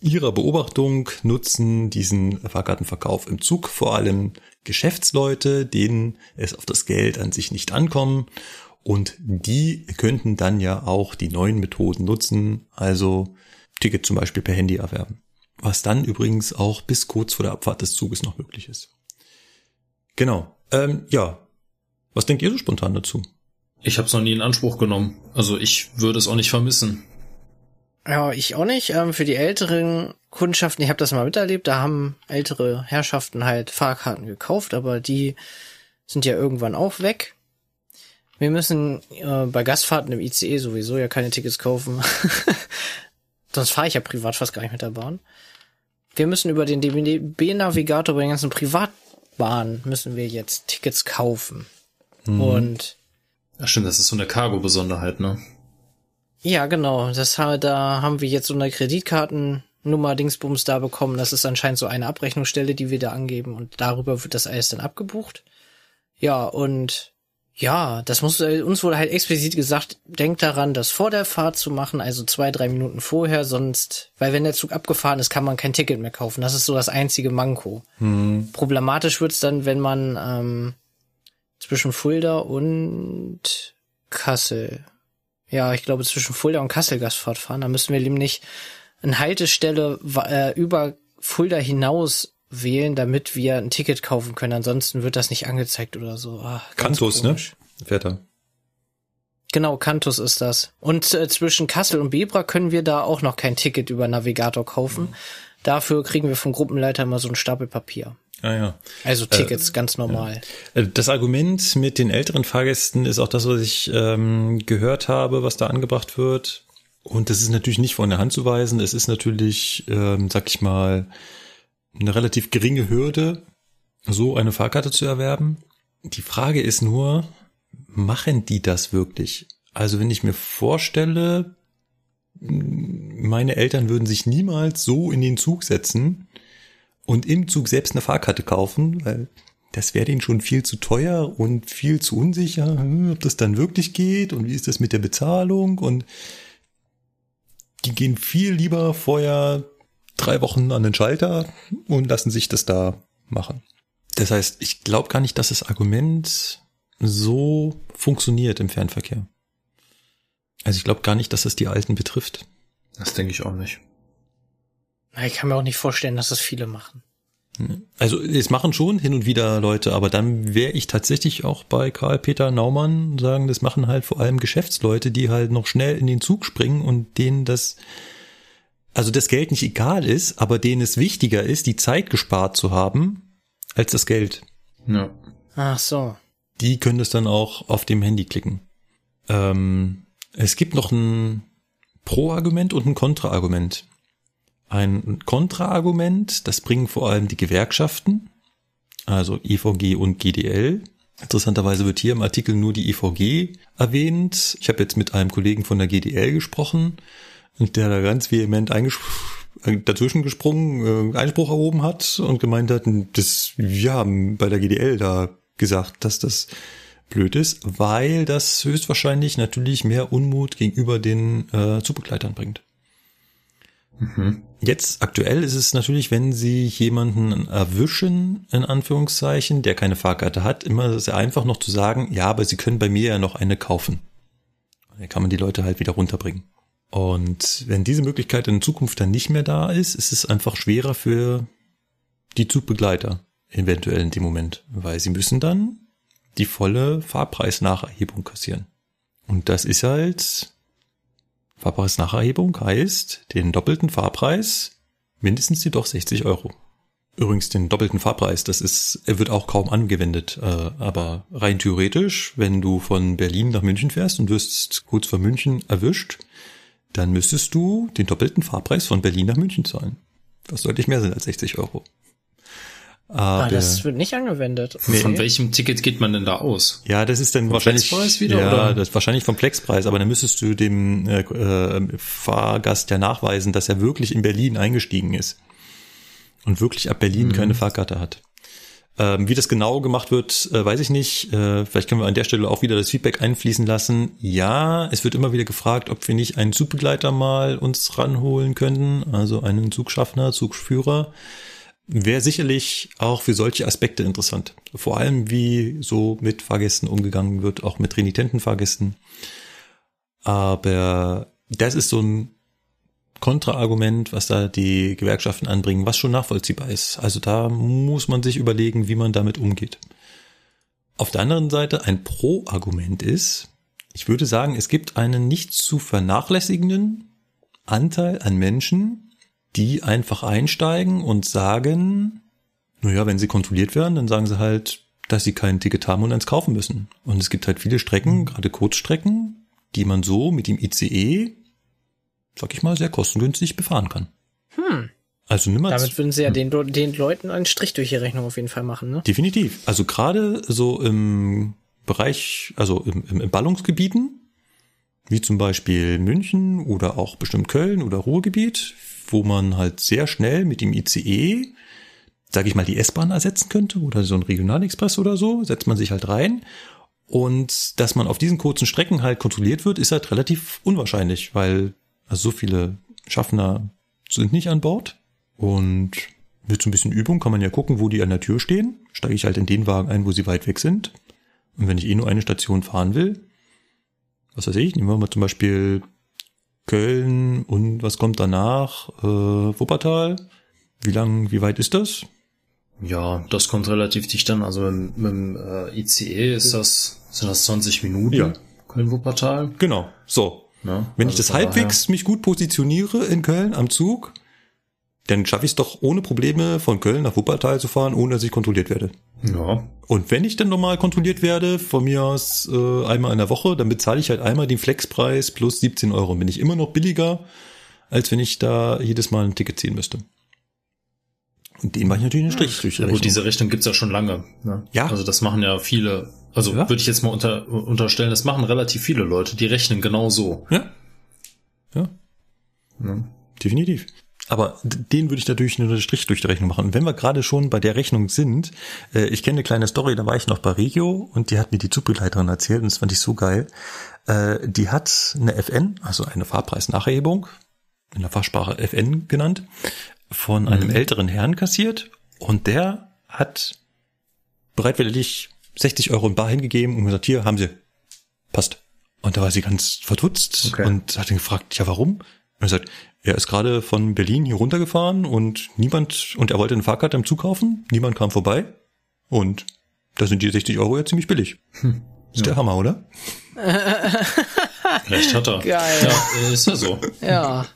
ihrer Beobachtung nutzen diesen Fahrkartenverkauf im Zug vor allem Geschäftsleute, denen es auf das Geld an sich nicht ankommen. Und die könnten dann ja auch die neuen Methoden nutzen, also Ticket zum Beispiel per Handy erwerben. Was dann übrigens auch bis kurz vor der Abfahrt des Zuges noch möglich ist. Genau. Ähm, ja. Was denkt ihr so spontan dazu? Ich habe es noch nie in Anspruch genommen. Also ich würde es auch nicht vermissen. Ja, ich auch nicht. Ähm, für die älteren Kundschaften, ich habe das mal miterlebt, da haben ältere Herrschaften halt Fahrkarten gekauft, aber die sind ja irgendwann auch weg. Wir müssen äh, bei Gastfahrten im ICE sowieso ja keine Tickets kaufen. Sonst fahre ich ja privat fast gar nicht mit der Bahn. Wir müssen über den DB-Navigator bei den ganzen Privatbahnen müssen wir jetzt Tickets kaufen. Und Ja, stimmt, das ist so eine Cargo-Besonderheit, ne? Ja, genau. Das da haben wir jetzt so eine Kreditkartennummer Dingsbums da bekommen. Das ist anscheinend so eine Abrechnungsstelle, die wir da angeben und darüber wird das alles dann abgebucht. Ja, und ja, das muss äh, uns wurde halt explizit gesagt, denkt daran, das vor der Fahrt zu machen, also zwei, drei Minuten vorher, sonst, weil wenn der Zug abgefahren ist, kann man kein Ticket mehr kaufen. Das ist so das einzige Manko. Problematisch wird's dann, wenn man ähm, zwischen Fulda und Kassel ja, ich glaube, zwischen Fulda und Kassel Gastfahrt fahren. Da müssen wir nämlich eine Haltestelle äh, über Fulda hinaus wählen, damit wir ein Ticket kaufen können. Ansonsten wird das nicht angezeigt oder so. Ah, Kantus, ne? komisch. Fährt er. Genau, Kantus ist das. Und äh, zwischen Kassel und Bebra können wir da auch noch kein Ticket über Navigator kaufen. Dafür kriegen wir vom Gruppenleiter mal so einen Stapel Papier. Ah ja. Also Tickets, ganz normal. Äh, Das Argument mit den älteren Fahrgästen ist auch das, was ich ähm, gehört habe, was da angebracht wird. Und das ist natürlich nicht von der Hand zu weisen. Es ist natürlich, ähm, sag ich mal, eine relativ geringe Hürde, so eine Fahrkarte zu erwerben. Die Frage ist nur, machen die das wirklich? Also wenn ich mir vorstelle, meine Eltern würden sich niemals so in den Zug setzen und im Zug selbst eine Fahrkarte kaufen, weil das wäre denen schon viel zu teuer und viel zu unsicher, hm, ob das dann wirklich geht und wie ist das mit der Bezahlung und die gehen viel lieber vorher drei Wochen an den Schalter und lassen sich das da machen. Das heißt, ich glaube gar nicht, dass das Argument so funktioniert im Fernverkehr. Also ich glaube gar nicht, dass das die Alten betrifft. Das denke ich auch nicht. Na, Ich kann mir auch nicht vorstellen, dass das viele machen. Also es machen schon hin und wieder Leute, aber dann wäre ich tatsächlich auch bei Karl-Peter Naumann sagen, das machen halt vor allem Geschäftsleute, die halt noch schnell in den Zug springen und denen das, also das Geld nicht egal ist, aber denen es wichtiger ist, die Zeit gespart zu haben, als das Geld. Ja. Ach so. Die können das dann auch auf dem Handy klicken. Ähm, es gibt noch ein Pro-Argument und ein Kontra-Argument. Ein Kontra-Argument, das bringen vor allem die Gewerkschaften, also EVG und GDL. Interessanterweise wird hier im Artikel nur die EVG erwähnt. Ich habe jetzt mit einem Kollegen von der GDL gesprochen und der da ganz vehement äh, dazwischen gesprungen, äh, Einspruch erhoben hat und gemeint hat, das, wir haben bei der GDL da gesagt, dass das blöd ist, weil das höchstwahrscheinlich natürlich mehr Unmut gegenüber den äh, Zugbegleitern bringt. Jetzt aktuell ist es natürlich, wenn Sie jemanden erwischen, in Anführungszeichen, der keine Fahrkarte hat, immer sehr einfach noch zu sagen, ja, aber Sie können bei mir ja noch eine kaufen. Dann kann man die Leute halt wieder runterbringen. Und wenn diese Möglichkeit in Zukunft dann nicht mehr da ist, ist es einfach schwerer für die Zugbegleiter eventuell in dem Moment, weil sie müssen dann die volle Fahrpreisnacherhebung kassieren. Und das ist halt Fahrpreisnacherhebung heißt den doppelten Fahrpreis mindestens jedoch 60 Euro. Übrigens den doppelten Fahrpreis, das ist, er wird auch kaum angewendet, äh, aber rein theoretisch, wenn du von Berlin nach München fährst und wirst kurz vor München erwischt, dann müsstest du den doppelten Fahrpreis von Berlin nach München zahlen. Was deutlich mehr sind als 60 Euro. Ah, das wird nicht angewendet. Von welchem Ticket geht man denn da aus? Ja, das ist dann Vom wahrscheinlich Flexpreis wieder, ja, oder? das ist wahrscheinlich vom Flexpreis, aber dann müsstest du dem äh, äh, Fahrgast ja nachweisen, dass er wirklich in Berlin eingestiegen ist und wirklich ab Berlin Mhm. keine Fahrkarte hat. Ähm, wie das genau gemacht wird, äh, weiß ich nicht. Äh, vielleicht können wir an der Stelle auch wieder das Feedback einfließen lassen. Ja, es wird immer wieder gefragt, ob wir nicht einen Zugbegleiter mal uns ranholen können, also einen Zugschaffner, Zugführer. Wäre sicherlich auch für solche Aspekte interessant. Vor allem, wie so mit Fahrgästen umgegangen wird, auch mit renitenten Fahrgästen. Aber das ist so ein Kontraargument, was da die Gewerkschaften anbringen, was schon nachvollziehbar ist. Also da muss man sich überlegen, wie man damit umgeht. Auf der anderen Seite ein Pro-Argument ist, ich würde sagen, es gibt einen nicht zu vernachlässigenden Anteil an Menschen, die einfach einsteigen und sagen, naja, wenn sie kontrolliert werden, dann sagen sie halt, dass sie kein Ticket haben und eins kaufen müssen. Und es gibt halt viele Strecken, gerade Kurzstrecken, die man so mit dem ICE, sag ich mal, sehr kostengünstig befahren kann. Hm. Also nimm mal Damit würden sie ja den, den Leuten einen Strich durch die Rechnung auf jeden Fall machen, ne? Definitiv. Also gerade so im Bereich, also im, im, im Ballungsgebieten, wie zum Beispiel München oder auch bestimmt Köln oder Ruhrgebiet, wo man halt sehr schnell mit dem ICE, sage ich mal, die S-Bahn ersetzen könnte oder so ein Regionalexpress oder so, setzt man sich halt rein. Und dass man auf diesen kurzen Strecken halt kontrolliert wird, ist halt relativ unwahrscheinlich, weil also so viele Schaffner sind nicht an Bord. Und mit so ein bisschen Übung kann man ja gucken, wo die an der Tür stehen. Steige ich halt in den Wagen ein, wo sie weit weg sind. Und wenn ich eh nur eine Station fahren will, was weiß ich, nehmen wir mal zum Beispiel Köln und was kommt danach? Äh, Wuppertal. Wie lang, wie weit ist das? Ja, das kommt relativ dicht an. Also mit, mit dem äh, ICE ist das, sind das 20 Minuten. Ja. Köln-Wuppertal. Genau, so. Ne? Wenn Also ich das halbwegs mich gut positioniere in Köln am Zug, dann schaffe ich es doch ohne Probleme von Köln nach Wuppertal zu fahren, ohne dass ich kontrolliert werde. Daher, ja, Und wenn ich dann nochmal kontrolliert werde, von mir aus äh, einmal in der Woche, dann bezahle ich halt einmal den Flexpreis plus 17 Euro. Bin ich immer noch billiger, als wenn ich da jedes Mal ein Ticket ziehen müsste. Und den mache ich natürlich einen Strich ja gut, Rechnung. diese Richtung gibt's ja schon lange. Ne? Ja. Also das machen ja viele, also Ja. würde ich jetzt mal unter, unterstellen, das machen relativ viele Leute, die rechnen genau so. Ja. Ja, Ne? definitiv. Aber den würde ich natürlich nur einen Strich durch die Rechnung machen. Und wenn wir gerade schon bei der Rechnung sind, äh, ich kenne eine kleine Story, da war ich noch bei Regio und die hat mir die Zugbegleiterin erzählt und das fand ich so geil. Äh, die hat eine FN, also eine Fahrpreisnachhebung, in der Fachsprache FN genannt, von einem älteren Herrn kassiert und der hat bereitwillig 60 Euro in Bar hingegeben und gesagt, hier haben sie, passt. Und da war sie ganz verdutzt Okay. und hat ihn gefragt, ja warum? Und er sagt, er ist gerade von Berlin hier runtergefahren und niemand, und er wollte eine Fahrkarte im Zug kaufen, niemand kam vorbei und da sind die 60 Euro ja ziemlich billig. Ist der Hammer, oder? Recht hat er. Geil. Ja, ist ja so. Ja.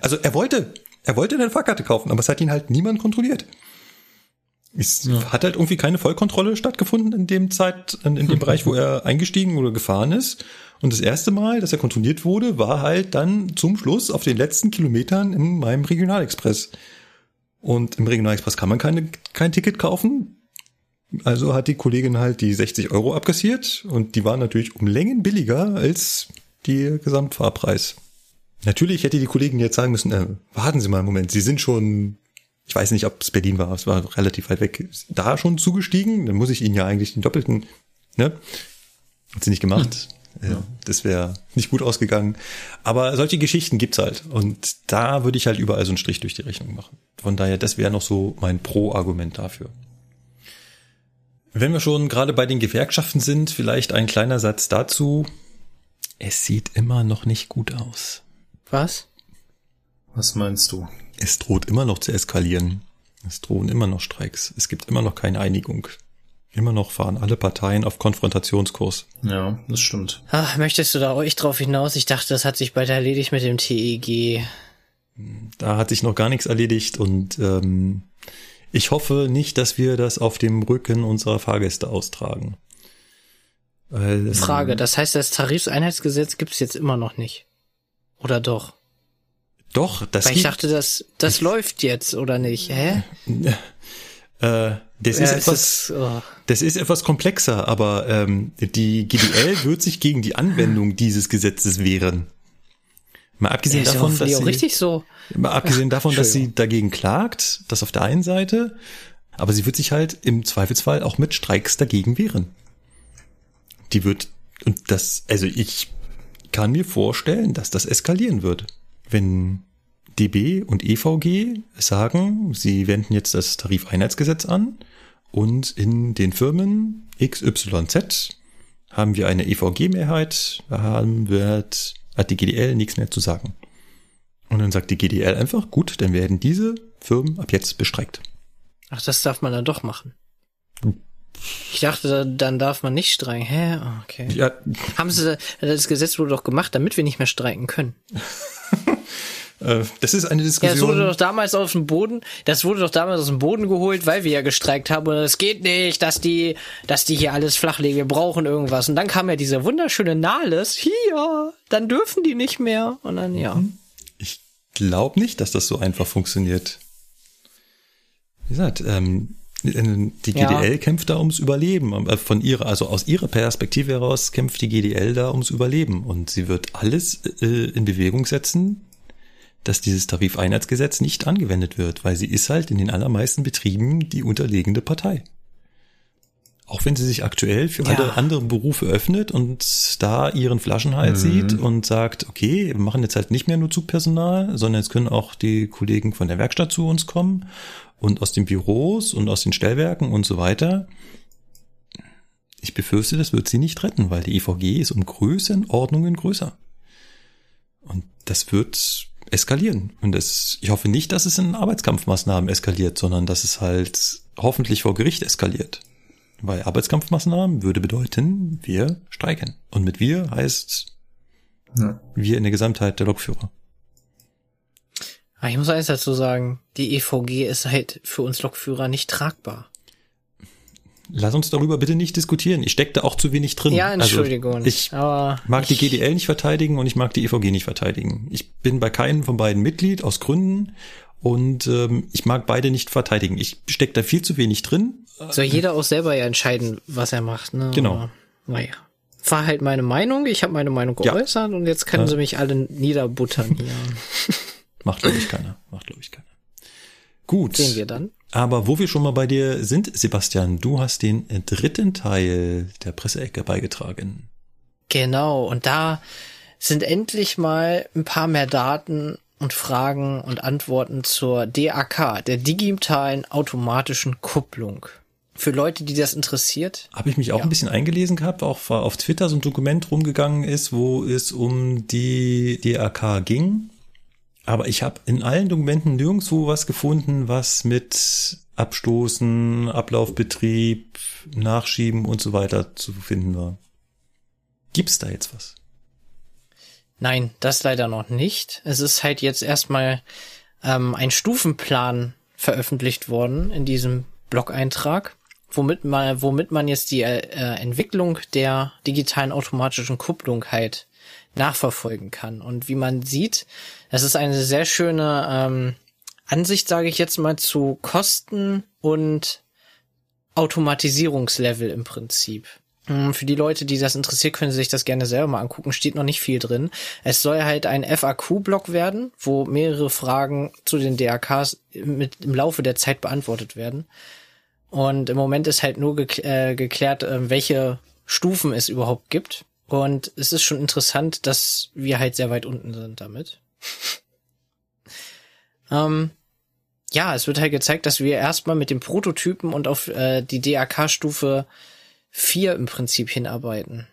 Also er wollte, er wollte eine Fahrkarte kaufen, aber es hat ihn halt niemand kontrolliert. Es hat halt irgendwie keine Vollkontrolle stattgefunden in dem Zeit, in, in dem Bereich, wo er eingestiegen oder gefahren ist. Und das erste Mal, dass er kontrolliert wurde, war halt dann zum Schluss auf den letzten Kilometern in meinem Regionalexpress. Und im Regionalexpress kann man keine, kein Ticket kaufen. Also hat die Kollegin halt die 60 Euro abkassiert und die waren natürlich um Längen billiger als die Gesamtfahrpreis. Natürlich hätte die Kollegin jetzt sagen müssen, äh, warten Sie mal einen Moment, Sie sind schon, ich weiß nicht, ob es Berlin war, es war relativ weit weg, da schon zugestiegen, dann muss ich Ihnen ja eigentlich den doppelten, ne? Hat sie nicht gemacht. Hm. Ja. Das wäre nicht gut ausgegangen. Aber solche Geschichten gibt's halt. Und da würde ich halt überall so einen Strich durch die Rechnung machen. Von daher, das wäre noch so mein Pro-Argument dafür. Wenn wir schon gerade bei den Gewerkschaften sind, vielleicht ein kleiner Satz dazu. Es sieht immer noch nicht gut aus. Was? Was meinst du? Es droht immer noch zu eskalieren. Es drohen immer noch Streiks. Es gibt immer noch keine Einigung. Immer noch fahren alle Parteien auf Konfrontationskurs. Ja, das stimmt. Ach, möchtest du da euch drauf hinaus? Ich dachte, das hat sich bald erledigt mit dem TEG. Da hat sich noch gar nichts erledigt und ähm, ich hoffe nicht, dass wir das auf dem Rücken unserer Fahrgäste austragen. Weil, Frage, ähm, das heißt, das Tarifseinheitsgesetz gibt es jetzt immer noch nicht. Oder doch? Doch, das Weil ich dachte, das, das läuft jetzt, oder nicht? Hä? Äh, das, ja, ist etwas, ist, oh. das ist etwas komplexer, aber ähm, die GDL wird sich gegen die Anwendung dieses Gesetzes wehren. Mal abgesehen ja, davon, dass sie, richtig so. Mal abgesehen davon, dass sie dagegen klagt, das auf der einen Seite, aber sie wird sich halt im Zweifelsfall auch mit Streiks dagegen wehren. Die wird und das, also ich kann mir vorstellen, dass das eskalieren wird, wenn DB und EVG sagen, sie wenden jetzt das Tarifeinheitsgesetz an und in den Firmen XYZ haben wir eine EVG-Mehrheit, da haben wird hat die GDL nichts mehr zu sagen. Und dann sagt die GDL einfach, gut, dann werden diese Firmen ab jetzt bestreikt. Ach, das darf man dann doch machen. Ich dachte, dann darf man nicht streiken. Hä? Oh, okay. Ja. Haben sie das Gesetz wurde doch gemacht, damit wir nicht mehr streiken können. Äh, das ist eine Diskussion. Ja, das wurde doch damals aus dem Boden, das wurde doch damals aus dem Boden geholt, weil wir ja gestreikt haben und es geht nicht, dass die, dass die hier alles flachlegen, wir brauchen irgendwas. Und dann kam ja dieser wunderschöne Nahles, hier, dann dürfen die nicht mehr. Und dann, ja. Mhm. Ich glaube nicht, dass das so einfach funktioniert. Wie gesagt, ähm, die GDL ja. kämpft da ums Überleben. Äh, von ihrer, also aus ihrer Perspektive heraus kämpft die GDL da ums Überleben. Und sie wird alles äh, in Bewegung setzen, dass dieses Tarifeinheitsgesetz nicht angewendet wird, weil sie ist halt in den allermeisten Betrieben die unterlegene Partei. Auch wenn sie sich aktuell für ja. alle anderen Berufe öffnet und da ihren Flaschenhals mhm. sieht und sagt, okay, wir machen jetzt halt nicht mehr nur Zugpersonal, sondern jetzt können auch die Kollegen von der Werkstatt zu uns kommen und aus den Büros und aus den Stellwerken und so weiter. Ich befürchte, das wird sie nicht retten, weil die EVG ist um Größenordnungen größer. Und das wird eskalieren. Und es, ich hoffe nicht, dass es in Arbeitskampfmaßnahmen eskaliert, sondern dass es halt hoffentlich vor Gericht eskaliert. Weil Arbeitskampfmaßnahmen würde bedeuten, wir streiken. Und mit wir heißt ja. wir in der Gesamtheit der Lokführer. Ah, ich muss eins dazu sagen, die EVG ist halt für uns Lokführer nicht tragbar. Lass uns darüber bitte nicht diskutieren. Ich stecke da auch zu wenig drin. Ja, also, Entschuldigung. Also ich mag die GDL nicht verteidigen und ich mag die EVG nicht verteidigen. Ich bin bei keinem von beiden Mitglied aus Gründen und ähm, ich mag beide nicht verteidigen. Ich stecke da viel zu wenig drin. Soll jeder auch selber ja entscheiden, was er macht. Ne? Genau. naja. War halt meine Meinung. Ich habe meine Meinung geäußert ja. und jetzt können ja. sie mich alle niederbuttern hier. Macht glaube ich keiner. Macht glaube ich keiner. Gut. Sehen wir dann. Aber wo wir schon mal bei dir sind, Sebastian, du hast den dritten Teil der Presseecke beigetragen. Genau, und da sind endlich mal ein paar mehr Daten und Fragen und Antworten zur DAK, der digitalen automatischen Kupplung. Für Leute, die das interessiert. Habe ich mich auch ja. ein bisschen eingelesen gehabt, auch auf Twitter so ein Dokument rumgegangen ist, wo es um die DAK ging. Aber ich habe in allen Dokumenten nirgendwo was gefunden, was mit Abstoßen, Ablaufbetrieb, Nachschieben und so weiter zu finden war. Gibt's da jetzt was? Nein, das leider noch nicht. Es ist halt jetzt erstmal ähm, ein Stufenplan veröffentlicht worden in diesem Blog-Eintrag, womit man, womit man jetzt die äh, Entwicklung der digitalen automatischen Kupplung halt nachverfolgen kann. Und wie man sieht, es ist eine sehr schöne ähm, Ansicht, sage ich jetzt mal, zu Kosten und Automatisierungslevel im Prinzip. Hm, für die Leute, die das interessiert, können sie sich das gerne selber mal angucken. Steht noch nicht viel drin. Es soll halt ein FAQ-Block werden, wo mehrere Fragen zu den DRKs mit im Laufe der Zeit beantwortet werden. Und im Moment ist halt nur geklärt, äh, welche Stufen es überhaupt gibt. Und es ist schon interessant, dass wir halt sehr weit unten sind damit. ähm, ja, es wird halt gezeigt, dass wir erstmal mit dem Prototypen und auf äh, die DAK-Stufe 4 im Prinzip hinarbeiten.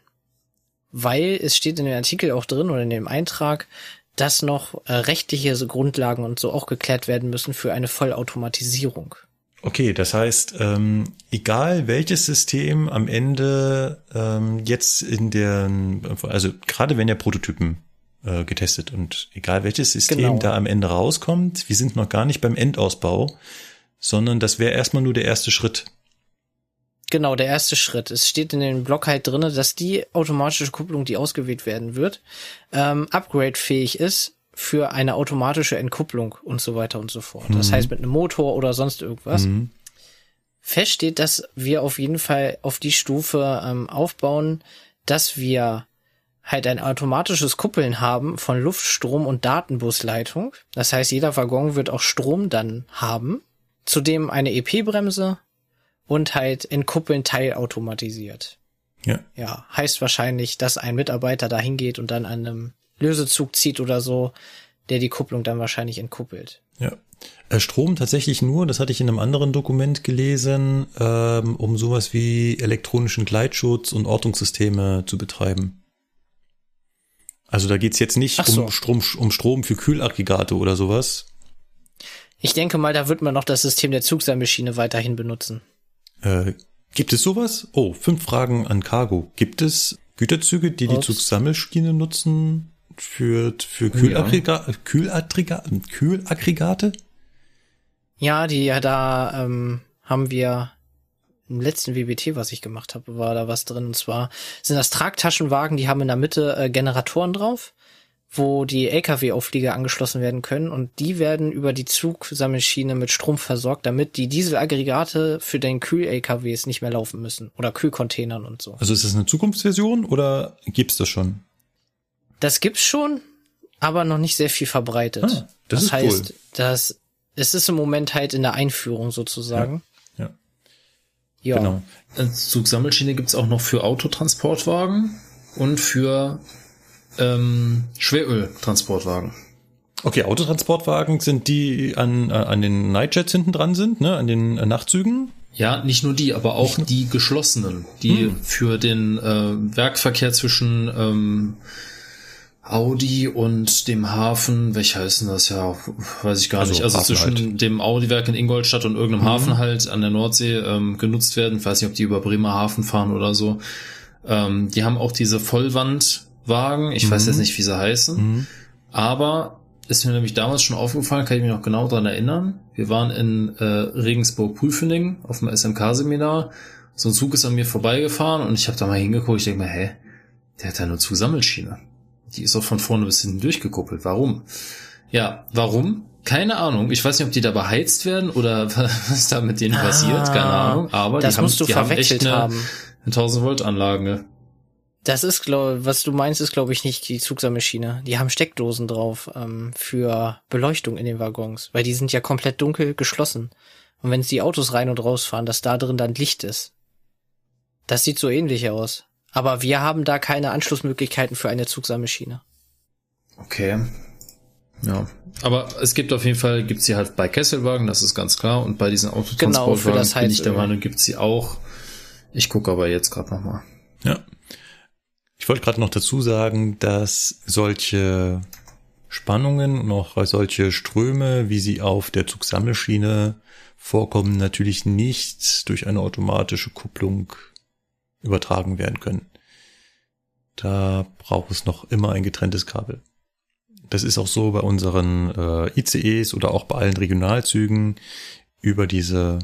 Weil es steht in dem Artikel auch drin oder in dem Eintrag, dass noch äh, rechtliche Grundlagen und so auch geklärt werden müssen für eine Vollautomatisierung. Okay, das heißt, ähm, egal welches System am Ende ähm, jetzt in der, also gerade wenn ja Prototypen äh, getestet und egal welches System genau. da am Ende rauskommt, wir sind noch gar nicht beim Endausbau, sondern das wäre erstmal nur der erste Schritt. Genau, der erste Schritt. Es steht in dem Blog halt drinne, dass die automatische Kupplung, die ausgewählt werden wird, ähm, upgrade-fähig ist für eine automatische Entkupplung und so weiter und so fort. Mhm. Das heißt mit einem Motor oder sonst irgendwas. Mhm. Fest steht, dass wir auf jeden Fall auf die Stufe ähm, aufbauen, dass wir halt ein automatisches Kuppeln haben von Luftstrom und Datenbusleitung. Das heißt, jeder Waggon wird auch Strom dann haben. Zudem eine EP-Bremse und halt entkuppeln teilautomatisiert. Ja. Ja, heißt wahrscheinlich, dass ein Mitarbeiter da hingeht und dann an einem Lösezug zieht oder so, der die Kupplung dann wahrscheinlich entkuppelt. Ja. Äh, Strom tatsächlich nur, das hatte ich in einem anderen Dokument gelesen, ähm, um sowas wie elektronischen Gleitschutz und Ortungssysteme zu betreiben. Also da geht's jetzt nicht so. um, Strom, um Strom für Kühlaggregate oder sowas. Ich denke mal, da wird man noch das System der Zugseilmaschine weiterhin benutzen. Äh, gibt es sowas? Oh, fünf Fragen an Cargo. Gibt es Güterzüge, die Ups. die Zugsammelschiene nutzen? Für, für Kühlaggregat, ja. Kühlaggregat, Kühlaggregate? Ja, die ja da ähm, haben wir im letzten WBT, was ich gemacht habe, war da was drin. Und zwar sind das Tragtaschenwagen, die haben in der Mitte äh, Generatoren drauf, wo die LKW-Auflieger angeschlossen werden können und die werden über die Zugsammelschiene mit Strom versorgt, damit die Dieselaggregate für den Kühl-LKWs nicht mehr laufen müssen oder Kühlcontainern und so. Also ist das eine Zukunftsversion oder gibt's das schon? Das gibt's schon, aber noch nicht sehr viel verbreitet. Ah, das, das heißt, cool. dass es ist im Moment halt in der Einführung sozusagen. Ja. Ja. Genau. Zugsammelschiene gibt's auch noch für Autotransportwagen und für ähm, Schweröltransportwagen. Okay, Autotransportwagen sind die an, äh, an den Nightjets hinten dran sind, ne, an den äh, Nachtzügen? Ja, nicht nur die, aber auch die geschlossenen, die hm. für den äh, Werkverkehr zwischen ähm, Audi und dem Hafen, welcher heißt denn das ja, weiß ich gar also nicht. Also Hafen zwischen halt. dem Audi-Werk in Ingolstadt und irgendeinem mhm. Hafen halt an der Nordsee ähm, genutzt werden. Ich weiß nicht, ob die über Bremerhaven fahren oder so. Ähm, die haben auch diese Vollwandwagen. Ich mhm. weiß jetzt nicht, wie sie heißen. Mhm. Aber ist mir nämlich damals schon aufgefallen, kann ich mich noch genau dran erinnern. Wir waren in äh, Regensburg-Prüfening auf dem SMK-Seminar. So ein Zug ist an mir vorbeigefahren und ich habe da mal hingeguckt. Ich denke mir, hä, der hat ja nur Zusammelschiene. Die ist auch von vorne bis hinten durchgekuppelt. Warum? Ja, warum? Keine Ahnung. Ich weiß nicht, ob die da beheizt werden oder was da mit denen ah, passiert. Keine Ahnung. Aber das die, musst haben, du die haben echt eine, haben. eine 1000 Volt Anlage. Das ist, glaube was du meinst, ist, glaube ich, nicht die Zugsammelschiene. Die haben Steckdosen drauf ähm, für Beleuchtung in den Waggons, weil die sind ja komplett dunkel geschlossen. Und wenn die Autos rein und rausfahren, dass da drin dann Licht ist. Das sieht so ähnlich aus. Aber wir haben da keine Anschlussmöglichkeiten für eine Zugsammelschiene. Okay. Ja. Aber es gibt auf jeden Fall, gibt's sie halt bei Kesselwagen, das ist ganz klar. Und bei diesen Autotransportwagen genau, bin ich der Meinung, gibt's sie auch. Ich gucke aber jetzt gerade nochmal. Ja. Ich wollte gerade noch dazu sagen, dass solche Spannungen und auch solche Ströme, wie sie auf der Zugsammelschiene vorkommen, natürlich nicht durch eine automatische Kupplung übertragen werden können. Da braucht es noch immer ein getrenntes Kabel. Das ist auch so bei unseren äh, ICEs oder auch bei allen Regionalzügen. Über diese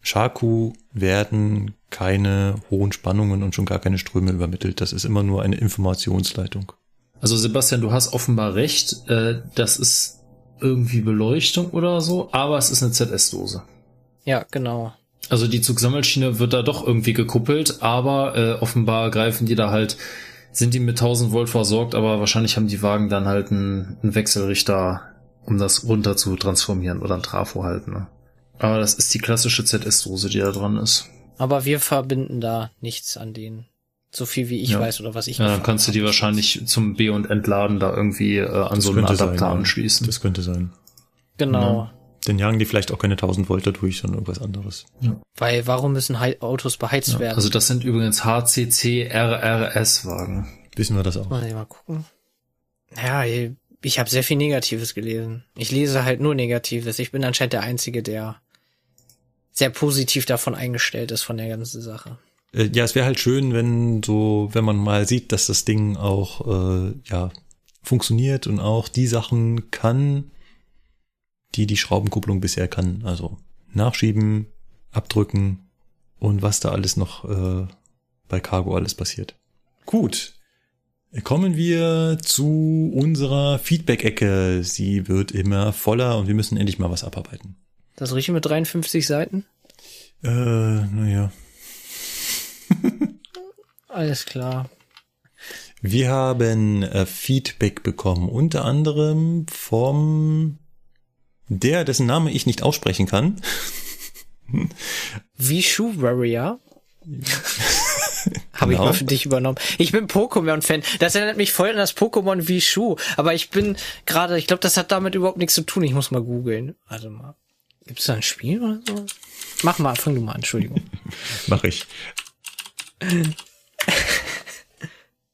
Shaku werden keine hohen Spannungen und schon gar keine Ströme übermittelt. Das ist immer nur eine Informationsleitung. Also Sebastian, du hast offenbar recht. Äh, das ist irgendwie Beleuchtung oder so, aber es ist eine ZS-Dose. Ja, genau. Also die Zugsammelschiene wird da doch irgendwie gekuppelt, aber äh, offenbar greifen die da halt, sind die mit 1000 Volt versorgt, aber wahrscheinlich haben die Wagen dann halt einen, einen Wechselrichter, um das runter zu transformieren oder ein Trafo halt. Ne? Aber das ist die klassische ZS-Dose, die da dran ist. Aber wir verbinden da nichts an denen. So viel wie ich Ja. weiß oder was ich Ja, dann kannst du die wahrscheinlich zum B- und Entladen da irgendwie äh, an so einen Adapter sein, ja. anschließen. Das könnte sein. Genau. Dann jagen die vielleicht auch keine 1000 Volt dadurch, sondern irgendwas anderes. Weil warum müssen Hei- Autos beheizt werden? Also das sind übrigens HCC RRS-Wagen. Wissen wir das auch. Mal mal gucken. Ja, ich habe sehr viel Negatives gelesen. Ich lese halt nur Negatives. Ich bin anscheinend der Einzige, der sehr positiv davon eingestellt ist von der ganzen Sache. Äh, Ja, es wäre halt schön, wenn so, wenn man mal sieht, dass das Ding auch äh, ja funktioniert und auch die Sachen kann, die die Schraubenkupplung bisher kann. Also nachschieben, abdrücken und was da alles noch äh, bei Cargo alles passiert. Gut. Kommen wir zu unserer Feedback-Ecke. Sie wird immer voller und wir müssen endlich mal was abarbeiten. Das rieche mit 53 Seiten? Äh, naja. Alles klar. Wir haben äh, Feedback bekommen, unter anderem vom der, dessen Name ich nicht aussprechen kann. Vishu Warrior. Habe ich Genau. mal für dich übernommen. Ich bin Pokémon-Fan. Das erinnert mich voll an das Pokémon Vishu. Aber ich bin gerade, ich glaube, das hat damit überhaupt nichts zu tun. Ich muss mal googeln. Warte mal. Gibt es da ein Spiel oder so? Mach mal, fang du mal an, Entschuldigung. Mach ich.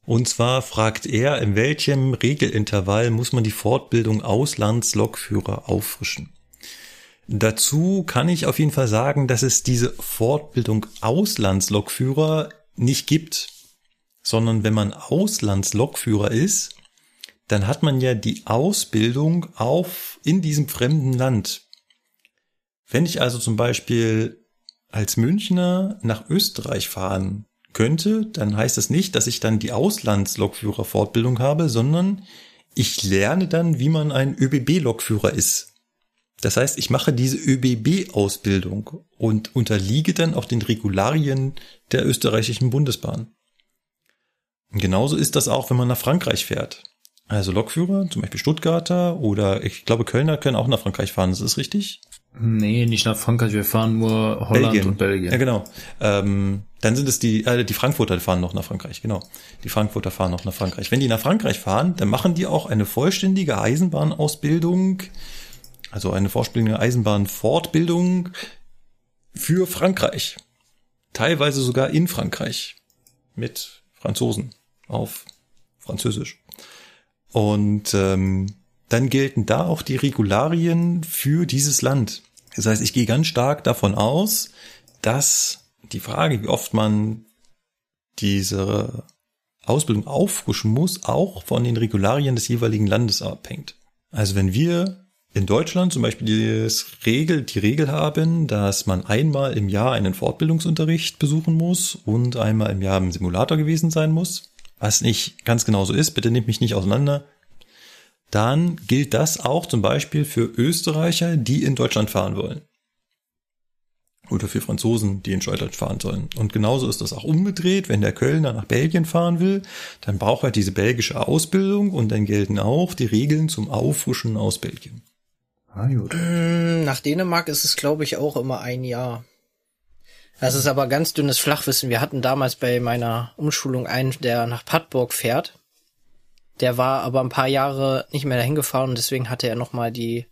Und zwar fragt er, in welchem Regelintervall muss man die Fortbildung Auslandslokführer auffrischen? Dazu kann ich auf jeden Fall sagen, dass es diese Fortbildung Auslandslokführer nicht gibt, sondern wenn man Auslandslokführer ist, dann hat man ja die Ausbildung auf in diesem fremden Land. Wenn ich also zum Beispiel als Münchner nach Österreich fahren könnte, dann heißt das nicht, dass ich dann die Auslandslokführer-Fortbildung habe, sondern ich lerne dann, wie man ein ÖBB-Lokführer ist. Das heißt, ich mache diese ÖBB-Ausbildung und unterliege dann auch den Regularien der österreichischen Bundesbahn. Und genauso ist das auch, wenn man nach Frankreich fährt. Also Lokführer, zum Beispiel Stuttgarter oder ich glaube Kölner können auch nach Frankreich fahren, ist das richtig? Nee, nicht nach Frankreich, wir fahren nur Holland und Belgien. Ja, genau. Ähm, dann sind es die, äh, die Frankfurter fahren noch nach Frankreich, genau. Die Frankfurter fahren noch nach Frankreich. Wenn die nach Frankreich fahren, dann machen die auch eine vollständige Eisenbahnausbildung, also eine vollständige Eisenbahnfortbildung für Frankreich. Teilweise sogar in Frankreich. Mit Franzosen auf Französisch. Und ähm, dann gelten da auch die Regularien für dieses Land. Das heißt, ich gehe ganz stark davon aus, dass die Frage, wie oft man diese Ausbildung auffrischen muss, auch von den Regularien des jeweiligen Landes abhängt. Also wenn wir in Deutschland zum Beispiel das Regel, die Regel haben, dass man einmal im Jahr einen Fortbildungsunterricht besuchen muss und einmal im Jahr im Simulator gewesen sein muss, was nicht ganz genau so ist, bitte nehmt mich nicht auseinander, dann gilt das auch zum Beispiel für Österreicher, die in Deutschland fahren wollen. Oder für Franzosen, die in Deutschland fahren sollen. Und genauso ist das auch umgedreht. Wenn der Kölner nach Belgien fahren will, dann braucht er diese belgische Ausbildung und dann gelten auch die Regeln zum Auffrischen aus Belgien. Ah, gut. Hm, Nach Dänemark ist es, glaube ich, auch immer ein Jahr. Das ist aber ganz dünnes Flachwissen. Wir hatten damals bei meiner Umschulung einen, der nach Padborg fährt. Der war aber ein paar Jahre nicht mehr dahin gefahren und deswegen hatte er noch mal die,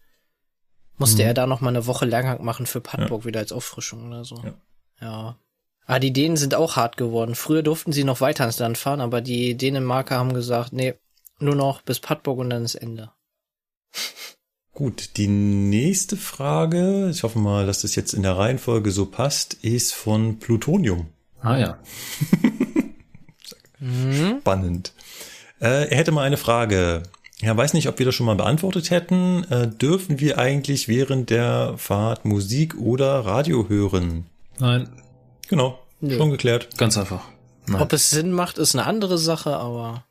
musste er da noch mal eine Woche Lehrgang machen für Padborg wieder als Auffrischung oder so. Ja. ja. Ah, die Dänen sind auch hart geworden. Früher durften sie noch weiter ins Land fahren, aber die Dänemarker haben gesagt, nee, nur noch bis Padborg und dann ist Ende. Gut, die nächste Frage, ich hoffe mal, dass das jetzt in der Reihenfolge so passt, ist von Plutonium. Ah ja. Spannend. Äh, er hätte mal eine Frage. Er weiß nicht, ob wir das schon mal beantwortet hätten. Äh, dürfen wir eigentlich während der Fahrt Musik oder Radio hören? Nein, Genau, schon geklärt. ganz einfach. Nein. Ob es Sinn macht, ist eine andere Sache, aber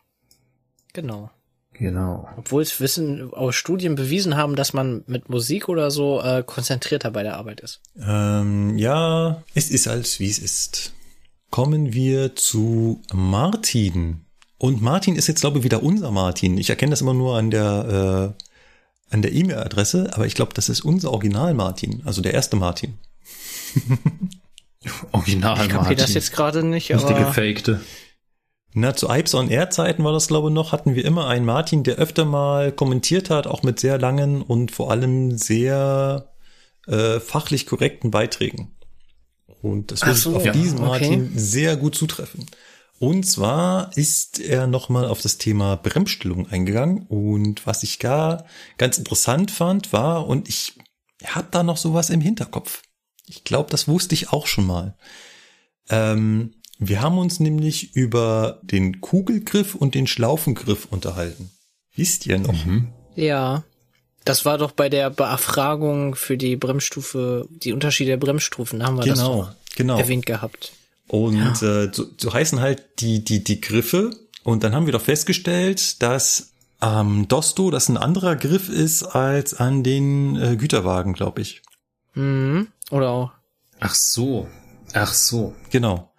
genau. Genau. Obwohl es Wissen aus Studien bewiesen haben, dass man mit Musik oder so äh, konzentrierter bei der Arbeit ist. Ähm, ja, es ist als wie es ist. Kommen wir zu Martin. Und Martin ist jetzt, glaube ich, wieder unser Martin. Ich erkenne das immer nur an der, äh, an der E-Mail-Adresse, aber ich glaube, das ist unser Original Martin, also der erste Martin. Original Ich das jetzt gerade nicht, Nicht die aber gefakte. Na, zu Ipes on Air Zeiten war das glaube ich noch, hatten wir immer einen Martin, der öfter mal kommentiert hat, auch mit sehr langen und vor allem sehr äh, fachlich korrekten Beiträgen. Und das würde so, auf ja, diesen okay. Martin sehr gut zutreffen. Und zwar ist er nochmal auf das Thema Bremsstellung eingegangen. Und was ich gar ganz interessant fand, war, und ich habe da noch sowas im Hinterkopf. Ich glaube, das wusste ich auch schon mal. Ähm, wir haben uns nämlich über den Kugelgriff und den Schlaufengriff unterhalten. Wisst ihr noch? Ja. Das war doch bei der Befragung für die Bremsstufe, die Unterschiede der Bremsstufen, da haben wir das Genau, doch genau. erwähnt gehabt. Und äh, so, so heißen halt die, die, die Griffe. Und dann haben wir doch festgestellt, dass am Dosto das ein anderer Griff ist als an den äh, Güterwagen, glaube ich. Mhm. Oder auch. Ach so. Ach so. Genau.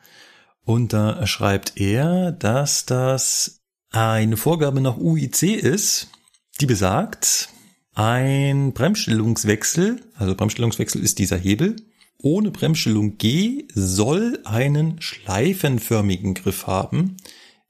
Und da schreibt er, dass das eine Vorgabe nach UIC ist, die besagt, ein Bremsstellungswechsel, also Bremsstellungswechsel ist dieser Hebel, ohne Bremsstellung G soll einen schleifenförmigen Griff haben,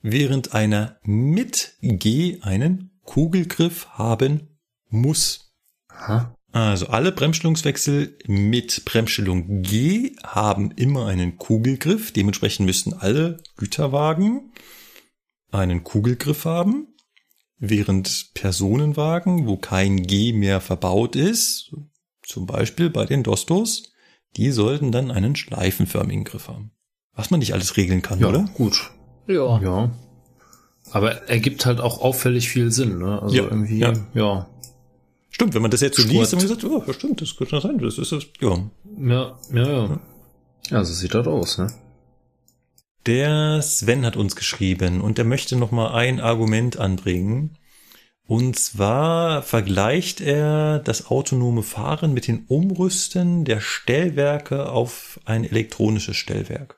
während einer mit G einen Kugelgriff haben muss. Aha. Also alle Bremsstellungswechsel mit Bremsstellung G haben immer einen Kugelgriff. Dementsprechend müssten alle Güterwagen einen Kugelgriff haben, während Personenwagen, wo kein G mehr verbaut ist, zum Beispiel bei den Dostos, die sollten dann einen schleifenförmigen Griff haben. Was man nicht alles regeln kann, Ja, oder? gut. Ja. Ja. Aber ergibt halt auch auffällig viel Sinn, ne? Also Ja, irgendwie, ja. ja. Stimmt, wenn man das jetzt so liest, dann haben wir gesagt, oh, ja, stimmt, das könnte sein, das ist, das, ja. Ja, ja, ja. Ja, so sieht das aus, ne? Der Sven hat uns geschrieben und er möchte noch mal ein Argument anbringen. Und zwar vergleicht er das autonome Fahren mit den Umrüsten der Stellwerke auf ein elektronisches Stellwerk.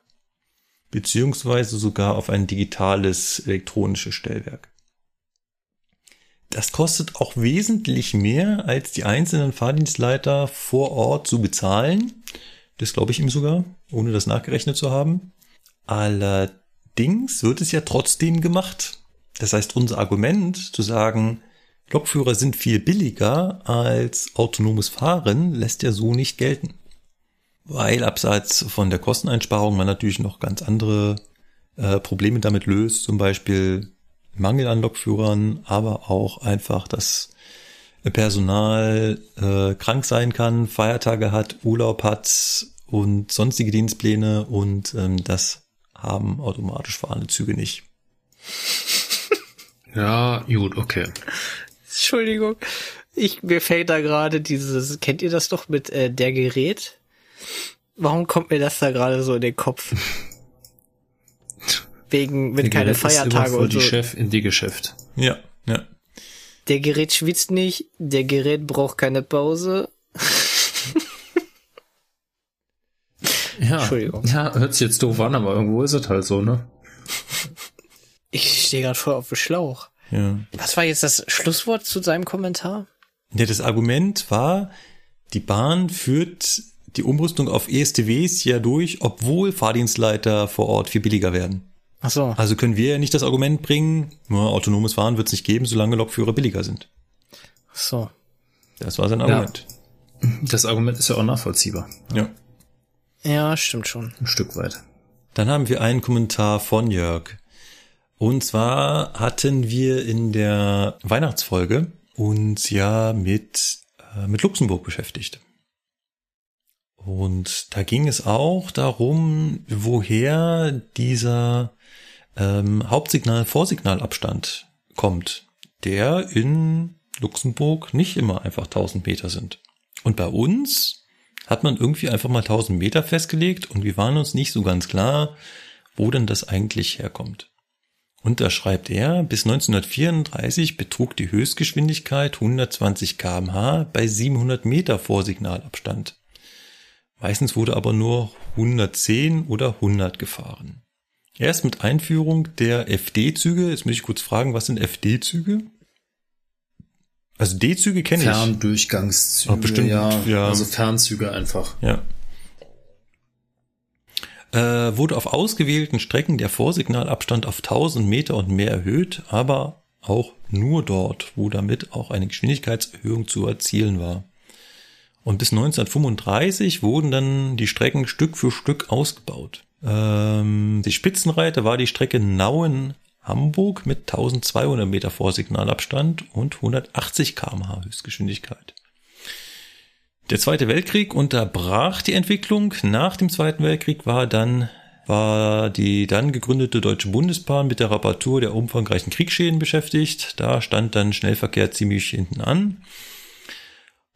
Beziehungsweise sogar auf ein digitales elektronisches Stellwerk. Das kostet auch wesentlich mehr, als die einzelnen Fahrdienstleiter vor Ort zu bezahlen. Das glaube ich ihm sogar, ohne das nachgerechnet zu haben. Allerdings wird es ja trotzdem gemacht. Das heißt, unser Argument zu sagen, Lokführer sind viel billiger als autonomes Fahren, lässt ja so nicht gelten. Weil abseits von der Kosteneinsparung man natürlich noch ganz andere äh, Probleme damit löst, zum Beispiel Mangel an Lokführern, aber auch einfach, dass Personal äh, krank sein kann, Feiertage hat, Urlaub hat und sonstige Dienstpläne und ähm, das haben automatisch fahrende Züge nicht. Ja, gut, okay. Entschuldigung. Ich, mir fällt da gerade dieses, kennt ihr das doch mit äh, der Gerät? Warum kommt mir das da gerade so in den Kopf? Wegen, wenn keine Gerät ist immer Feiertage und die so. Chef in die Geschäft. Ja, ja. Der Gerät schwitzt nicht, der Gerät braucht keine Pause. Ja. Entschuldigung. Ja, hört sich jetzt doof an, aber irgendwo ist es halt so, ne? Stehe gerade voll auf dem Schlauch. ja. Was war jetzt das Schlusswort zu seinem Kommentar? Ja, das Argument war, die Bahn führt die Umrüstung auf ESTWs ja durch, obwohl Fahrdienstleiter vor Ort viel billiger werden. Ach so. Also können wir ja nicht das Argument bringen, nur autonomes Fahren wird es nicht geben, solange Lokführer billiger sind. Ach so. Das war sein Argument. Das Argument ist ja auch nachvollziehbar. Ja. Ja, stimmt schon. Ein Stück weit. Dann haben wir einen Kommentar von Jörg. Und zwar hatten wir in der Weihnachtsfolge uns ja mit, äh, mit Luxemburg beschäftigt. Und da ging es auch darum, woher dieser ähm, Hauptsignal-Vorsignalabstand kommt, der in Luxemburg nicht immer einfach 1000 Meter sind. Und bei uns hat man irgendwie einfach mal 1000 Meter festgelegt und wir waren uns nicht so ganz klar, wo denn das eigentlich herkommt. Und da schreibt er, bis 1934 betrug die Höchstgeschwindigkeit 120 kmh bei 700 Meter Vorsignalabstand. Meistens wurde aber nur 110 oder 100 gefahren. Erst mit Einführung der FD-Züge, jetzt muss ich kurz fragen, was sind FD-Züge? Also D-Züge kenne ich. Ferndurchgangszüge. Bestimmt, ja, ja. Also Fernzüge einfach. Ja. Äh, wurde auf ausgewählten Strecken der Vorsignalabstand auf 1000 Meter und mehr erhöht, aber auch nur dort, wo damit auch eine Geschwindigkeitserhöhung zu erzielen war. Und bis 1935 wurden dann die Strecken Stück für Stück ausgebaut. Ähm, die Spitzenreiter war die Strecke Nauen-Hamburg mit 1200 Meter Vorsignalabstand und 180 kmh Höchstgeschwindigkeit. Der Zweite Weltkrieg unterbrach die Entwicklung. Nach dem Zweiten Weltkrieg war dann war die dann gegründete Deutsche Bundesbahn mit der Reparatur der umfangreichen Kriegsschäden beschäftigt. Da stand dann Schnellverkehr ziemlich hinten an.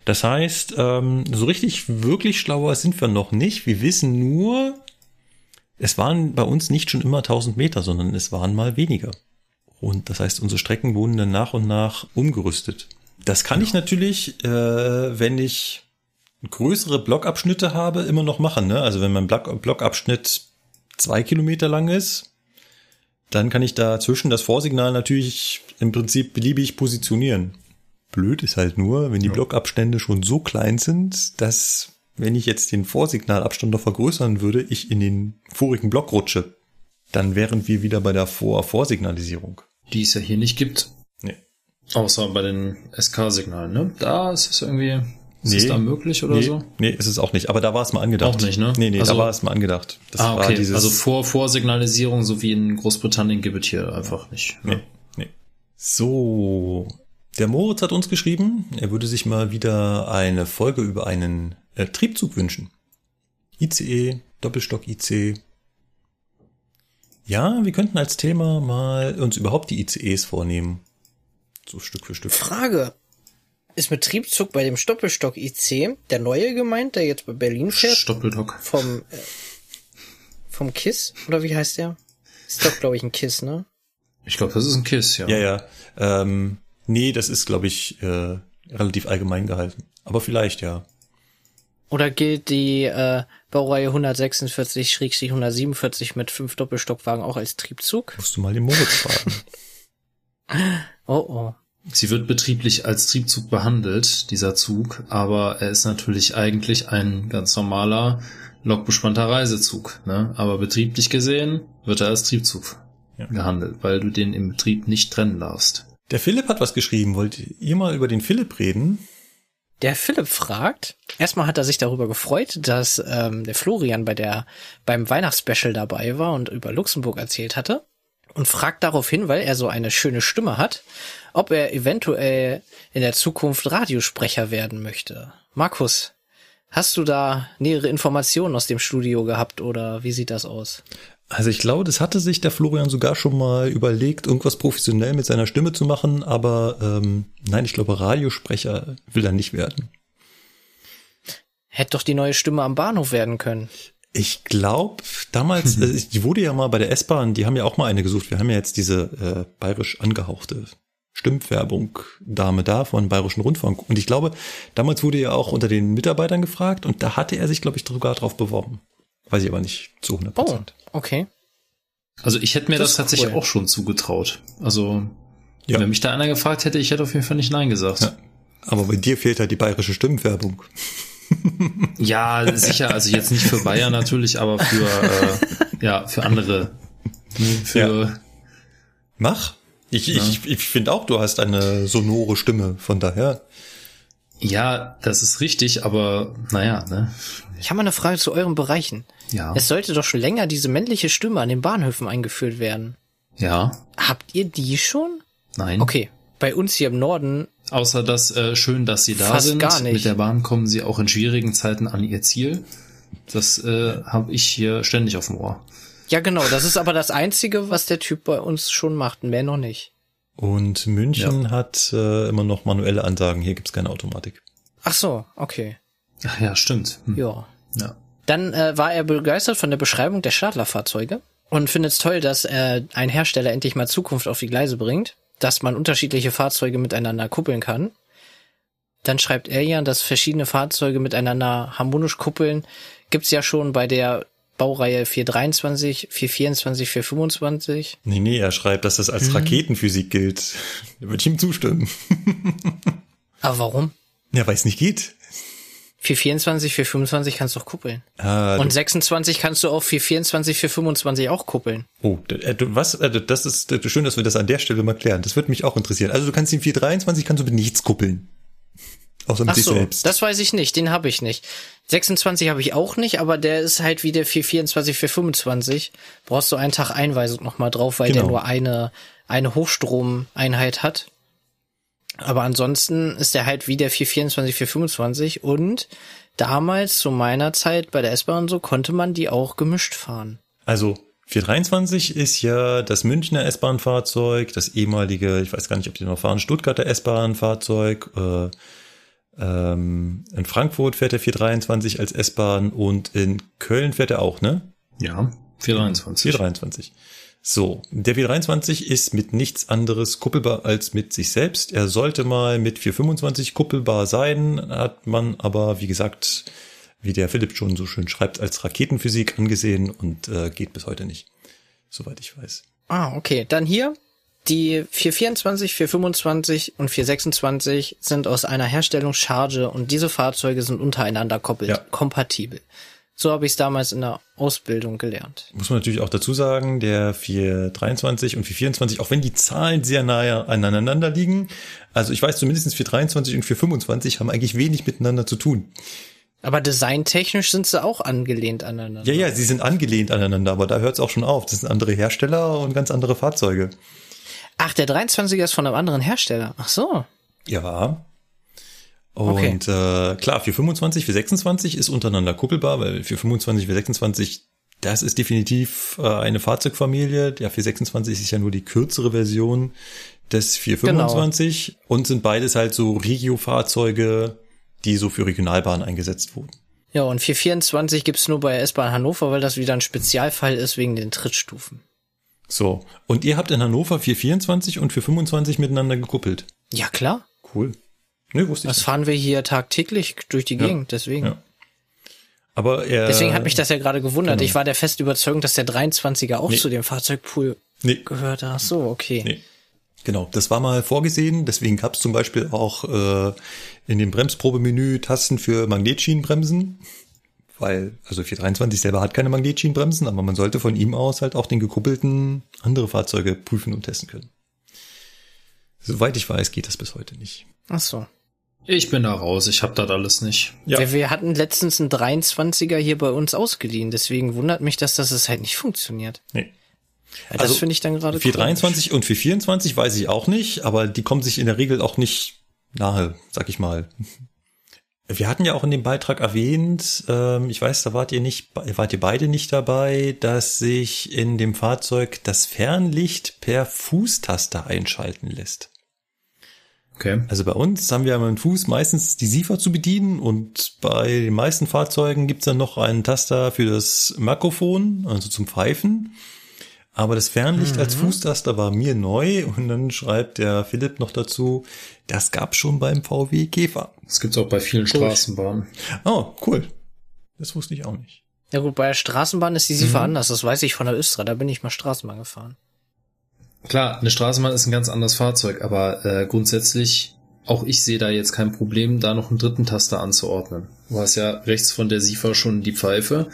Das heißt, ähm, so richtig wirklich schlauer sind wir noch nicht. Wir wissen nur, es waren bei uns nicht schon immer 1000 Meter, sondern es waren mal weniger. Und das heißt, unsere Strecken wurden dann nach und nach umgerüstet. Das kann ich natürlich, äh, wenn ich größere Blockabschnitte habe, immer noch machen. Ne? Also wenn mein Block, Blockabschnitt zwei Kilometer lang ist, dann kann ich dazwischen das Vorsignal natürlich im Prinzip beliebig positionieren. Blöd ist halt nur, wenn die ja. Blockabstände schon so klein sind, dass wenn ich jetzt den Vorsignalabstand noch vergrößern würde, ich in den vorigen Block rutsche. Dann wären wir wieder bei der Vor-Vorsignalisierung. Die es ja hier nicht gibt. Nee. Außer bei den SK-Signalen, ne? Da ist es irgendwie ist nee, es da möglich oder nee, so? Nee, ist es auch nicht. Aber da war es mal angedacht. Auch nicht, ne? Nee, nee, also, da war es mal angedacht. Das ah, okay. also vor Vorsignalisierung, so wie in Großbritannien, gibt es hier einfach nicht. Ne? Nee, nee. So, der Moritz hat uns geschrieben, er würde sich mal wieder eine Folge über einen äh, Triebzug wünschen. ICE, Doppelstock IC. Ja, wir könnten als Thema mal uns überhaupt die ICEs vornehmen. So Stück für Stück. Frage. Ist mit Triebzug bei dem Doppelstock IC der neue gemeint, der jetzt bei Berlin fährt? Doppelstock. Vom, äh, vom KISS? Oder wie heißt der? Ist doch, glaube ich, ein KISS, ne? Ich glaube, das ist ein KISS, ja. Ja, ja. Ähm, Nee, das ist, glaube ich, äh, relativ allgemein gehalten. Aber vielleicht, ja. Oder gilt die äh, Baureihe 146-147 mit fünf Doppelstockwagen auch als Triebzug? Musst du mal den Moritz fragen. oh oh. Sie wird betrieblich als Triebzug behandelt, dieser Zug, aber er ist natürlich eigentlich ein ganz normaler lokbespannter Reisezug. Ne? Aber betrieblich gesehen wird er als Triebzug ja. gehandelt, weil du den im Betrieb nicht trennen darfst. Der Philipp hat was geschrieben. Wollt ihr mal über den Philipp reden? Der Philipp fragt, erstmal hat er sich darüber gefreut, dass ähm, der Florian bei der beim Weihnachtsspecial dabei war und über Luxemburg erzählt hatte und fragt darauf hin, weil er so eine schöne Stimme hat, ob er eventuell in der Zukunft Radiosprecher werden möchte. Markus, hast du da nähere Informationen aus dem Studio gehabt oder wie sieht das aus? Also ich glaube, das hatte sich der Florian sogar schon mal überlegt, irgendwas professionell mit seiner Stimme zu machen, aber ähm, nein, ich glaube, Radiosprecher will er nicht werden. Hätte doch die neue Stimme am Bahnhof werden können. Ich glaube, damals, äh, die wurde ja mal bei der S-Bahn, die haben ja auch mal eine gesucht. Wir haben ja jetzt diese äh, bayerisch angehauchte Stimmwerbung Dame da von Bayerischen Rundfunk. Und ich glaube, damals wurde ja auch unter den Mitarbeitern gefragt und da hatte er sich, glaube ich, sogar drauf beworben. Weiß ich aber nicht zu 100 Prozent. Oh, okay. Also ich hätte mir das, das tatsächlich cool. auch schon zugetraut. Also ja. wenn mich da einer gefragt hätte, ich hätte auf jeden Fall nicht Nein gesagt. Ja. Aber bei dir fehlt halt die bayerische Stimmenfärbung. ja, sicher. Also jetzt nicht für Bayern natürlich, aber für äh, ja für andere. Für ja. Mach. Ich, ja. ich, ich finde auch, du hast eine sonore Stimme. Von daher. Ja, das ist richtig, aber naja, ne? Ich habe mal eine Frage zu euren Bereichen. Ja. Es sollte doch schon länger diese männliche Stimme an den Bahnhöfen eingeführt werden. Ja. Habt ihr die schon? Nein. Okay. Bei uns hier im Norden. Außer das äh, schön, dass sie da fast sind. Gar nicht. Mit der Bahn kommen sie auch in schwierigen Zeiten an ihr Ziel. Das äh, habe ich hier ständig auf dem Ohr. Ja, genau. Das ist aber das Einzige, was der Typ bei uns schon macht. Mehr noch nicht. Und München ja. hat äh, immer noch manuelle Ansagen. Hier gibt's keine Automatik. Ach so, okay. Ach ja, stimmt. Hm. Ja. Ja. Dann äh, war er begeistert von der Beschreibung der Stadlerfahrzeuge und findet es toll, dass äh, ein Hersteller endlich mal Zukunft auf die Gleise bringt, dass man unterschiedliche Fahrzeuge miteinander kuppeln kann. Dann schreibt er ja, dass verschiedene Fahrzeuge miteinander harmonisch kuppeln. Gibt's ja schon bei der Baureihe 423, 424, 425. Nee, nee, er schreibt, dass das als hm. Raketenphysik gilt. Da würde ich ihm zustimmen. Aber warum? Ja, weil es nicht geht. 424, 425 kannst du auch kuppeln. Ah, Und du, 26 kannst du auf 424, 425 auch kuppeln. oh, äh, du, was? Äh, Das ist äh, schön, dass wir das an der Stelle mal klären. Das würde mich auch interessieren. Also du kannst den 423 kannst du mit nichts kuppeln. Außer mit Ach sich so, selbst. das weiß ich nicht, den habe ich nicht. 26 habe ich auch nicht, aber der ist halt wie der 424, 425. Brauchst du einen Tag Einweisung nochmal drauf, weil der Genau. nur eine, eine Hochstromeinheit hat. Aber ansonsten ist der halt wie der 424, 425 und damals zu meiner Zeit bei der S-Bahn und so konnte man die auch gemischt fahren. Also 423 ist ja das Münchner S-Bahn-Fahrzeug, das ehemalige, ich weiß gar nicht, ob die noch fahren, Stuttgarter S-Bahn-Fahrzeug. Äh, ähm, in Frankfurt fährt der 423 als S-Bahn und in Köln fährt er auch, ne? Ja, 423. 423. So, der 423 ist mit nichts anderes kuppelbar als mit sich selbst. Er sollte mal mit 425 kuppelbar sein, hat man aber, wie gesagt, wie der Philipp schon so schön schreibt, als Raketenphysik angesehen und äh, geht bis heute nicht. Soweit ich weiß. Ah, okay. Dann hier die 424, 425 und 426 sind aus einer Herstellungscharge und diese Fahrzeuge sind untereinander koppelt, Ja. kompatibel. So habe ich es damals in der Ausbildung gelernt. Muss man natürlich auch dazu sagen, der 423 und 424, auch wenn die Zahlen sehr nahe aneinander liegen, also ich weiß zumindest 423 und 425 haben eigentlich wenig miteinander zu tun. Aber designtechnisch sind sie auch angelehnt aneinander. Ja, ja, sie sind angelehnt aneinander, aber da hört es auch schon auf. Das sind andere Hersteller und ganz andere Fahrzeuge. Ach, der 23er ist von einem anderen Hersteller. Ach so. Ja. Und äh, klar, 425, 426 ist untereinander kuppelbar, weil 425, 426, das ist definitiv äh, eine Fahrzeugfamilie. Der 426 ist ja nur die kürzere Version des 425 und sind beides halt so Regio-Fahrzeuge, die so für Regionalbahnen eingesetzt wurden. Ja, und 424 gibt's nur bei S-Bahn Hannover, weil das wieder ein Spezialfall ist wegen den Trittstufen. So, und ihr habt in Hannover 424 und 425 miteinander gekuppelt. Ja, klar. Cool. Nö, wusste ich Das nicht. fahren wir hier tagtäglich durch die Gegend, deswegen. Ja. Aber er, Deswegen hat mich das ja gerade gewundert. genau. Ich war der festen Überzeugung, dass der 23er auch Nee. zu dem Fahrzeugpool Nee, gehörte. Ach so, okay. nee. Genau, das war mal vorgesehen. Deswegen gab es zum Beispiel auch äh, in dem Bremsprobemenü Tasten für Magnetschienenbremsen. Weil, also 423 selber hat keine Magnetschienenbremsen, aber man sollte von ihm aus halt auch den gekuppelten andere Fahrzeuge prüfen und testen können. Soweit ich weiß, geht das bis heute nicht. Ach so. Ich bin da raus, ich hab das alles nicht. Ja. Wir, wir hatten letztens einen 23er hier bei uns ausgeliehen. Deswegen wundert mich, dass das es halt nicht funktioniert. Nee. Ja, das Also, finde ich dann gerade 423 und 424 weiß ich auch nicht, aber die kommen sich in der Regel auch nicht nahe, sag ich mal. Wir hatten ja auch in dem Beitrag erwähnt, ähm, ich weiß, da wart ihr nicht, wart ihr beide nicht dabei, dass sich in dem Fahrzeug das Fernlicht per Fußtaster einschalten lässt. Okay. Also bei uns haben wir dem Fuß meistens die SIFA zu bedienen und bei den meisten Fahrzeugen gibt's dann noch einen Taster für das Mikrofon, also zum Pfeifen. Aber das Fernlicht als Fußtaster war mir neu und dann schreibt der Philipp noch dazu, das gab's schon beim VW Käfer. Das gibt's auch bei vielen Straßenbahnen. Oh, cool. Das wusste ich auch nicht. Ja gut, bei der Straßenbahn ist die SIFA anders. Das weiß ich von der Östra. Da bin ich mal Straßenbahn gefahren. Klar, eine Straßenbahn ist ein ganz anderes Fahrzeug, aber äh, grundsätzlich, auch ich sehe da jetzt kein Problem, da noch einen dritten Taster anzuordnen. Du hast ja rechts von der SIFA schon die Pfeife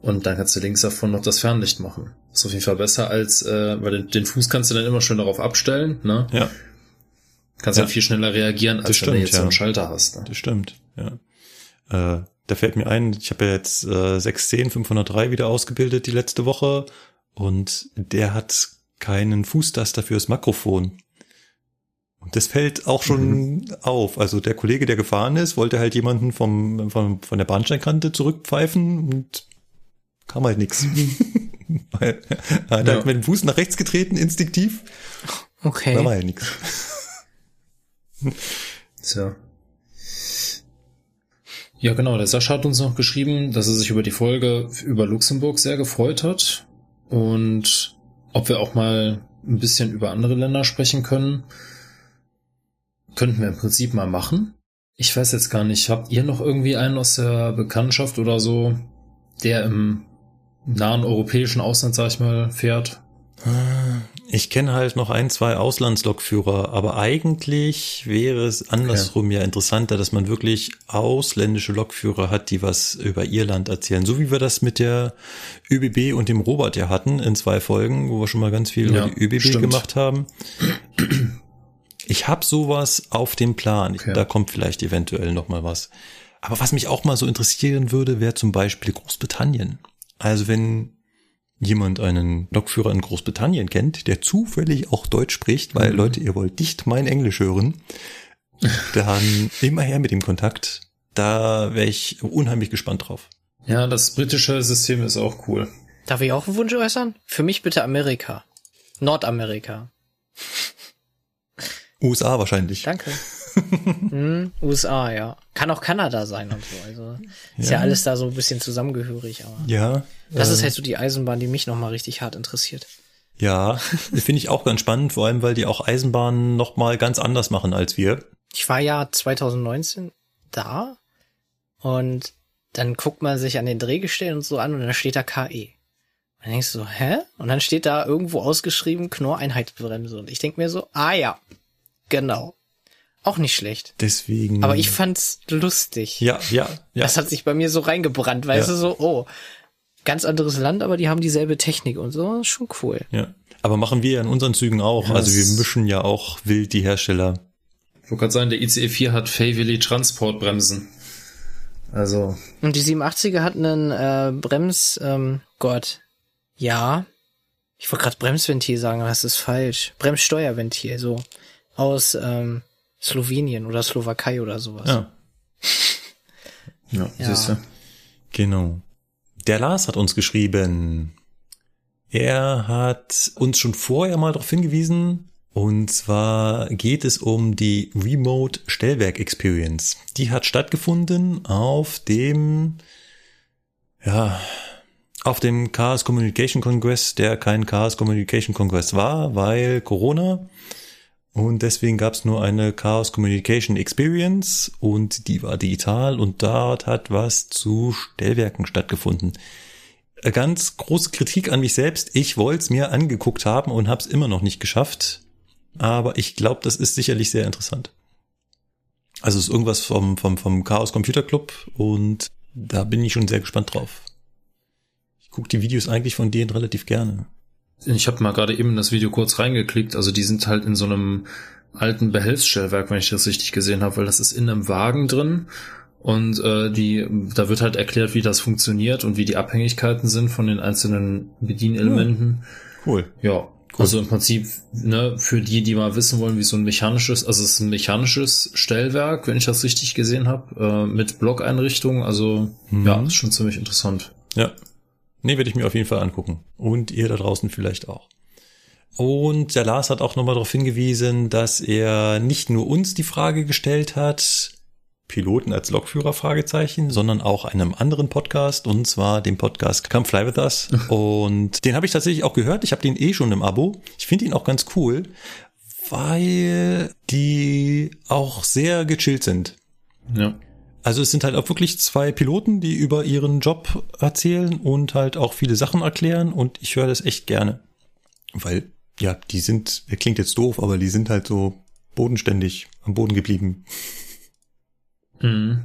und dann kannst du links davon noch das Fernlicht machen. Ist auf jeden Fall besser als, äh, weil den, den Fuß kannst du dann immer schön darauf abstellen, ne? Ja, Kannst Ja. dann viel schneller reagieren, als Das wenn du stimmt, jetzt so ja. einen Schalter hast. Ne? das stimmt. Ja. Äh, da fällt mir ein, ich habe ja jetzt äh, 610 503 wieder ausgebildet die letzte Woche und der hat keinen Fußtaster fürs Mikrofon. Und das fällt auch schon auf. Also der Kollege, der gefahren ist, wollte halt jemanden vom, vom, von der Bahnsteinkante zurückpfeifen und kam halt nix. Weil er hat Ja. halt mit dem Fuß nach rechts getreten, instinktiv. Da war Okay. halt nix. Tja. Ja, genau. Der Sascha hat uns noch geschrieben, dass er sich über die Folge über Luxemburg sehr gefreut hat und ob wir auch mal ein bisschen über andere Länder sprechen können. Könnten wir im Prinzip mal machen. Ich weiß jetzt gar nicht, habt ihr noch irgendwie einen aus der Bekanntschaft oder so, der im nahen europäischen Ausland, sag ich mal, fährt? Ich kenne halt noch ein, zwei Auslandslokführer, aber eigentlich wäre es andersrum ja interessanter, dass man wirklich ausländische Lokführer hat, die was über ihr Land erzählen. So wie wir das mit der ÖBB und dem Robert ja hatten in zwei Folgen, wo wir schon mal ganz viel Ja, über die ÖBB stimmt. gemacht haben. Ich habe sowas auf dem Plan. Okay. Da kommt vielleicht eventuell noch mal was. Aber was mich auch mal so interessieren würde, wäre zum Beispiel Großbritannien. Also wenn jemand einen Lokführer in Großbritannien kennt, der zufällig auch Deutsch spricht, weil Leute, ihr wollt nicht mein Englisch hören, dann immer her mit dem Kontakt. Da wäre ich unheimlich gespannt drauf. Ja, das britische System ist auch cool. Darf ich auch einen Wunsch äußern? Für mich bitte Amerika. Nordamerika. USA wahrscheinlich. Danke. Hm, USA, ja. Kann auch Kanada sein und so. Also ist ja, Ja. alles da so ein bisschen zusammengehörig, aber Ja. das äh, ist halt so die Eisenbahn, die mich nochmal richtig hart interessiert. Ja, finde ich auch ganz spannend, vor allem weil die auch Eisenbahnen noch mal ganz anders machen als wir. Ich war ja 2019 da und dann guckt man sich an den Drehgestellen und so an und dann steht da KE. Und dann denkst du so, hä? Und dann steht da irgendwo ausgeschrieben Knorr-Einheitsbremse. Und ich denk mir so, ah ja, genau. Auch nicht schlecht. Deswegen. Aber ich fand's lustig. ja, ja, ja. Das hat sich bei mir so reingebrannt, weißt Ja. du, so, oh, ganz anderes Land, aber die haben dieselbe Technik und so, schon cool. ja. Aber machen wir ja in unseren Zügen auch. Ja, also wir mischen ja auch wild die Hersteller. Ich wollte gerade sagen, der ICE 4 hat Fayville Transportbremsen. Also, Und die 87er hat einen äh, Brems, ähm, Gott, ja, ich wollte gerade Bremsventil sagen, aber das ist falsch. Bremssteuerventil, so aus ähm, Slowenien oder Slowakei oder sowas. Ja, ja, Ja. siehst du. genau. Der Lars hat uns geschrieben. Er hat uns schon vorher mal darauf hingewiesen. Und zwar geht es um die Remote Stellwerk Experience. Die hat stattgefunden auf dem, ja, auf dem Chaos Communication Congress, der kein Chaos Communication Congress war, weil Corona. Und deswegen gab es nur eine Chaos Communication Experience und die war digital und dort hat was zu Stellwerken stattgefunden. Äh, Ganz große Kritik an mich selbst. Ich wollte es mir angeguckt haben und habe es immer noch nicht geschafft. Aber ich glaube, das ist sicherlich sehr interessant. Also es ist irgendwas vom, vom, vom Chaos Computer Club und da bin ich schon sehr gespannt drauf. Ich gucke die Videos eigentlich von denen relativ gerne. Ich habe mal gerade eben in das Video kurz reingeklickt. Also die sind halt in so einem alten Behelfsstellwerk, wenn ich das richtig gesehen habe, weil das ist in einem Wagen drin und äh, die, da wird halt erklärt, wie das funktioniert und wie die Abhängigkeiten sind von den einzelnen Bedienelementen. Cool. Ja, also im Prinzip, ne, für die, die mal wissen wollen, wie so ein mechanisches, also es ist ein mechanisches Stellwerk, wenn ich das richtig gesehen habe, äh, mit Blockeinrichtung. Also Mhm. ja, ist schon ziemlich interessant. Ja. Nee, werde ich mir auf jeden Fall angucken. Und ihr da draußen vielleicht auch. Und der Lars hat auch nochmal darauf hingewiesen, dass er nicht nur uns die Frage gestellt hat, Piloten als Lokführer Fragezeichen, sondern auch einem anderen Podcast und zwar dem Podcast Come Fly With Us. Und den habe ich tatsächlich auch gehört. Ich habe den eh schon im Abo. Ich finde ihn auch ganz cool, weil die auch sehr gechillt sind. Ja. Also es sind halt auch wirklich zwei Piloten, die über ihren Job erzählen und halt auch viele Sachen erklären und ich höre das echt gerne. Weil, ja, die sind, klingt jetzt doof, aber die sind halt so bodenständig am Boden geblieben. Mhm.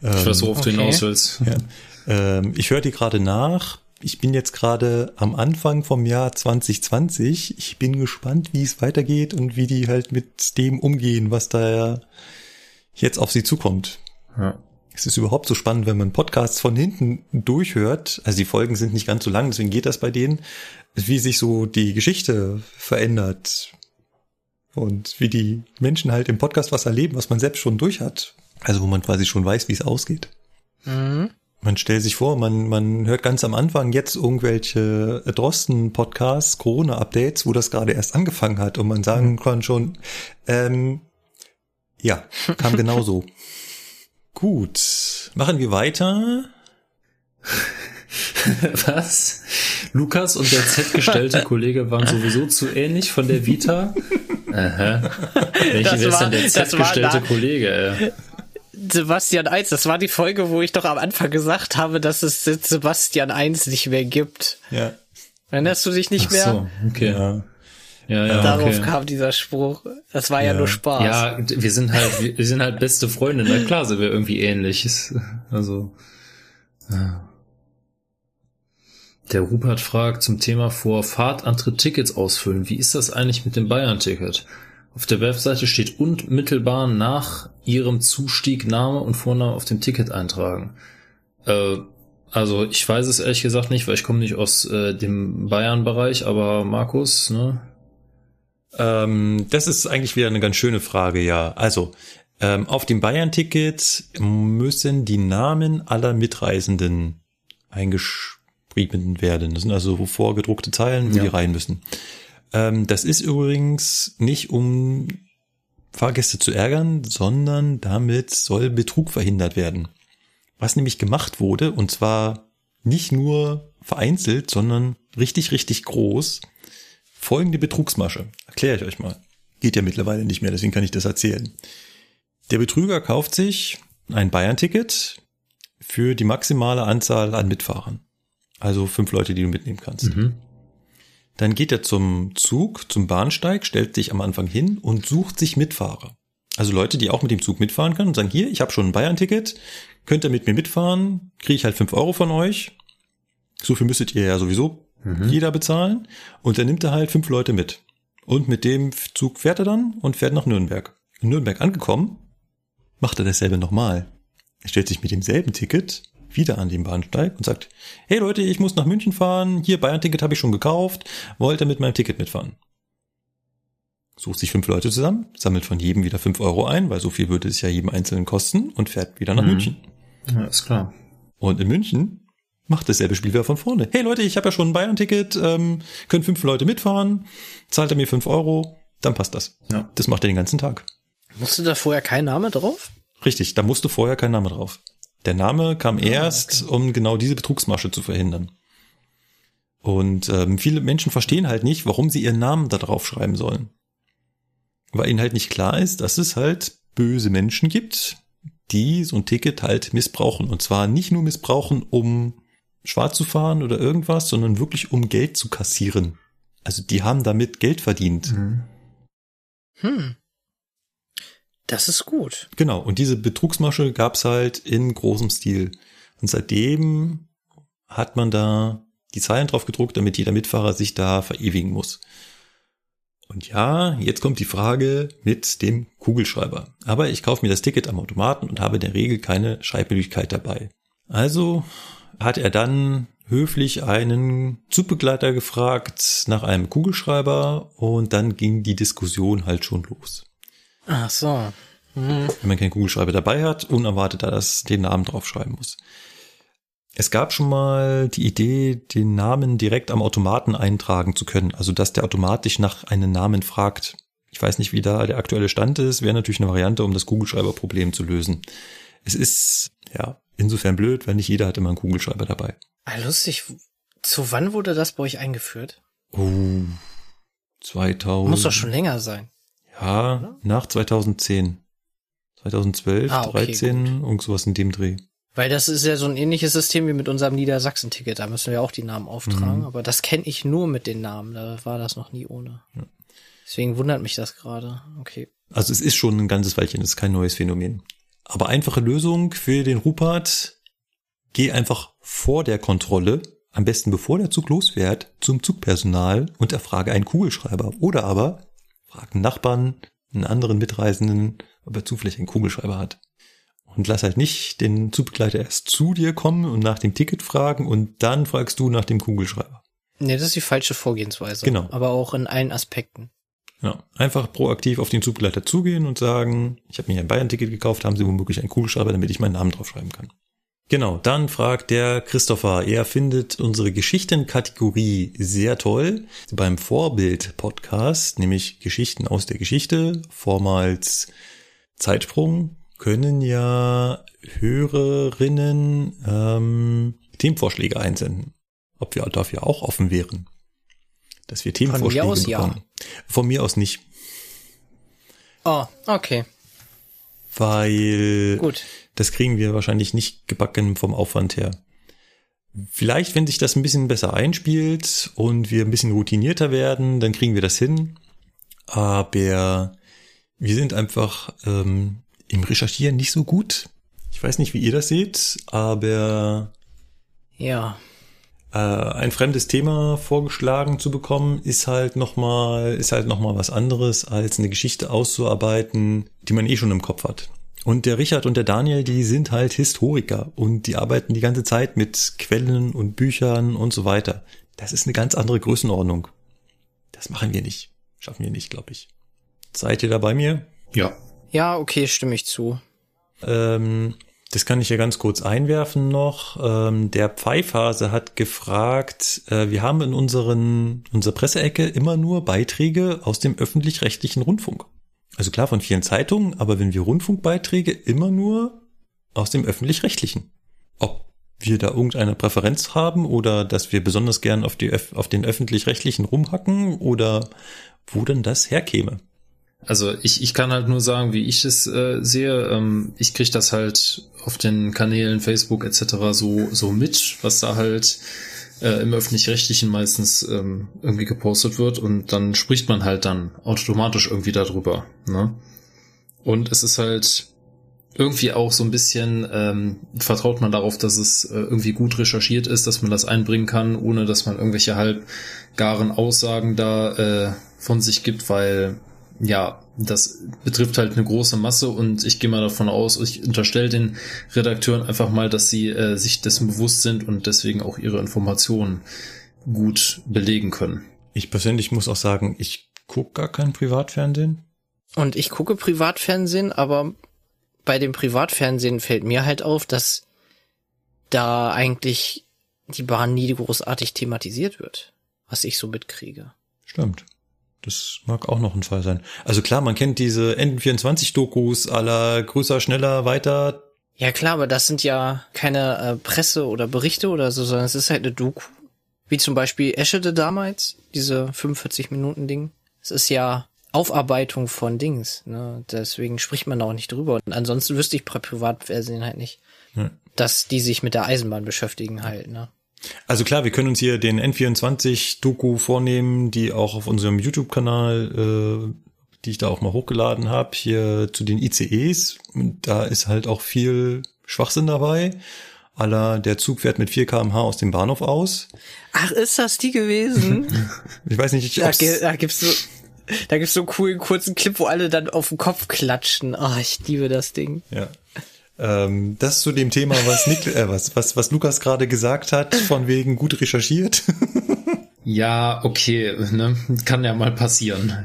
Ich weiß, worauf du okay. hinaus willst. Ja. Ähm, ich höre die gerade nach. Ich bin jetzt gerade am Anfang vom Jahr 2020. Ich bin gespannt, wie es weitergeht und wie die halt mit dem umgehen, was da jetzt auf sie zukommt. Ja. Es ist überhaupt so spannend, wenn man Podcasts von hinten durchhört. Also die Folgen sind nicht ganz so lang, deswegen geht das bei denen, wie sich so die Geschichte verändert und wie die Menschen halt im Podcast was erleben, was man selbst schon durch hat. Also wo man quasi schon weiß, wie es ausgeht. Mhm. Man stellt sich vor, man, man hört ganz am Anfang jetzt irgendwelche Drosten-Podcasts, Corona-Updates, wo das gerade erst angefangen hat und man sagen kann schon, ähm, ja, kam genauso. Gut, machen wir weiter. Was? Lukas und der Z-gestellte Kollege waren sowieso zu ähnlich von der Vita? Aha. Welcher ist war- denn der Z-gestellte Kollege? Sebastian 1, das war die Folge, wo ich doch am Anfang gesagt habe, dass es Sebastian 1 nicht mehr gibt. Ja. Erinnerst du dich nicht Ach mehr? so, okay. Ja, Ja. ja, Darauf okay. kam dieser Spruch. Das war ja, Ja. nur Spaß. Ja, wir sind halt, wir sind halt beste Freunde. Na klar sind wir irgendwie ähnlich. Ist- Also. ja. Der Rupert fragt zum Thema vor Fahrtantritt Tickets ausfüllen. Wie ist das eigentlich mit dem Bayern-Ticket? Auf der Webseite steht unmittelbar nach ihrem Zustieg Name und Vorname auf dem Ticket eintragen. Äh, also ich weiß es ehrlich gesagt nicht, weil ich komme nicht aus äh, dem Bayern-Bereich, aber Markus, ne? Ähm, das ist eigentlich wieder eine ganz schöne Frage, ja. Also, ähm, auf dem Bayern-Ticket müssen die Namen aller Mitreisenden eingeschrieben werden. Das sind also vorgedruckte Zeilen, wo Ja. die rein müssen. Ähm, das ist übrigens nicht um Fahrgäste zu ärgern, sondern damit soll Betrug verhindert werden. Was nämlich gemacht wurde, und zwar nicht nur vereinzelt, sondern richtig, richtig groß, folgende Betrugsmasche. Erkläre ich euch mal. Geht ja mittlerweile nicht mehr, deswegen kann ich das erzählen. Der Betrüger kauft sich ein Bayern-Ticket für die maximale Anzahl an Mitfahrern. Also fünf Leute, die du mitnehmen kannst. Mhm. Dann geht er zum Zug, zum Bahnsteig, stellt sich am Anfang hin und sucht sich Mitfahrer. Also Leute, die auch mit dem Zug mitfahren können und sagen, hier, ich habe schon ein Bayern-Ticket, könnt ihr mit mir mitfahren, kriege ich halt fünf Euro von euch. So viel müsstet ihr ja sowieso jeder bezahlen. Und dann nimmt er halt fünf Leute mit. Und mit dem Zug fährt er dann und fährt nach Nürnberg. In Nürnberg angekommen, macht er dasselbe nochmal. Er stellt sich mit demselben Ticket wieder an den Bahnsteig und sagt, hey Leute, ich muss nach München fahren, hier Bayern-Ticket habe ich schon gekauft, wollt ihr mit meinem Ticket mitfahren? Sucht sich fünf Leute zusammen, sammelt von jedem wieder fünf Euro ein, weil so viel würde es ja jedem Einzelnen kosten und fährt wieder nach Mhm. München. Ja, ist klar. Und in München macht dasselbe Spiel wieder von vorne. Hey Leute, ich habe ja schon ein Bayern-Ticket, ähm, können fünf Leute mitfahren, zahlt er mir fünf Euro, dann passt das. Ja. Das macht er den ganzen Tag. Musste da vorher kein Name drauf? Richtig, da musste vorher kein Name drauf. Der Name kam erst, um genau diese Betrugsmasche zu verhindern. Und ähm, viele Menschen verstehen halt nicht, warum sie ihren Namen da drauf schreiben sollen. Weil ihnen halt nicht klar ist, dass es halt böse Menschen gibt, die so ein Ticket halt missbrauchen. Und zwar nicht nur missbrauchen, um schwarz zu fahren oder irgendwas, sondern wirklich um Geld zu kassieren. Also die haben damit Geld verdient. Hm. Das ist gut. Genau, und diese Betrugsmasche gab's halt in großem Stil. Und seitdem hat man da die Zeilen drauf gedruckt, damit jeder Mitfahrer sich da verewigen muss. Und ja, jetzt kommt die Frage mit dem Kugelschreiber. Aber ich kaufe mir das Ticket am Automaten und habe in der Regel keine Schreibmöglichkeit dabei. Also hat er dann höflich einen Zugbegleiter gefragt nach einem Kugelschreiber und dann ging die Diskussion halt schon los Ach so. wenn man keinen Kugelschreiber dabei hat, unerwartet da das den Namen draufschreiben muss. Es gab schon mal die Idee, den Namen direkt am Automaten eintragen zu können, also dass der automatisch nach einem Namen fragt. Ich weiß nicht, wie da der aktuelle Stand ist, wäre natürlich eine Variante, um das Kugelschreiberproblem zu lösen. Es ist, ja, insofern blöd, weil nicht jeder hat immer einen Kugelschreiber dabei. Ah, lustig. Zu wann wurde das bei euch eingeführt? Oh, 2000. Muss doch schon länger sein. Ja, nach 2010. 2012, Ah, okay, 13, irgend sowas in dem Dreh. Weil das ist ja so ein ähnliches System wie mit unserem Niedersachsen-Ticket. Da müssen wir auch die Namen auftragen. Aber das kenne ich nur mit den Namen. Da war das noch nie ohne. Deswegen wundert mich das gerade. Okay. Also es ist schon ein ganzes Weilchen, es ist kein neues Phänomen. Aber einfache Lösung für den Rupert, geh einfach vor der Kontrolle, am besten bevor der Zug losfährt, zum Zugpersonal und erfrage einen Kugelschreiber. Oder aber frag einen Nachbarn, einen anderen Mitreisenden, ob er zufällig einen Kugelschreiber hat. Und lass halt nicht den Zugbegleiter erst zu dir kommen und nach dem Ticket fragen und dann fragst du nach dem Kugelschreiber. Nee, das ist die falsche Vorgehensweise. Genau. Aber auch in allen Aspekten. Ja, einfach proaktiv auf den Zugbegleiter zugehen und sagen, ich habe mir ein Bayern-Ticket gekauft, haben Sie womöglich einen Kugelschreiber, damit ich meinen Namen draufschreiben kann. Genau, dann fragt der Christopher, er findet unsere Geschichtenkategorie sehr toll beim Vorbild-Podcast, nämlich Geschichten aus der Geschichte, vormals Zeitsprung, können ja Hörerinnen ähm, Themenvorschläge einsenden. Ob wir dafür auch offen wären. Dass wir Themenvorschläge aus ja. bekommen. Von mir aus nicht. Oh, okay. weil Gut. das kriegen wir wahrscheinlich nicht gebacken vom Aufwand her. vielleicht, wenn sich das ein bisschen besser einspielt und wir ein bisschen routinierter werden, dann kriegen wir das hin. Aber wir sind einfach ähm, im Recherchieren nicht so gut. Ich weiß nicht, wie ihr das seht, aber Ja. Äh, ein fremdes Thema vorgeschlagen zu bekommen, ist halt nochmal, ist halt noch mal was anderes, als eine Geschichte auszuarbeiten, die man eh schon im Kopf hat. Und der Richard und der Daniel, die sind halt Historiker und die arbeiten die ganze Zeit mit Quellen und Büchern und so weiter. Das ist eine ganz andere Größenordnung. Das machen wir nicht. Schaffen wir nicht, glaube ich. Seid ihr da bei mir? Ja. Ja, okay, stimme ich zu. Ähm, das kann ich ja ganz kurz einwerfen noch. Ähm, der Pfeifhase hat gefragt, äh, wir haben in unseren, unserer Presseecke immer nur Beiträge aus dem öffentlich-rechtlichen Rundfunk. Also klar von vielen Zeitungen, aber wenn wir Rundfunkbeiträge immer nur aus dem öffentlich-rechtlichen. Ob wir da irgendeine Präferenz haben oder dass wir besonders gern auf, die, auf den öffentlich-rechtlichen rumhacken oder wo denn das herkäme. Also ich, ich kann halt nur sagen, wie ich es äh, sehe. Ähm, ich krieg das halt auf den Kanälen Facebook etc. so so mit, was da halt äh, im öffentlich-rechtlichen meistens ähm, irgendwie gepostet wird und dann spricht man halt dann automatisch irgendwie darüber. Ne? Und es ist halt irgendwie auch so ein bisschen ähm, vertraut man darauf, dass es äh, irgendwie gut recherchiert ist, dass man das einbringen kann, ohne dass man irgendwelche halbgaren Aussagen da äh, von sich gibt, weil ja, das betrifft halt eine große Masse und ich gehe mal davon aus, ich unterstelle den Redakteuren einfach mal, dass sie äh, sich dessen bewusst sind und deswegen auch ihre Informationen gut belegen können. Ich persönlich muss auch sagen, ich gucke gar kein Privatfernsehen. Und ich gucke Privatfernsehen, aber bei dem Privatfernsehen fällt mir halt auf, dass da eigentlich die Bahn nie großartig thematisiert wird, was ich so mitkriege. Stimmt. Das mag auch noch ein Fall sein. Also klar, man kennt diese N24-Dokus aller größer, schneller, weiter. Ja klar, aber das sind ja keine äh, Presse oder Berichte oder so, sondern es ist halt eine Doku. Wie zum Beispiel Eschede damals, diese 45 Minuten Ding. Es ist ja Aufarbeitung von Dings, ne? Deswegen spricht man da auch nicht drüber. Und ansonsten wüsste ich bei Privatfernsehen halt nicht, Ja. dass die sich mit der Eisenbahn beschäftigen halt, ne? Also klar, wir können uns hier den N24-Doku vornehmen, die auch auf unserem YouTube-Kanal, äh, die ich da auch mal hochgeladen habe, hier zu den ICEs. Da ist halt auch viel Schwachsinn dabei. Aller, der Zug fährt mit 4 kmh aus dem Bahnhof aus. Ach, ist das die gewesen? Ich weiß nicht, da, ob's- ge- da gibt's so, da gibt's so einen coolen kurzen Clip, wo alle dann auf den Kopf klatschen. Ah, ich liebe das Ding. Ja. Ähm, das zu dem Thema, was, Nik äh, was, was, was Lukas gerade gesagt hat, von wegen gut recherchiert. Ja, okay, ne? kann ja mal passieren.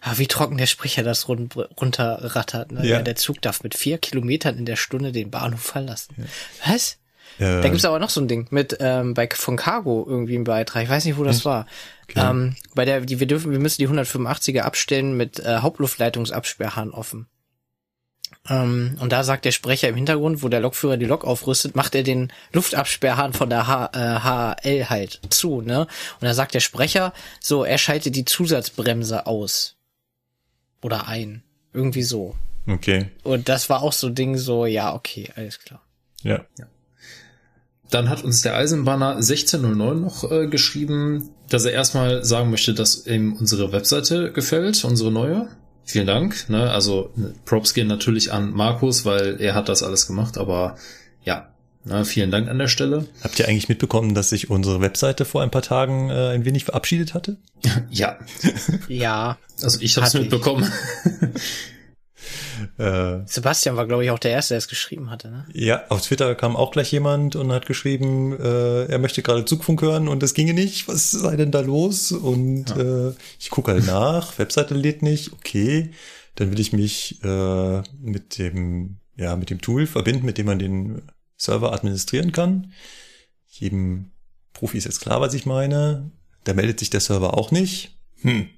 Ah, wie trocken der Sprecher das run runterrattert. Ne? Ja. Ja. Der Zug darf mit vier Kilometern in der Stunde den Bahnhof verlassen. Was? Äh, Da gibt's aber noch so ein Ding mit ähm, bei von Cargo irgendwie ein Beitrag. Ich weiß nicht, wo das war. Ähm, bei der, die wir dürfen, wir müssen die 185er abstellen mit äh, Hauptluftleitungsabsperrhahn offen. Ähm, und da sagt der Sprecher im Hintergrund, wo der Lokführer die Lok aufrüstet, macht er den Luftabsperrhahn von der H, äh, HL halt zu, ne? Und da sagt der Sprecher, so, er schaltet die Zusatzbremse aus. Oder ein. Irgendwie so. okay, Und das war auch so ein Ding, so, ja, okay, alles klar. ja. Dann hat uns der Eisenbahner 1609 noch äh, geschrieben, dass er erstmal sagen möchte, dass ihm unsere Webseite gefällt, unsere neue. Vielen Dank. Ne? Also ne, Props gehen natürlich an Markus, weil er hat das alles gemacht, aber ja, ne, vielen Dank an der Stelle. Habt ihr eigentlich mitbekommen, dass sich unsere Webseite vor ein paar Tagen äh, ein wenig verabschiedet hatte? Ja, Ja. also ich habe es mitbekommen. Äh, Sebastian war, glaube ich, auch der Erste, der es geschrieben hatte, ne? ja, auf Twitter kam auch gleich jemand und hat geschrieben, äh, er möchte gerade Zugfunk hören und das ginge nicht. Was sei denn da los? Und äh, ich gucke halt nach, Webseite lädt nicht, okay. Dann will ich mich äh, mit dem, ja, mit dem Tool verbinden, mit dem man den Server administrieren kann. Jedem Profi ist jetzt klar, was ich meine. Da meldet sich der Server auch nicht. Hm,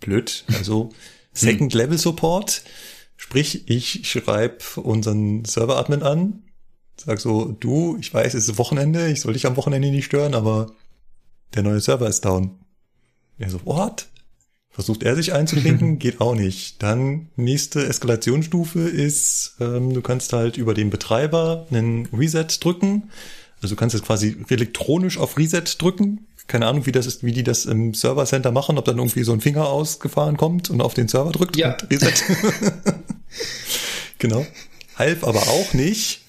blöd. Also Second Level Support. Sprich, ich schreibe unseren Server-Admin an, sag so, du, ich weiß, es ist Wochenende, ich soll dich am Wochenende nicht stören, aber der neue Server ist down. Er so, what? Versucht er sich einzuklinken, geht auch nicht. Dann nächste Eskalationsstufe ist, ähm, du kannst halt über den Betreiber einen Reset drücken, Also du kannst jetzt quasi elektronisch auf Reset drücken. Keine Ahnung, wie das ist, wie die das im Server Center machen, ob dann irgendwie so ein Finger ausgefahren kommt und auf den Server drückt Ja. und Reset. genau. Half aber auch nicht.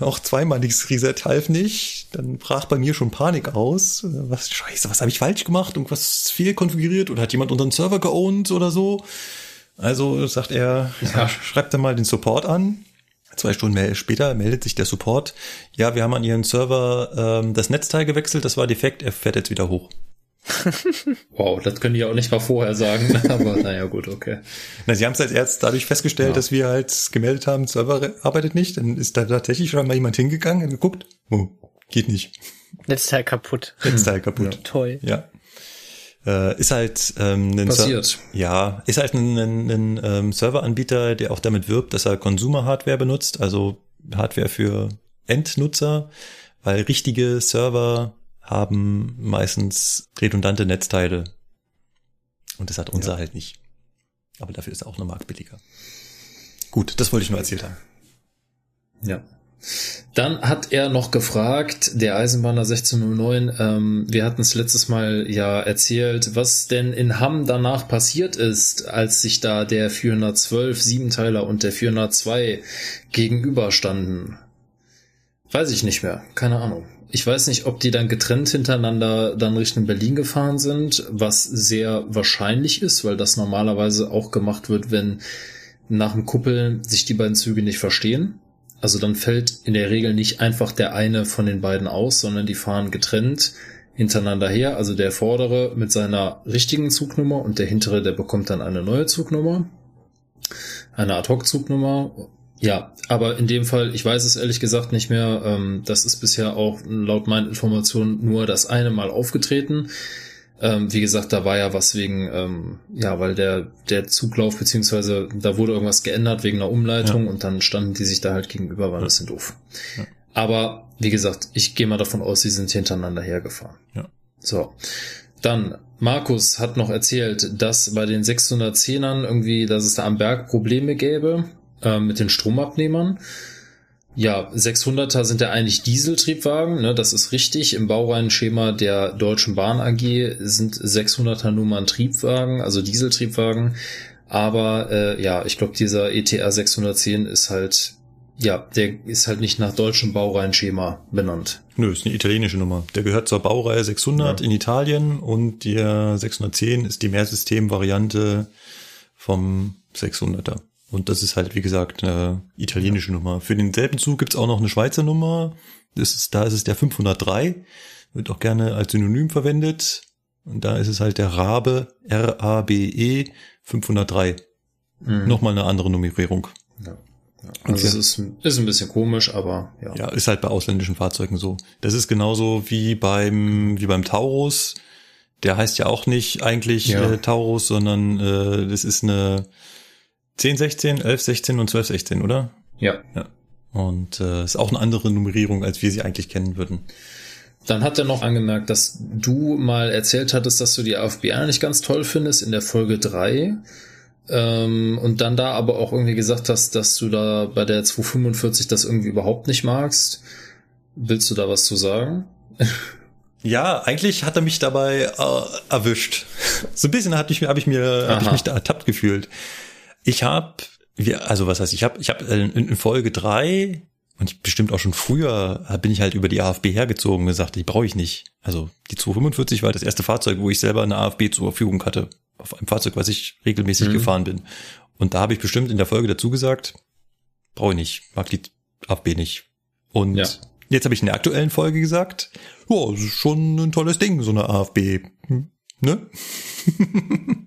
Auch zweimaliges Reset half nicht. Dann brach bei mir schon Panik aus. Was scheiße, was habe ich falsch gemacht? Irgendwas fehlkonfiguriert oder hat jemand unseren Server geowned oder so? Also sagt er, ja. schreibt dann mal den Support an. Zwei Stunden mel- später meldet sich der Support. Ja, wir haben an Ihren Server ähm, das Netzteil gewechselt, das war defekt, er fährt jetzt wieder hoch. Wow, das können die auch nicht mal vorher sagen, aber naja, gut, okay. Na, sie haben es als erst dadurch festgestellt, Ja. dass wir halt gemeldet haben, Server arbeitet nicht. Dann ist da tatsächlich schon mal jemand hingegangen und geguckt, oh, geht nicht. Netzteil kaputt. Netzteil kaputt. Toll. Ja. Äh, ist halt ähm, ein Passiert. Ser- ja, ist halt ein, ein, ein ähm, Serveranbieter, der auch damit wirbt, dass er Consumer-Hardware benutzt, also Hardware für Endnutzer, weil richtige Server haben meistens redundante Netzteile. Und das hat unser halt nicht. Aber dafür ist er auch eine Mark billiger. Gut, das wollte ich nur erzählt haben. Ja. Dann hat er noch gefragt, der Eisenbahner 1609, ähm, wir hatten es letztes Mal ja erzählt, was denn in Hamm danach passiert ist, als sich da der 412 Siebenteiler und der 402 gegenüberstanden. Weiß ich nicht mehr, keine Ahnung. Ich weiß nicht, ob die dann getrennt hintereinander dann Richtung Berlin gefahren sind, was sehr wahrscheinlich ist, weil das normalerweise auch gemacht wird, wenn nach dem Kuppeln sich die beiden Züge nicht verstehen. Also dann fällt in der Regel nicht einfach der eine von den beiden aus, sondern die fahren getrennt hintereinander her. Also der vordere mit seiner richtigen Zugnummer und der hintere, der bekommt dann eine neue Zugnummer. Eine Ad-Hoc-Zugnummer. Ja, aber in dem Fall, ich weiß es ehrlich gesagt nicht mehr. Ähm, das ist bisher auch laut meinen Informationen nur das eine Mal aufgetreten. Ähm, wie gesagt, da war ja was wegen, ähm, ja, weil der, der Zuglauf, beziehungsweise da wurde irgendwas geändert wegen einer Umleitung und dann standen die sich da halt gegenüber, war ein bisschen doof. Ja. Aber wie gesagt, ich gehe mal davon aus, sie sind hintereinander hergefahren. Ja. So. Dann, Markus hat noch erzählt, dass bei den 610ern irgendwie, dass es da am Berg Probleme gäbe äh, mit den Stromabnehmern. Ja, 600er sind ja eigentlich Dieseltriebwagen, ne, das ist richtig. Im Baureihenschema der Deutschen Bahn AG sind 600er Nummern Triebwagen, also Dieseltriebwagen. Aber äh, ja, ich glaube, dieser E ETA 610 ist halt, ja, der ist halt nicht nach deutschem Baureihenschema benannt. Nö, ist eine italienische Nummer. Der gehört zur Baureihe 600 Ja. in Italien und der 610 ist die Mehrsystem-Variante vom 600er. Und das ist halt, wie gesagt, eine italienische Nummer. Für denselben Zug gibt's auch noch eine Schweizer Nummer. Das ist, da ist es der 503. Wird auch gerne als Synonym verwendet. Und da ist es halt der Rabe, R-A-B-E 503. Mhm. Nochmal eine andere Nummerierung. Ja. Ja. Also es ist, ist ein bisschen komisch, aber ja. Ja, ist halt bei ausländischen Fahrzeugen so. Das ist genauso wie beim, wie beim Taurus. Der heißt ja auch nicht eigentlich Ja. äh, Taurus, sondern äh, das ist eine 1016, 1116 und 1216, oder? ja. Und äh, ist auch eine andere Nummerierung, als wir sie eigentlich kennen würden. Dann hat er noch angemerkt, dass du mal erzählt hattest, dass du die AFBR nicht ganz toll findest in der Folge 3. Ähm, und dann da aber auch irgendwie gesagt hast, dass du da bei der 245 das irgendwie überhaupt nicht magst. Willst du da was zu sagen? Ja, eigentlich hat er mich dabei äh, erwischt. So ein bisschen hatte ich habe ich mir, habe ich mich da ertappt gefühlt. Ich habe, also was heißt, ich habe, ich habe in, in Folge drei und ich bestimmt auch schon früher bin ich halt über die AFB hergezogen und gesagt, die brauche ich nicht. Also die 245 war das erste Fahrzeug, wo ich selber eine AFB zur Verfügung hatte, auf einem Fahrzeug, was ich regelmäßig Mhm. gefahren bin. Und da habe ich bestimmt in der Folge dazu gesagt, brauche ich nicht, mag die AFB nicht. Und Ja. jetzt habe ich in der aktuellen Folge gesagt, ja, das ist schon ein tolles Ding, so eine AFB. Hm, Ne?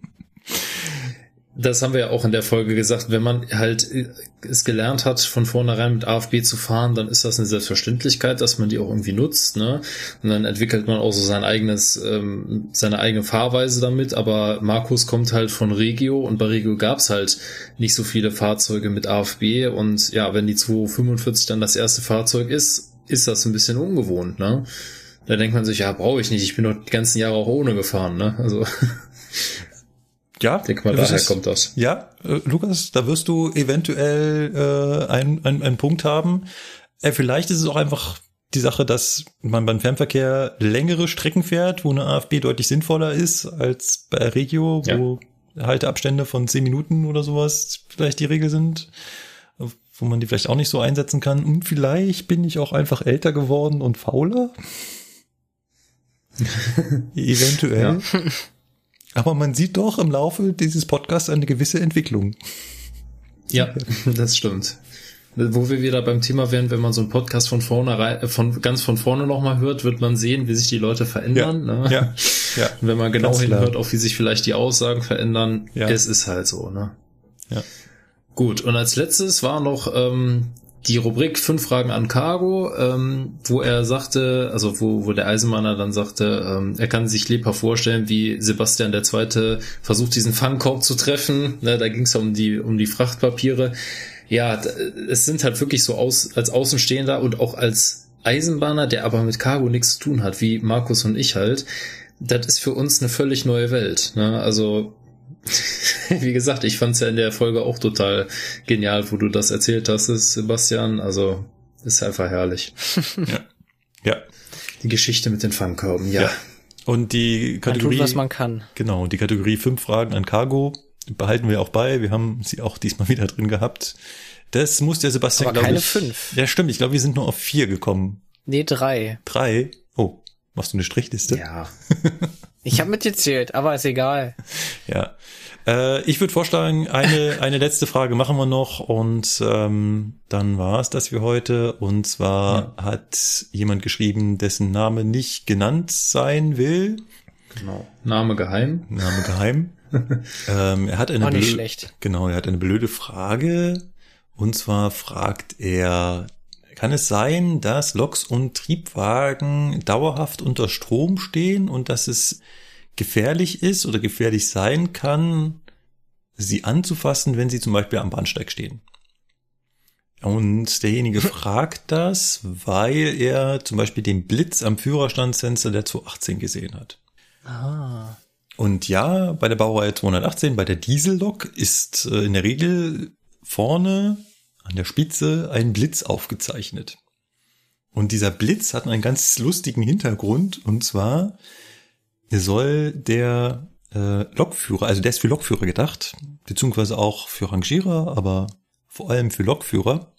Das haben wir ja auch in der Folge gesagt, wenn man halt äh, es gelernt hat, von vornherein mit AFB zu fahren, dann ist das eine Selbstverständlichkeit, dass man die auch irgendwie nutzt, ne? Und dann entwickelt man auch so sein eigenes, ähm, seine eigene Fahrweise damit, aber Markus kommt halt von Regio und bei Regio gab's halt nicht so viele Fahrzeuge mit AFB und ja, wenn die 245 dann das erste Fahrzeug ist, ist das ein bisschen ungewohnt, ne? Da denkt man sich, ja, brauche ich nicht, ich bin doch die ganzen Jahre auch ohne gefahren, ne? Also, Ja, denk mal, daher ist- kommt das. Ja, äh, Lukas, da wirst du eventuell äh, einen, einen, einen Punkt haben. Äh, vielleicht ist es auch einfach die Sache, dass man beim Fernverkehr längere Strecken fährt, wo eine AFB deutlich sinnvoller ist als bei Regio, wo ja. Halteabstände von zehn Minuten oder sowas vielleicht die Regel sind, wo man die vielleicht auch nicht so einsetzen kann. Und vielleicht bin ich auch einfach älter geworden und fauler. Eventuell. Ja. Aber man sieht doch im Laufe dieses Podcasts eine gewisse Entwicklung. Ja, das stimmt. Wo wir wieder beim Thema wären, wenn man so einen Podcast von vorne äh, von ganz von vorne nochmal hört, wird man sehen, wie sich die Leute verändern. Ja, ne? ja, ja. Und wenn man genau hinhört, auch wie sich vielleicht die Aussagen verändern, ja. es ist halt so, ne? Ja. Gut, und als letztes war noch ähm, die Rubrik fünf Fragen an Cargo, ähm, wo er sagte, also wo, wo der Eisenmahner dann sagte, ähm, er kann sich lebhaft vorstellen, wie Sebastian der Zweite versucht, diesen Fangkorb zu treffen. Ne, da ging es um die um die Frachtpapiere. Ja, es sind halt wirklich so aus als Außenstehender und auch als Eisenbahner, der aber mit Cargo nichts zu tun hat, wie Markus und ich halt. Das ist für uns eine völlig neue Welt. Ne? Also wie gesagt, ich fand es ja in der Folge auch total genial, wo du das erzählt hast, Sebastian. Also ist einfach herrlich. ja. ja. Die Geschichte mit den Fangkörben, ja. ja. Und die Kategorie. Man tut, was man kann. Genau, die Kategorie fünf Fragen an Cargo behalten wir auch bei. Wir haben sie auch diesmal wieder drin gehabt. Das muss der Sebastian, ich. keine fünf. Ja, stimmt. Ich glaube, wir sind nur auf vier gekommen. Nee, drei. Drei? Oh, machst du eine Strichliste? Ja. Ich habe mitgezählt, aber ist egal. Ja. Äh, ich würde vorschlagen, eine, eine letzte Frage machen wir noch und ähm, dann war es das für heute. Und zwar ja. hat jemand geschrieben, dessen Name nicht genannt sein will. Genau. Name geheim. Name geheim. ähm, er hat eine nicht schlecht. Genau, er hat eine blöde Frage. Und zwar fragt er, kann es sein, dass Loks und Triebwagen dauerhaft unter Strom stehen und dass es gefährlich ist oder gefährlich sein kann, sie anzufassen, wenn sie zum Beispiel am Bahnsteig stehen? Und derjenige fragt das, weil er zum Beispiel den Blitz am Führerstandssensor der 218 gesehen hat. Ah. Und ja, bei der Baureihe 218, bei der Diesellok ist äh, in der Regel vorne an der Spitze ein Blitz aufgezeichnet. Und dieser Blitz hat einen ganz lustigen Hintergrund, und zwar soll der äh, Lokführer, also der ist für Lokführer gedacht, beziehungsweise auch für Rangierer, aber vor allem für Lokführer,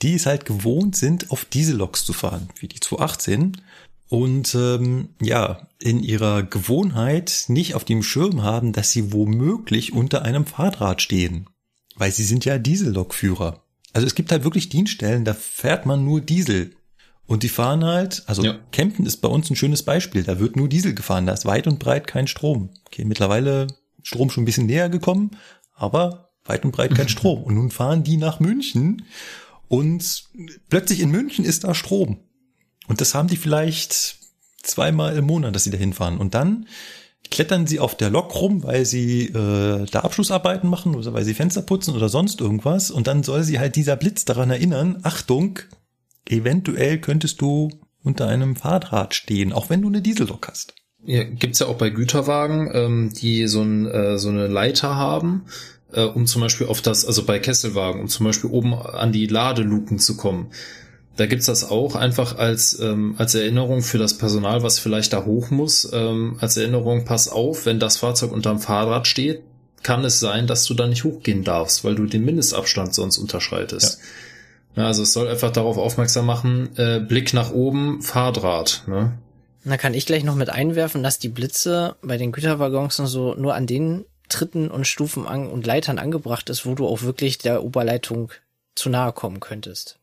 die es halt gewohnt sind, auf diese Loks zu fahren, wie die 218 und ähm, ja, in ihrer Gewohnheit nicht auf dem Schirm haben, dass sie womöglich unter einem Fahrrad stehen. Weil sie sind ja Diesellokführer. Also es gibt halt wirklich Dienststellen, da fährt man nur Diesel. Und die fahren halt, also ja. Kempten ist bei uns ein schönes Beispiel, da wird nur Diesel gefahren, da ist weit und breit kein Strom. Okay, mittlerweile Strom schon ein bisschen näher gekommen, aber weit und breit kein Strom. Und nun fahren die nach München und plötzlich in München ist da Strom. Und das haben die vielleicht zweimal im Monat, dass sie da hinfahren. Und dann klettern sie auf der Lok rum, weil sie äh, da Abschlussarbeiten machen oder weil sie Fenster putzen oder sonst irgendwas. Und dann soll sie halt dieser Blitz daran erinnern, Achtung, eventuell könntest du unter einem Fahrrad stehen, auch wenn du eine Diesellok hast. Ja, gibt's ja auch bei Güterwagen, ähm, die so, ein, äh, so eine Leiter haben, äh, um zum Beispiel auf das, also bei Kesselwagen, um zum Beispiel oben an die Ladeluken zu kommen. Da gibt's das auch einfach als, ähm, als Erinnerung für das Personal, was vielleicht da hoch muss, ähm, als Erinnerung, pass auf, wenn das Fahrzeug unterm Fahrrad steht, kann es sein, dass du da nicht hochgehen darfst, weil du den Mindestabstand sonst unterschreitest. Ja. Also es soll einfach darauf aufmerksam machen, äh, Blick nach oben, Fahrdraht. Ne? Da kann ich gleich noch mit einwerfen, dass die Blitze bei den Güterwaggons und so nur an den Tritten und Stufen an und Leitern angebracht ist, wo du auch wirklich der Oberleitung zu nahe kommen könntest.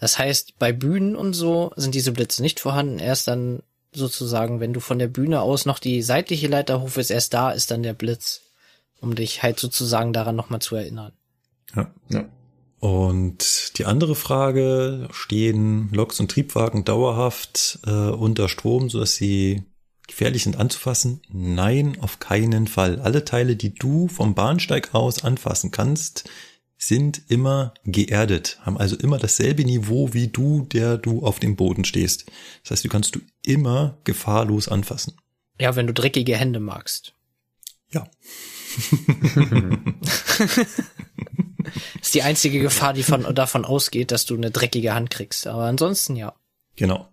Das heißt, bei Bühnen und so sind diese Blitze nicht vorhanden. Erst dann sozusagen, wenn du von der Bühne aus noch die seitliche Leiter hochfährst, erst da ist dann der Blitz, um dich halt sozusagen daran nochmal zu erinnern. Ja. ja. Und die andere Frage, stehen Loks und Triebwagen dauerhaft äh, unter Strom, sodass sie gefährlich sind anzufassen? Nein, auf keinen Fall. Alle Teile, die du vom Bahnsteig aus anfassen kannst, sind immer geerdet, haben also immer dasselbe Niveau wie du, der du auf dem Boden stehst. Das heißt, du kannst du immer gefahrlos anfassen. Ja, wenn du dreckige Hände magst. Ja. ist die einzige Gefahr, die von, davon ausgeht, dass du eine dreckige Hand kriegst. Aber ansonsten ja. Genau.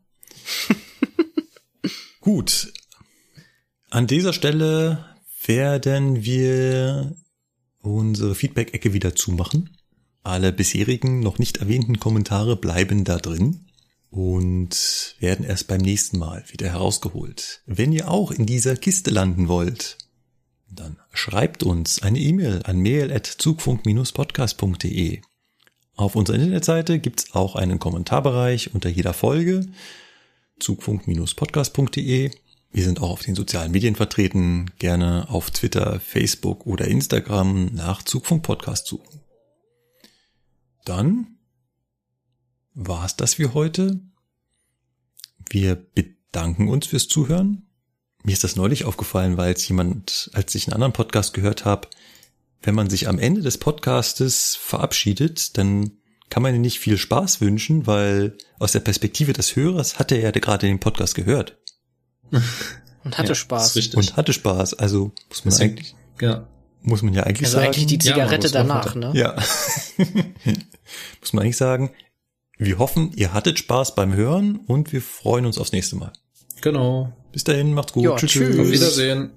Gut. An dieser Stelle werden wir unsere Feedback-Ecke wieder zumachen. Alle bisherigen noch nicht erwähnten Kommentare bleiben da drin und werden erst beim nächsten Mal wieder herausgeholt. Wenn ihr auch in dieser Kiste landen wollt, dann schreibt uns eine E-Mail an mail.zugfunk-podcast.de. Auf unserer Internetseite gibt's auch einen Kommentarbereich unter jeder Folge zugfunk-podcast.de. Wir sind auch auf den sozialen Medien vertreten. Gerne auf Twitter, Facebook oder Instagram nach Zugfunk Podcast suchen. Dann war's das für heute. Wir bedanken uns fürs Zuhören. Mir ist das neulich aufgefallen, weil es jemand, als ich einen anderen Podcast gehört habe, wenn man sich am Ende des Podcastes verabschiedet, dann kann man nicht viel Spaß wünschen, weil aus der Perspektive des Hörers hat er ja gerade den Podcast gehört. Und hatte Ja, Spaß. Und hatte Spaß. Also muss man Deswegen- eigentlich, Ja. muss man ja eigentlich Also sagen. eigentlich die Ja, Zigarette man danach, ne? Ja. muss man eigentlich sagen. Wir hoffen, ihr hattet Spaß beim Hören und wir freuen uns aufs nächste Mal. Genau. Bis dahin, macht's gut. Ja, tschüss. Auf Wiedersehen.